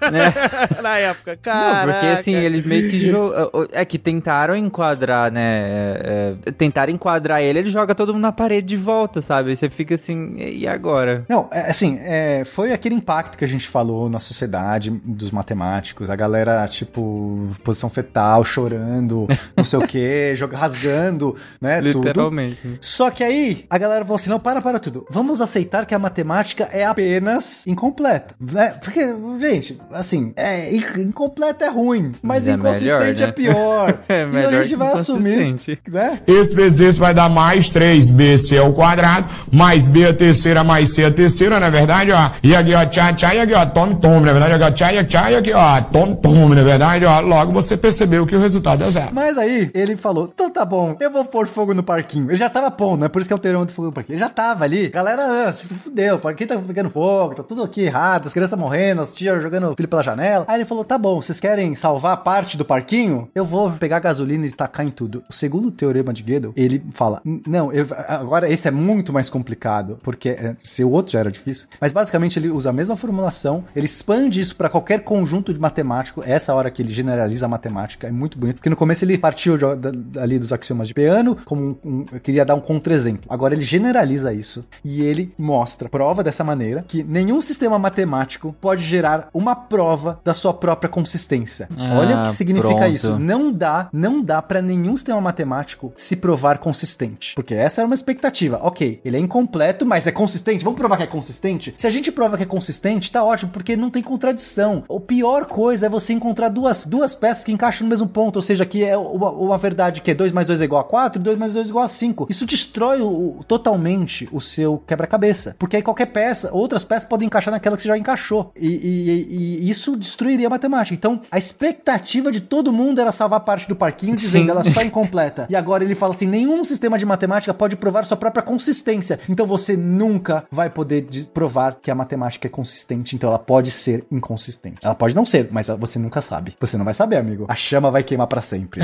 *laughs* Na época. Caraca. Não, porque assim, eles meio que jo- É que tentaram enquadrar, né? é, é, tentaram enquadrar ele, ele joga todo mundo na parede de volta, sabe? Você fica assim, e agora? Não, é, assim, é, foi aquele impacto que a gente falou na sociedade dos matemáticos, a galera, tipo, posição fetal, chorando, não sei o quê, *laughs* joga, rasgando, né, tudo. Literalmente. Só que aí a galera falou assim: não, para, para tudo. Vamos aceitar que a matemática é apenas incompleta. Né? Porque, gente, assim, é, in- incompleta é ruim, mas, Mas é inconsistente melhor, né? é pior. Melhor. *laughs* É E melhor a gente vai assumir, né? Esse vezes esse vai dar mais 3bc ao quadrado, mais b a terceira, mais c a terceira, na verdade, ó. E aqui, ó, tchá, tchá, e aqui, ó, tome, tome, na verdade, aqui, ó, tchá, e tchá, e aqui, ó, tome, tome, na verdade, ó. Logo você percebeu que o resultado é zero. Mas aí ele falou: então tá bom, eu vou pôr fogo no parquinho. Ele já tava pondo, né? Por isso que é o termo de fogo no parquinho. Ele já tava ali. Galera, ah, se fudeu, o parquinho tá pegando fogo, tá tudo aqui errado, as crianças morrendo, as tias jogando filho pela janela. Aí ele falou: tá bom, vocês querem salvar parte do parquinho? Eu vou pegar gasolina e tacar em tudo. O segundo teorema de Gödel, ele fala: não, eu- agora esse é muito mais complicado, porque é, se o outro já era difícil. Mas basicamente ele usa a mesma formulação, ele expande isso para qualquer conjunto de matemático. Essa hora que ele generaliza a matemática é muito bonito, porque no começo ele partiu de- da- ali dos axiomas de Peano, como um, um- eu queria dar um contra-exemplo. Agora ele generaliza isso e ele mostra, prova dessa maneira, que nenhum sistema matemático pode gerar uma prova da sua própria consistência. Ah, Olha o que significa pronto. isso. Não dá, não dá para nenhum sistema matemático se provar consistente, porque essa era uma expectativa. OK, ele é incompleto, mas é consistente. Vamos provar que é consistente? Se a gente prova que é consistente, tá ótimo, porque não tem contradição. A pior coisa é você encontrar duas, duas peças que encaixam no mesmo ponto, ou seja, que é uma, uma verdade que é 2 mais 2 é igual a 4, 2 mais 2 é igual a 5. Isso destrói o- totalmente o seu quebra-cabeça, porque aí qualquer peça, outras peças podem encaixar naquela que você já encaixou. E, e- e- e isso destruiria a matemática. Então, a expectativa de todo mundo era salvar parte do parquinho dizendo Sim. ela só *laughs* incompleta. E agora ele fala assim: nenhum sistema de matemática pode provar sua própria consistência. Então você nunca vai poder de- provar que a matemática é consistente. Então ela pode ser inconsistente. Ela pode não ser, mas você nunca sabe. Você não vai saber, amigo. A chama vai queimar pra sempre.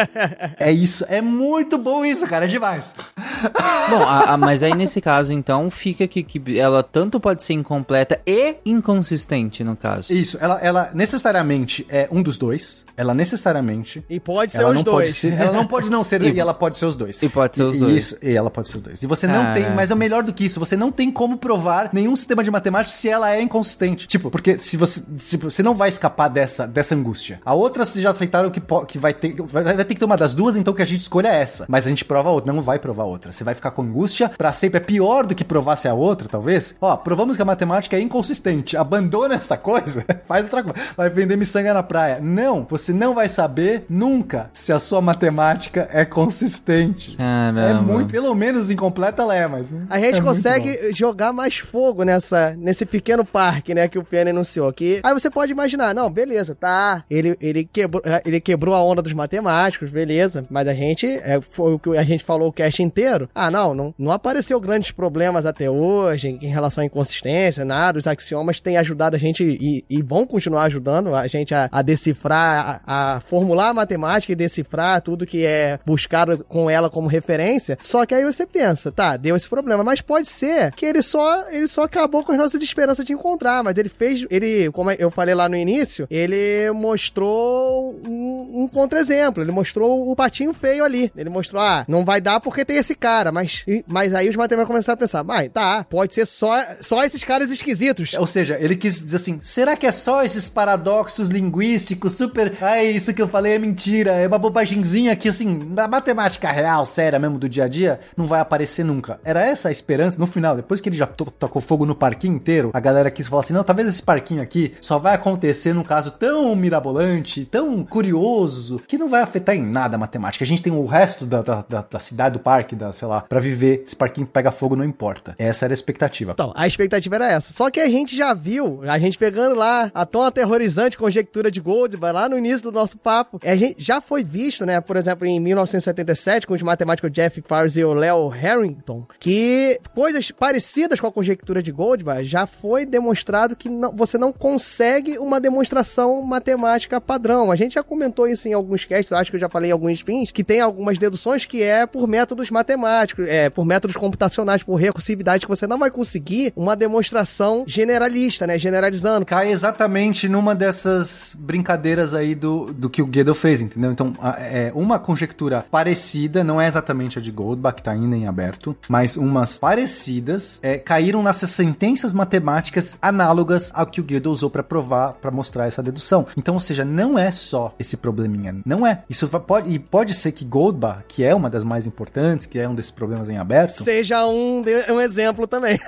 *laughs* é isso. É muito bom isso, cara. É demais. *laughs* Bom, a- a- mas aí nesse caso, então, fica que, que ela tanto pode ser incompleta e inconsistente, no caso. Isso. Ela, ela necessariamente é um dos dois. Ela necessariamente. E pode ser Ela os não dois. pode ser. *laughs* Ela não pode não ser *laughs* e ela pode ser os dois. E pode ser os E- dois. Isso, e ela pode ser os dois. E você não Caraca. tem, mas é melhor do que isso, você não tem como provar nenhum sistema de matemática se ela é inconsistente. Tipo, porque se você, se você não vai escapar dessa, dessa angústia. A outra vocês já aceitaram que, que vai ter, vai, vai ter que ter uma das duas, então que a gente escolha essa. Mas a gente prova a outra, não vai provar a outra. Você vai ficar com angústia pra sempre. É pior do que provar se é a outra, talvez. Ó, provamos que a matemática é inconsistente. Abandona essa coisa, *laughs* faz outra coisa. Vai vender miçanga na praia. Não, você não vai saber nunca se a sua matemática é consistente. Caramba. É muito, pelo menos incompleta ela é, mas. A gente é consegue jogar mais fogo nessa, nesse pequeno parque, né, que o Piano anunciou aqui. Aí você pode imaginar, não, beleza, tá. Ele, ele, quebrou, ele quebrou a onda dos matemáticos, beleza. Mas a gente, é, foi o que a gente falou o cast inteiro. Ah, não, não, não apareceu grandes problemas até hoje em, em relação à inconsistência, nada. Os axiomas têm ajudado a gente e, e vão continuar ajudando a gente a, a decifrar, a, a formular a matemática e decifrar tudo que é buscado com ela como referência. Só que aí você pensa, tá, deu esse problema, mas pode ser que ele só ele só acabou com as nossas esperanças de encontrar, mas ele fez, ele, como eu falei lá no início, ele mostrou um, um contra-exemplo, ele mostrou o patinho feio ali. Ele mostrou, ah, não vai dar porque tem esse cara, mas mas aí os matemáticos começaram a pensar, mas tá, pode ser só só esses caras esquisitos. Ou seja, ele quis dizer assim: será que é só esses paradoxos linguísticos super. Ai, isso que eu falei é mentira, é uma bobagemzinha que, assim, na matemática real, séria mesmo do dia a dia, não vai aparecer nunca. Era essa a esperança. No final, depois que ele já to- tocou fogo no parquinho inteiro, a galera quis falar assim: não, talvez esse parquinho aqui só vai acontecer num caso tão mirabolante, tão curioso, que não vai afetar em nada a matemática. A gente tem o resto da, da, da- da cidade, do parque, da, sei lá, pra viver. Esse parquinho pega fogo, não importa. Essa era a expectativa. Então, a expectativa era essa. Só que a gente já viu, a gente pegando lá a tão aterrorizante conjectura de Goldberg lá no início do nosso papo, a gente já foi visto, né, por exemplo, em 1977, com os matemáticos Jeff Fars e o Leo Harrington, que coisas parecidas com a conjectura de Goldberg já foi demonstrado que não- você não consegue uma demonstração matemática padrão. A gente já comentou isso em alguns casts, acho que eu já falei em alguns fins, que tem algumas deduções que é por métodos matemáticos, é por métodos computacionais, por recursividade, que você não vai conseguir uma demonstração generalista, né, generalizando. cai exatamente numa dessas brincadeiras aí do, do que o Gödel fez, entendeu? Então, é uma conjectura parecida, não é exatamente a de Goldbach, que tá ainda em aberto, mas umas parecidas é, caíram nessas sentenças matemáticas análogas ao que o Gödel usou para provar, para mostrar essa dedução. Então, ou seja, não é só esse probleminha, não é. Isso pode, e pode ser que Goldbach, que é uma das mais importantes, que é um desses problemas em aberto, Seja um, um exemplo também.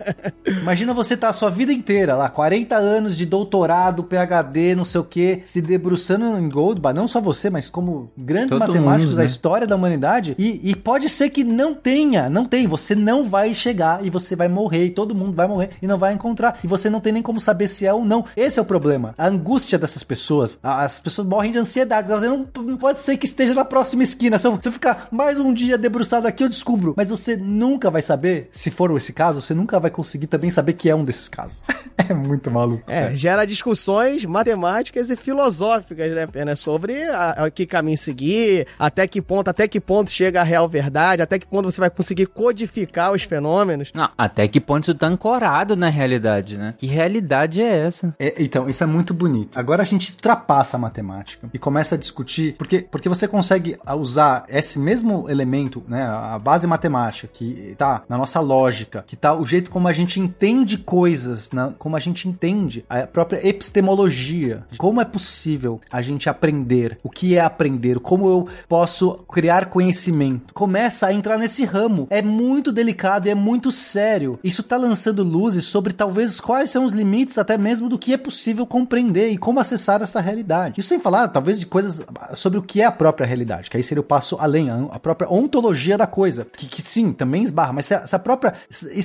*laughs* Imagina você tá a sua vida inteira lá, 40 anos de doutorado, PhD, não sei o que, se debruçando em Goldbach perturbar não só você, mas como grandes Todo matemáticos mundo, da né? história da humanidade. E, e pode ser que não tenha, não tem. Você não vai chegar e você vai morrer, e todo mundo vai morrer e não vai encontrar. E você não tem nem como saber se é ou não. Esse é o problema. A angústia dessas pessoas. As pessoas morrem de ansiedade. Você não, não pode ser que esteja na próxima esquina. Se eu, se eu ficar mais um dia debruçado aqui, eu descubro. Mas você nunca vai saber, se for esse caso, você nunca vai conseguir também saber que é um desses casos. *laughs* é muito maluco. É, gera discussões matemáticas e filosóficas, né, Pena? Sobre a, a que caminho seguir, até que ponto, até que ponto chega a real verdade, até que ponto você vai conseguir codificar os fenômenos. Não, até que ponto isso tá ancorado na realidade, né? Que realidade é essa? É, então, isso é muito bonito. Agora a gente ultrapassa a matemática e começa a discutir, porque, porque você consegue usar esse mesmo elemento, né, a base matemática, que tá na nossa lógica, que tá o jeito como a gente entende coisas, na- como a gente entende a própria epistemologia, de como é possível a gente aprender, o que é aprender, como eu posso criar conhecimento. Começa a entrar nesse ramo. É muito delicado e é muito sério. Isso tá lançando luzes sobre talvez quais são os limites até mesmo do que é possível compreender e como acessar essa realidade. Isso sem falar, talvez, de coisas sobre o que é a própria realidade, que aí seria o passo além, a própria ontologia da coisa, que, que sim, também esbarra, mas se a, se a própria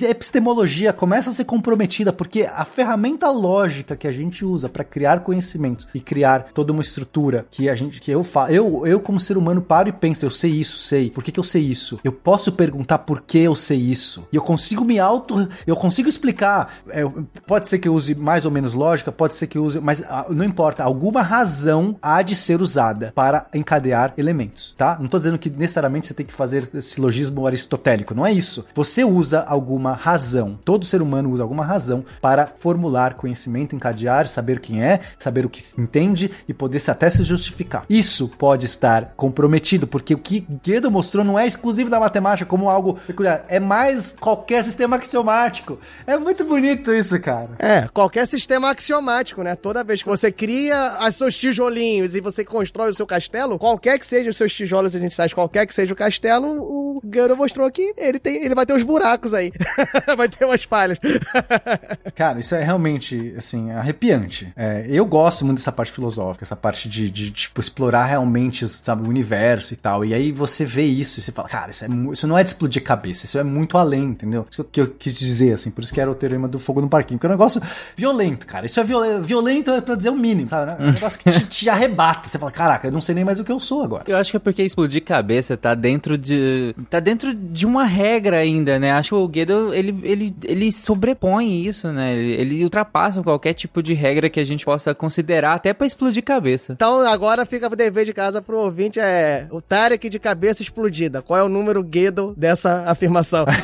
epistemologia começa a ser comprometida, porque a ferramenta lógica que a gente usa para criar conhecimentos e criar toda uma estrutura que a gente, que eu falo, eu, eu como ser humano paro e penso, eu sei isso, sei, por que, que eu sei isso? Eu posso perguntar por que eu sei isso, e eu consigo me auto, eu consigo explicar, é, pode ser que eu use mais ou menos lógica, pode ser que eu use, mas ah, não importa, alguma razão há de ser usada para encadear elementos, tá? Não tô dizendo que necessariamente você tem que fazer silogismo aristotélico, não é isso. Você usa alguma razão, todo ser humano usa alguma razão para formular conhecimento, encadear, saber quem é, saber o que entende e poder se até se justificar. Isso pode estar comprometido, porque o que Gödel mostrou não é exclusivo da matemática como algo peculiar, é mais qualquer sistema axiomático. É muito bonito isso, cara. É, qualquer sistema axiomático, né? Toda vez que você cria os seus tijolinhos e você constrói o seu castelo, qualquer que seja os seus tijolos iniciais, qualquer que seja o castelo, o Gano mostrou que ele, tem, ele vai ter uns buracos aí. *laughs* vai ter umas falhas. Cara, isso é realmente, assim, arrepiante. É, eu gosto muito dessa parte filosófica, essa parte de, de, tipo, explorar realmente, sabe, o universo e tal. E aí você vê isso e você fala, cara, isso, é, isso não é de explodir cabeça, isso é muito além, entendeu? Isso que eu, que eu quis dizer, assim, por isso que era o teorema do fogo no parquinho, porque é um negócio violento, cara. Isso é viol- violento, é pra dizer o mínimo, sabe? É um *laughs* negócio que te, te arrebata. Você fala, caraca, eu não sei nem mais o que eu sou agora. Eu acho que é porque explodir cabeça tá dentro de. tá dentro de uma regra ainda, né? Acho que o Guedo, ele, ele, ele sobrepõe isso, né? Ele, ele ultrapassa qualquer tipo de regra que a gente possa considerar até pra explodir cabeça. Então agora fica o dever de casa pro ouvinte é o Tarek de cabeça explodida. Qual é o número Gödel dessa afirmação? *laughs*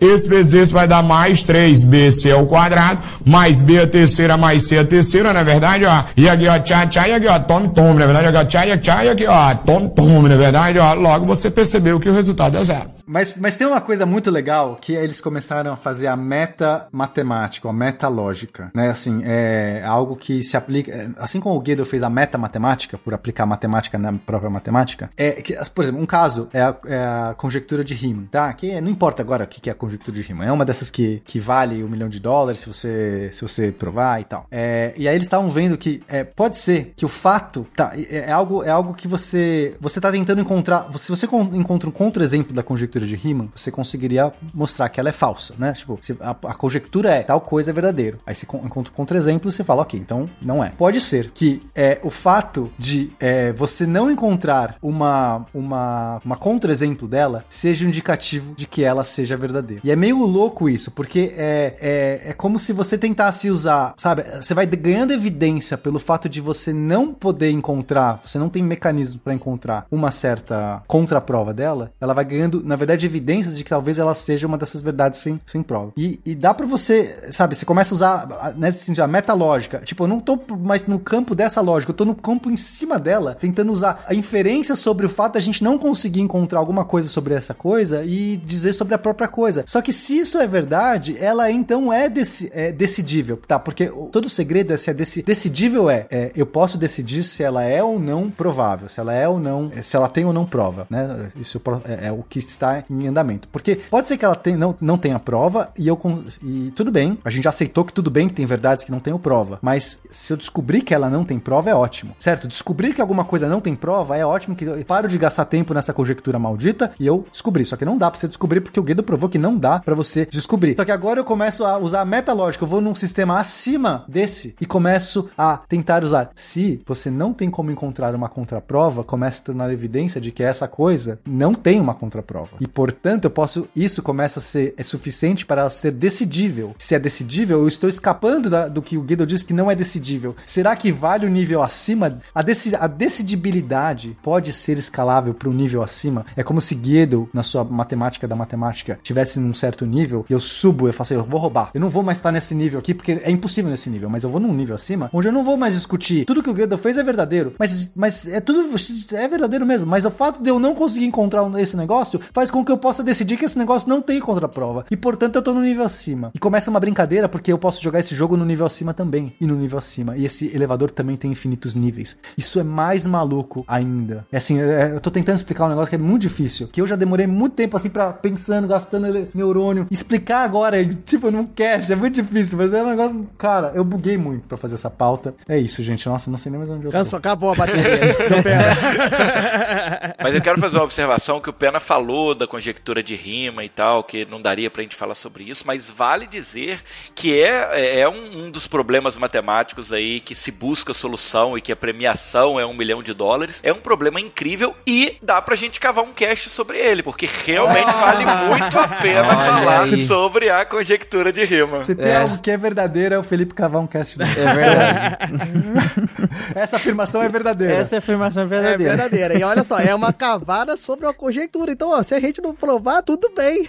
Esse vezes esse vai dar mais 3bc ao quadrado, mais b a terceira, mais c a terceira, na verdade, ó. E aqui, ó, tchá, tchá, e aqui, ó, tome, tome, na verdade, aqui, ó, tchá, e tchá, e aqui, ó, tome, tome, na verdade, ó. Logo você percebeu que o resultado é zero. Mas, mas tem uma coisa muito legal que eles começaram a fazer a meta matemática, a meta lógica, né? Assim, é algo que se aplica, é, assim como o Gödel fez a meta matemática por aplicar matemática na própria matemática, é que, por exemplo, um caso é a, é a conjectura de Riemann, tá? Que não importa agora o que é a conjectura de Riemann, é uma dessas que, que vale um milhão de dólares se você se você provar e tal. É, e aí eles estavam vendo que é, pode ser que o fato tá é, é algo é algo que você você tá tentando encontrar, se você con- encontra um contra-exemplo da conjectura de Riemann, você conseguiria mostrar que ela é falsa, né? Tipo, a, a conjectura é tal coisa é verdadeiro. Aí você con- encontra um contra-exemplo e você fala, ok, então não é. Pode ser que é, o fato de é, você não encontrar uma, uma, uma contra-exemplo dela seja um indicativo de que ela seja verdadeira. E é meio louco isso, porque é, é, é como se você tentasse usar, sabe? Você vai ganhando evidência pelo fato de você não poder encontrar, você não tem mecanismo para encontrar uma certa contraprova dela, ela vai ganhando, na verdade, evidências de que talvez ela seja uma dessas verdades sem, sem prova. E, e dá para você, sabe, você começa a usar nesse sentido, a metalógica. Tipo, eu não tô mais no campo dessa lógica, eu tô no campo em cima dela, tentando usar a inferência sobre o fato da gente não conseguir encontrar alguma coisa sobre essa coisa e dizer sobre a própria coisa. Só que se isso é verdade, ela então é, deci é decidível, tá? Porque todo o segredo é se é deci decidível é, é, eu posso decidir se ela é ou não provável, se ela é ou não, se ela tem ou não prova, né? Isso é, é o que está em andamento. Porque pode ser que ela tem, não, não tenha prova e eu e tudo bem, a gente já aceitou que tudo bem que tem verdades que não tenham prova, mas se eu descobrir que ela não tem prova, é ótimo, certo? Descobrir que alguma coisa não tem prova é ótimo, que eu paro de gastar tempo nessa conjectura maldita e eu descobri. Só que não dá pra você descobrir porque o Guido provou que não dá pra você descobrir. Só que agora eu começo a usar a metalógica, eu vou num sistema acima desse e começo a tentar usar. Se você não tem como encontrar uma contraprova, começa a tornar evidência de que essa coisa não tem uma contraprova. E portanto, eu posso. Isso começa a ser é suficiente para ser decidível. Se é decidível, eu estou escapando da- do que o Guido disse que não é decidível. Será que vale o nível acima? A, deci- a decidibilidade pode ser escalável para um nível acima? É como se Guido, na sua matemática da matemática, tivesse num certo nível, eu subo, eu faço eu vou roubar. Eu não vou mais estar nesse nível aqui, porque é impossível nesse nível, mas eu vou num nível acima, onde eu não vou mais discutir. Tudo que o Guido fez é verdadeiro, mas, mas é tudo é verdadeiro mesmo. Mas o fato de eu não conseguir encontrar esse negócio faz com que eu possa decidir que esse negócio não tem contraprova. E portanto eu tô no nível acima. E começa uma brincadeira, porque eu posso jogar esse jogo no nível acima também. E no nível acima. E esse elevador também tem infinitos níveis. Isso é mais maluco ainda. É assim, é- eu tô tentando explicar um negócio que é muito difícil. Que eu já demorei muito tempo assim pra pensando, gastando neurônio. Explicar agora, *laughs* tipo, num cast, é muito difícil. Mas é um negócio. Cara, eu buguei muito pra fazer essa pauta. É isso, gente. Nossa, não sei nem mais onde eu tô. Cansou, acabou a bateria. *laughs* *laughs* Mas eu quero fazer uma observação que o Pena falou da conjectura de rima e tal, que não daria pra gente falar sobre isso, mas vale dizer que é, é um, um dos problemas matemáticos aí que se busca solução e que a premiação é um milhão de dólares. É um problema incrível e dá pra gente cavar um cast sobre ele, porque realmente vale muito a pena Olha falar aí. sobre a conjectura de rima. Se tem É. algo que é verdadeiro, é o Felipe cavar um cast. novo. É verdade. *laughs* Essa afirmação é verdadeira. Essa afirmação é É verdadeira. verdadeira. E olha só, é uma cavada sobre uma conjectura. Então, ó, se a gente não provar, tudo bem.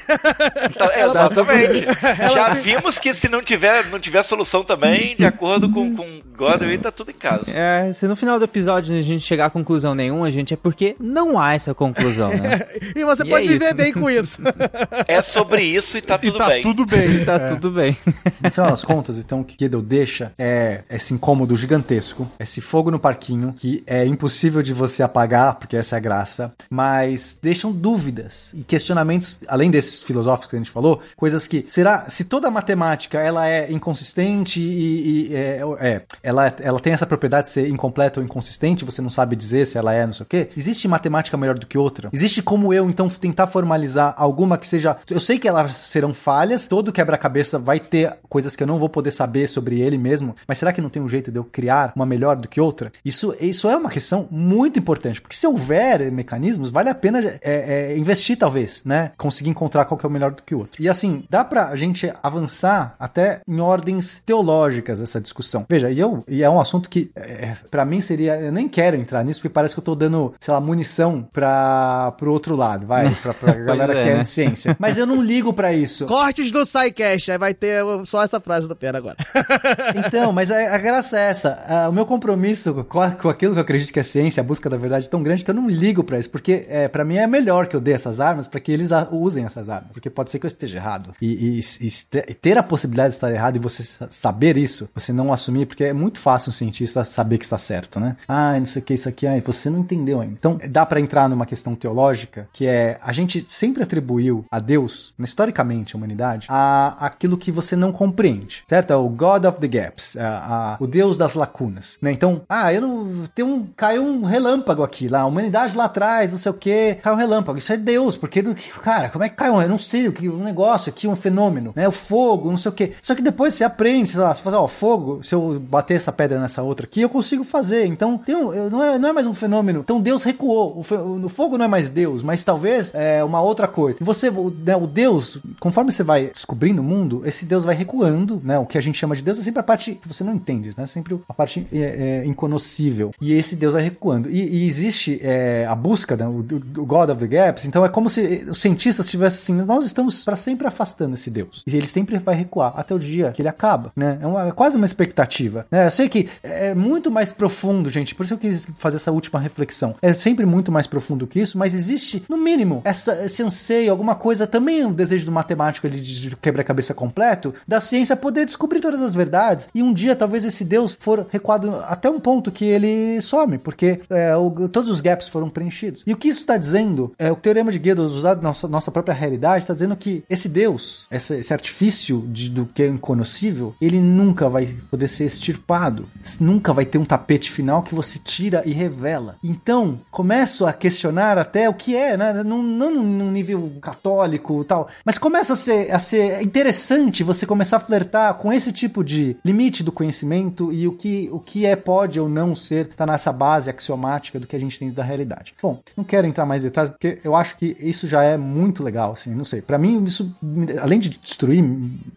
Tá- é, exatamente. Já vimos que se não tiver, não tiver solução também, de acordo com, com Godwin, tá tudo em casa. É, se no final do episódio a gente chegar a conclusão nenhuma, gente, é porque não há essa conclusão, né? *laughs* E você E pode é viver isso. bem com isso. É sobre isso e tá E tudo tá bem. tudo bem. *laughs* Tá tudo bem. No final das contas, então, o que Guido deixa é esse incômodo gigantesco, esse fogo no parquinho, que é impossível de você apagar, porque essa é a graça, mas deixam dúvidas e questionamentos, além desses filosóficos que a gente falou, coisas que, será, se toda a matemática, ela é inconsistente e, e- é, é, ela, ela tem essa propriedade de ser incompleta ou inconsistente, você não sabe dizer se ela é, não sei o quê, existe matemática melhor do que outra? Existe como eu, então, tentar formalizar alguma que seja, eu sei que elas serão falhas, todo quebra-cabeça vai ter coisas que eu não vou poder saber sobre ele mesmo, mas será que não tem um jeito de eu criar uma melhor do que outra? Isso, isso é uma questão muito importante, porque se houver mecanismos, vale a pena é, é, investir, talvez, né? Conseguir encontrar qual que é o melhor do que o outro. E assim, dá pra gente avançar até em ordens teológicas essa discussão. Veja, e, eu, e é um assunto que, é, para mim, seria. Eu nem quero entrar nisso, porque parece que eu tô dando, sei lá, munição pra, pro outro lado, vai, *laughs* pra, pra galera é, que é né? de ciência. Mas eu não ligo pra isso. Cortes do SciCast. Aí vai ter só essa frase do Pera agora. *laughs* Então, mas a, a graça é essa. Ah, o meu compromisso com, a- com aquilo que eu acredito que é ciência, a busca da verdade, é tão grande que eu não ligo pra isso. Porque é, para mim é melhor que eu dê essas armas para que eles a- usem essas armas. Porque pode ser que eu esteja errado. E, e- e ter a possibilidade de estar errado e você sa- saber isso, você não assumir, porque é muito fácil um cientista saber que está certo, né? Ah, não sei o que, isso aqui, ah, você não entendeu ainda. Então, dá pra entrar numa questão teológica que é a gente sempre atribuiu a Deus, né, historicamente, a humanidade, a aquilo que você não compreende, certo? É o God of the Gaps, a- a- o Deus das lacunas, né? Então, ah, eu não tem um caiu um relâmpago aqui lá, a humanidade lá atrás, não sei o que, caiu um relâmpago. Isso é Deus, porque cara, como é que caiu? Eu não sei o que um negócio aqui, um fenômeno, né? O fogo, não sei o que. Só que depois você aprende, sei lá, você fala, ó, fogo, se eu bater essa pedra nessa outra aqui, eu consigo fazer. Então, um, não, é, não é mais um fenômeno. Então Deus recuou. O, o fogo não é mais Deus, mas talvez é uma outra coisa. E você, o, né, o Deus, conforme você vai descobrindo o mundo, esse Deus vai recuando, né? O que a gente chama de Deus é sempre a parte que você não entende, né? Sempre a parte é, é. E esse Deus vai recuando. E, e existe é, a busca, né? O, o God of the Gaps. Então é como se os cientistas tivessem assim, nós estamos para sempre afastando esse Deus. E ele sempre vai recuar até o dia que ele acaba, né? É, uma- é quase uma expectativa, né? Eu sei que é muito mais profundo, gente. Por isso eu quis fazer essa última reflexão. É sempre muito mais profundo que isso, mas existe, no mínimo, essa, esse anseio, alguma coisa, também um desejo do matemático ali de, quebra-cabeça completo, da ciência poder descobrir todas as verdades. E um dia, talvez, esse Deus for recuado até um ponto que ele some, porque é, o- todos os gaps foram preenchidos. E o que isso está dizendo, é, o teorema de Gödel, usado na nossa, nossa própria realidade, está dizendo que esse Deus, esse artifício de- do que é inconhecível, ele nunca vai poder ser extirpado. Nunca vai ter um tapete final que você tira e revela. Então, começo a questionar até o que é, né? Não, não num nível católico e tal, mas começa a ser, a ser interessante você começar a flertar com esse tipo de limite do conhecimento e o que, o que é, pode ou não ser, tá nessa base axiomática do que a gente tem da realidade. Bom, não quero entrar mais em detalhes, porque eu acho que isso já é muito legal, assim, não sei. Para mim, isso, além de destruir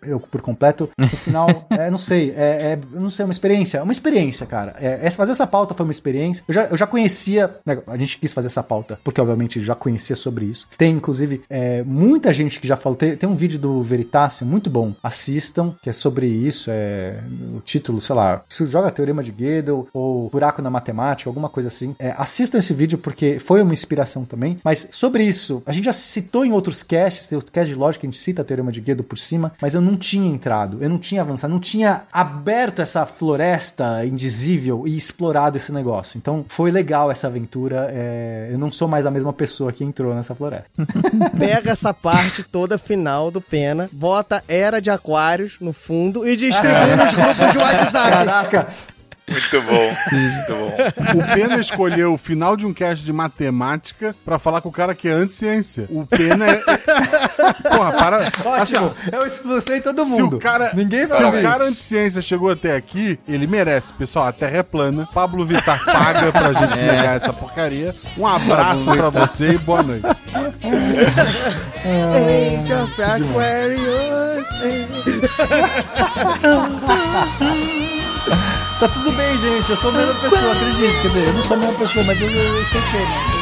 eu por completo, no final, *laughs* é, não sei, é, é, não sei, uma experiência, uma experiência, cara. É, é, fazer essa pauta foi uma experiência. Eu já, eu já conhecia, né, a gente quis fazer essa pauta, porque obviamente já conhecia sobre isso. Tem, inclusive, é, muita gente que já falou, tem, tem um vídeo do Veritasium muito bom, assistam, que é sobre isso, é o título, sei lá, se joga Teorema de Gödel ou Buraco na Matemática, alguma coisa assim. É, assistam esse vídeo porque foi uma inspiração também, mas sobre isso, a gente já citou em outros casts, tem o cast de lógica, a gente cita Teorema de Gödel por cima, mas eu não tinha entrado, eu não tinha avançado, não tinha aberto essa floresta indizível e explorado esse negócio. Então foi legal essa aventura. É... Eu não sou mais a mesma pessoa que entrou nessa floresta. *laughs* Pega essa parte toda final do Pena, bota Era de Aquários no fundo e distribui nos grupos de WhatsApp. Caraca, Muito bom, muito bom. O Pena escolheu o final de um cast de matemática pra falar com o cara que é anti-ciência. O Pena é. *laughs* Porra, para. Assim, ótimo. eu expulsei todo se mundo. o cara, Ninguém se o cara anti-ciência chegou até aqui, ele merece. Pessoal, a Terra é plana. Pablo Vittar paga pra gente pegar essa porcaria. Um abraço pra você e boa noite. *laughs* Of Aquarius. *laughs* Tá tudo bem, gente. Eu sou a mesma pessoa, acredite. Quer dizer, eu não sou a mesma pessoa, mas eu, eu, eu sou pena. Chegamos na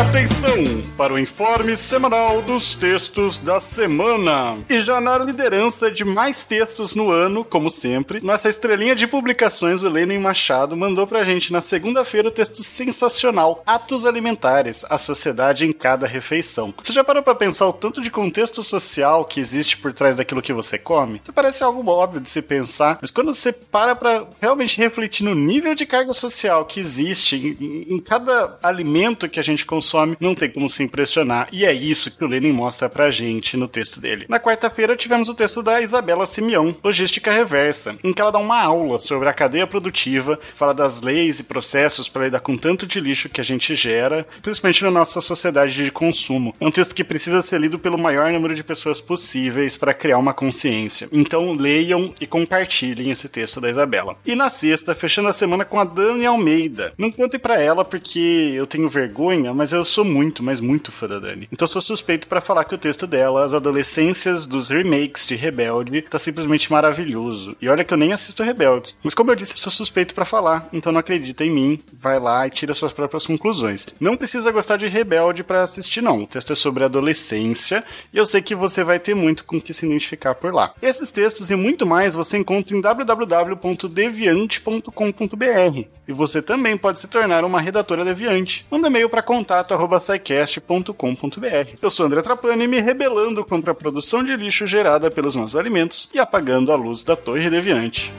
Atenção para o informe semanal dos textos da semana. E já na liderança de mais textos no ano, como sempre, nossa estrelinha de publicações, o Lenin Machado, mandou pra gente na segunda-feira o texto sensacional Atos Alimentares, a sociedade em cada refeição. Você já parou pra pensar o tanto de contexto social que existe por trás daquilo que você come? Isso parece algo óbvio de se pensar, mas quando você para pra realmente refletir no nível de carga social que existe em, em cada alimento que a gente consome, não tem como se impressionar. E é isso que o Lenin mostra pra gente no texto dele. Na quarta-feira tivemos o texto da Isabela Simeão, Logística Reversa, em que ela dá uma aula sobre a cadeia produtiva, fala das leis e processos para lidar com tanto de lixo que a gente gera, principalmente na nossa sociedade de consumo. É um texto que precisa ser lido pelo maior número de pessoas possíveis para criar uma consciência. Então leiam e compartilhem esse texto da Isabela. E na sexta, fechando a semana com a Dani Almeida. Não contem pra ela porque eu tenho vergonha, mas eu sou muito, mas muito fã da Dani. Então sou suspeito para falar que o texto dela, As Adolescências dos Remakes de Rebelde, tá simplesmente maravilhoso. E olha que eu nem assisto Rebeldes. Mas como eu disse, sou suspeito para falar, então não acredita em mim, vai lá e tira suas próprias conclusões. Não precisa gostar de Rebelde para assistir não. O texto é sobre adolescência e eu sei que você vai ter muito com que se identificar por lá. Esses textos e muito mais você encontra em www.deviante.com.br e você também pode se tornar uma redatora deviante. Manda e-mail para contato@sicast.com.br. Eu sou André Trapani, me rebelando contra a produção de lixo gerada pelos nossos alimentos e apagando a luz da Torre Deviante.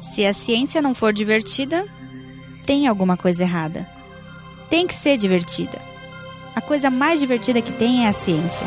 Se a ciência não for divertida, tem alguma coisa errada. Tem que ser divertida. A coisa mais divertida que tem é a ciência.